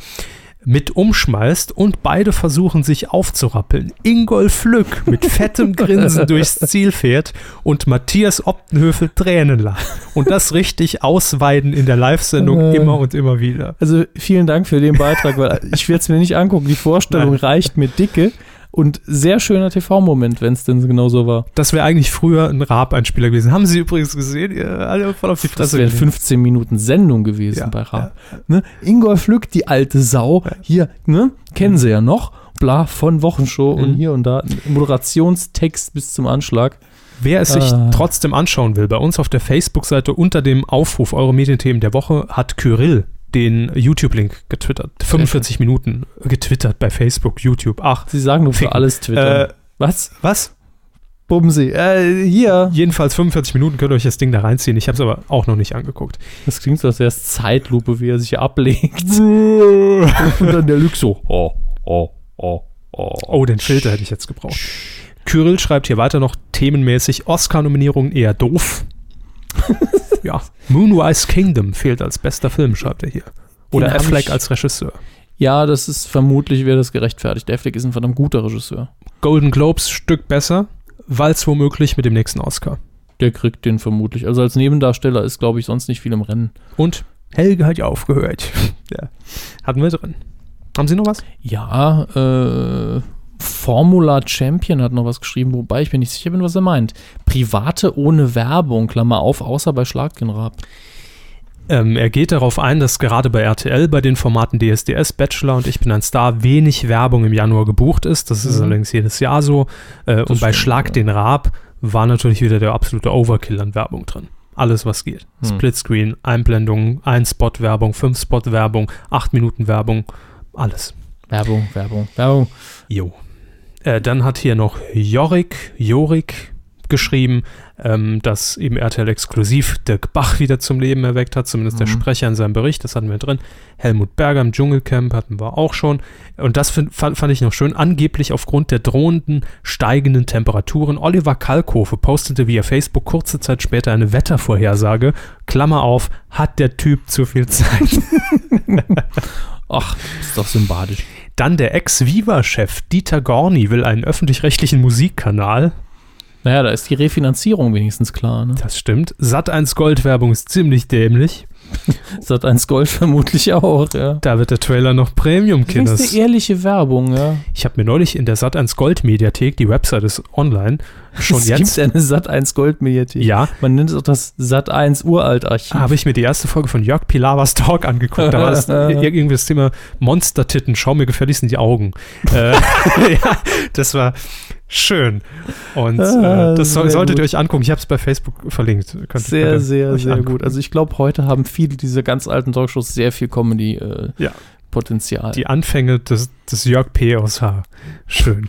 Speaker 2: mit umschmeißt und beide versuchen sich aufzurappeln. Ingolf Lück mit fettem Grinsen durchs Ziel fährt und Matthias Optenhöfel Tränen lacht. Und das richtig ausweiden in der Live-Sendung
Speaker 4: Äh.
Speaker 2: immer und immer wieder.
Speaker 4: Also vielen Dank für den Beitrag, weil ich werde es mir nicht angucken. Die Vorstellung
Speaker 2: Nein.
Speaker 4: reicht mir dicke und sehr schöner TV-Moment, wenn es denn genau so war.
Speaker 2: Das wäre eigentlich früher ein Raab-Einspieler gewesen. Haben Sie übrigens gesehen? Ihr alle voll auf die
Speaker 4: Das
Speaker 2: Fresse.
Speaker 4: wäre
Speaker 2: gelegen.
Speaker 4: 15 Minuten Sendung gewesen
Speaker 2: Ja,
Speaker 4: bei Raab. Ne? Ingolf Lück, die alte Sau, hier, ne? kennen sie ja noch. bla von Wochenshow und
Speaker 2: Mhm.
Speaker 4: hier und da Moderationstext bis zum Anschlag.
Speaker 2: Wer es sich
Speaker 4: Ah.
Speaker 2: trotzdem anschauen will, bei uns auf der Facebook-Seite unter dem Aufruf Eure Medienthemen der Woche hat Kyrill den YouTube-Link getwittert. 45 Minuten getwittert bei Facebook, YouTube. Ach,
Speaker 4: Sie sagen nur für alles Twitter.
Speaker 2: Äh,
Speaker 4: Was?
Speaker 2: was?
Speaker 4: Bumsi. Äh, hier.
Speaker 2: Jedenfalls 45 Minuten könnt ihr euch das Ding da reinziehen. Ich habe es aber auch noch nicht angeguckt.
Speaker 4: Das klingt so, als wäre es Zeitlupe, wie er sich ablegt. und dann der Lüg so. Oh, oh, oh, oh.
Speaker 2: Oh, den Filter hätte ich jetzt gebraucht. Kyrill schreibt hier weiter noch themenmäßig Oscar-Nominierungen eher doof. ja, Moonrise Kingdom fehlt als bester Film, schreibt er hier. Oder
Speaker 4: Den
Speaker 2: Affleck
Speaker 4: ich-
Speaker 2: als Regisseur.
Speaker 4: Ja, das ist vermutlich, wäre das gerechtfertigt. Der Affleck ist ein verdammt guter Regisseur.
Speaker 2: Golden Globes Stück besser, weil es womöglich mit dem nächsten Oscar.
Speaker 4: Der kriegt den vermutlich. Also als Nebendarsteller ist, glaube ich, sonst nicht viel im Rennen.
Speaker 2: Und Helge hat ja aufgehört. ja. Hatten wir drin. Haben Sie noch was?
Speaker 4: Ja, äh, Formula Champion hat noch was geschrieben, wobei ich mir nicht sicher bin, was er meint. Private ohne Werbung, Klammer auf, außer bei Schlag den Rab.
Speaker 2: Ähm, er geht darauf ein, dass gerade bei RTL bei den Formaten DSDS, Bachelor und Ich bin ein Star wenig Werbung im Januar gebucht ist. Das ist
Speaker 4: Mhm.
Speaker 2: allerdings jedes Jahr so. Äh, und bei
Speaker 4: stimmt,
Speaker 2: Schlag
Speaker 4: ja.
Speaker 2: den Raab war natürlich wieder der absolute Overkill an Werbung drin. Alles, was geht.
Speaker 4: Hm.
Speaker 2: Splitscreen, Einblendungen, ein Spot Werbung, fünf Spot Werbung, acht Minuten Werbung, alles.
Speaker 4: Werbung, Werbung, Werbung.
Speaker 2: Jo. Äh, dann hat hier noch Jorik, Jorik geschrieben, ähm, dass eben RTL exklusiv Dirk Bach wieder zum Leben erweckt hat, zumindest der
Speaker 4: Mhm.
Speaker 2: Sprecher in seinem Bericht, das hatten wir drin. Helmut Berger im Dschungelcamp hatten wir auch schon. Und das find, fand, fand ich noch schön. Angeblich aufgrund der drohenden steigenden Temperaturen. Oliver Kalkofe postete via Facebook kurze Zeit später eine Wettervorhersage. Klammer auf, hat der Typ zu viel Zeit.
Speaker 4: Ach, ist doch sympathisch.
Speaker 2: Dann der Ex-Viva-Chef Dieter Gorni will einen öffentlich-rechtlichen Musikkanal.
Speaker 4: Naja, da ist die Refinanzierung wenigstens klar. Ne?
Speaker 2: Das stimmt. Sat1 Gold-Werbung ist ziemlich dämlich.
Speaker 4: Sat 1 Gold vermutlich auch, ja.
Speaker 2: Da wird der Trailer noch Premium,
Speaker 4: Das ist
Speaker 2: Kinders.
Speaker 4: eine ehrliche Werbung, ja.
Speaker 2: Ich habe mir neulich in der Sat1 Gold-Mediathek, die Website ist online, schon
Speaker 4: es
Speaker 2: jetzt.
Speaker 4: gibt eine Sat 1 Gold Mediathek.
Speaker 2: Ja,
Speaker 4: Man nennt es auch das Sat 1 Uralt-Archiv.
Speaker 2: habe ich mir die erste Folge von Jörg Pilawas Talk angeguckt. Da war das irgendwie das Thema Monstertitten. Schau mir gefälligst in die Augen. äh, ja, das war schön. Und
Speaker 4: Ah,
Speaker 2: äh, das
Speaker 4: sehr
Speaker 2: solltet
Speaker 4: gut.
Speaker 2: ihr euch angucken. Ich habe es bei Facebook verlinkt. Könnt,
Speaker 4: Sehr, sehr, sehr
Speaker 2: angucken.
Speaker 4: gut. Also ich glaube, heute haben viele dieser ganz alten Talkshows sehr viel
Speaker 2: Ja.
Speaker 4: Comedy-Potenzial.
Speaker 2: Die Anfänge des, des Jörg P. aus H. Schön.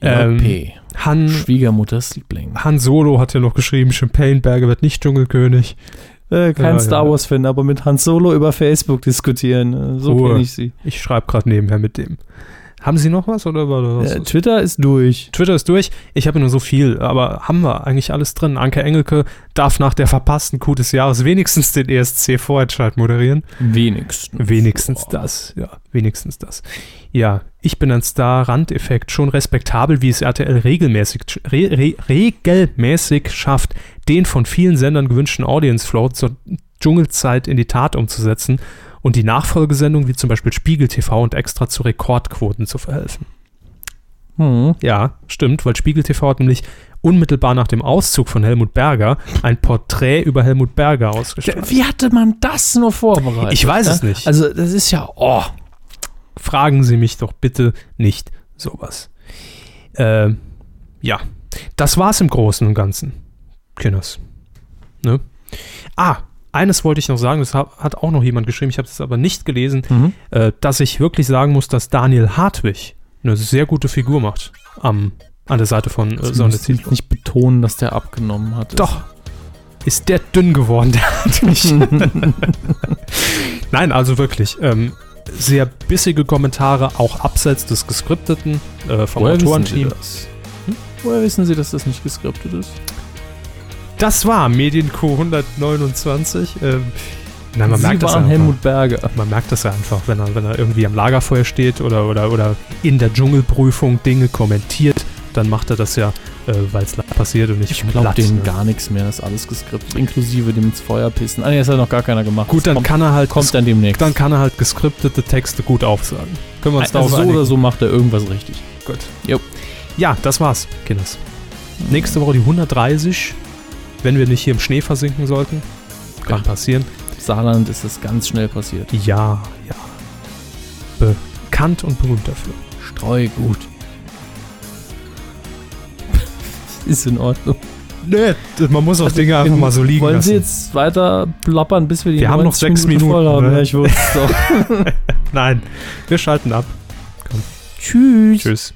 Speaker 4: ähm,
Speaker 2: Ähm,
Speaker 4: P.
Speaker 2: Han,
Speaker 4: Schwiegermutters Liebling.
Speaker 2: Han Solo hat ja noch geschrieben, Champagneberger wird nicht Dschungelkönig.
Speaker 4: Äh, kein
Speaker 2: Ja,
Speaker 4: Star
Speaker 2: ja.
Speaker 4: Wars-Fan, aber mit Han Solo über Facebook diskutieren. Äh, So
Speaker 2: Ruhe.
Speaker 4: kenne ich sie.
Speaker 2: Ich schreibe gerade nebenher mit dem. Haben Sie noch was oder war das?
Speaker 4: Äh, Twitter ist durch.
Speaker 2: Twitter ist durch. Ich habe nur so viel, aber haben wir eigentlich alles drin. Anke Engelke darf nach der verpassten Coup des Jahres wenigstens den ESC Vorentscheid moderieren.
Speaker 4: Wenigstens.
Speaker 2: Wenigstens das, ja, wenigstens das. Ja, ich bin ein Star, Randeffekt, schon respektabel, wie es RTL regelmäßig, re, re, regelmäßig schafft, den von vielen Sendern gewünschten Audience Flow zur Dschungelzeit in die Tat umzusetzen und die Nachfolgesendung wie zum Beispiel Spiegel TV und Extra zu Rekordquoten zu verhelfen.
Speaker 4: Hm.
Speaker 2: Ja, stimmt, weil Spiegel TV hat nämlich unmittelbar nach dem Auszug von Helmut Berger ein Porträt über Helmut Berger ausgestrahlt.
Speaker 4: Wie hatte man das nur vorbereitet?
Speaker 2: Ich weiß es
Speaker 4: ne?
Speaker 2: nicht.
Speaker 4: Also, das ist ja, oh.
Speaker 2: fragen Sie mich doch bitte nicht sowas. Ähm, ja, das war's im Großen und Ganzen. Kinders. Ne? Ah, eines wollte ich noch sagen, das hat auch noch jemand geschrieben, ich habe es aber nicht gelesen,
Speaker 4: Mhm.
Speaker 2: äh, dass ich wirklich sagen muss, dass Daniel Hartwig eine sehr gute Figur macht am, an der Seite von äh,
Speaker 4: Sie
Speaker 2: Sonne zieht.
Speaker 4: nicht betonen, dass der abgenommen hat.
Speaker 2: Doch. Ist der dünn geworden, der Hartwig. Nein, also wirklich. Ähm, sehr bissige Kommentare, auch abseits des Geskripteten äh, vom
Speaker 4: Woher wissen Sie
Speaker 2: Autorenteam.
Speaker 4: Hm? Woher wissen Sie, dass das nicht geskriptet ist?
Speaker 2: Das war Medienco 129. Ähm, nein, man
Speaker 4: Sie
Speaker 2: merkt das
Speaker 4: waren
Speaker 2: einfach.
Speaker 4: Helmut Berger.
Speaker 2: Man merkt das ja einfach, wenn er, wenn er irgendwie am Lagerfeuer steht oder, oder, oder in der Dschungelprüfung Dinge kommentiert, dann macht er das ja, äh, weil es passiert und nicht
Speaker 4: Ich glaube denen
Speaker 2: ne?
Speaker 4: gar nichts mehr, das ist alles geskriptet, inklusive dem ins Feuer pissen. Ah, nee, das hat noch gar keiner gemacht.
Speaker 2: Gut, dann
Speaker 4: kommt,
Speaker 2: kann er halt
Speaker 4: kommt dann demnächst.
Speaker 2: dann kann er halt geskriptete Texte gut aufsagen. Können wir uns
Speaker 4: also
Speaker 2: darauf
Speaker 4: so
Speaker 2: einigen?
Speaker 4: oder so macht er irgendwas richtig.
Speaker 2: Gut.
Speaker 4: Jo.
Speaker 2: Ja, das war's, Kinders. Nächste Woche die 130, wenn wir nicht hier im Schnee versinken sollten. Kann
Speaker 4: Ja.
Speaker 2: passieren.
Speaker 4: Saarland ist das ganz schnell passiert.
Speaker 2: Ja, ja. Bekannt und berühmt dafür.
Speaker 4: Streugut. Ist in Ordnung.
Speaker 2: Nee, man muss auch Dinge einfach mal so liegen
Speaker 4: Wollen Sie
Speaker 2: lassen.
Speaker 4: jetzt weiter plappern, bis wir die
Speaker 2: Wir haben noch
Speaker 4: 90
Speaker 2: sechs Minuten,
Speaker 4: voll haben?
Speaker 2: ne?
Speaker 4: Ja, ich wusste es doch.
Speaker 2: Nein, wir schalten ab.
Speaker 4: Tschüss.
Speaker 2: Tschüss.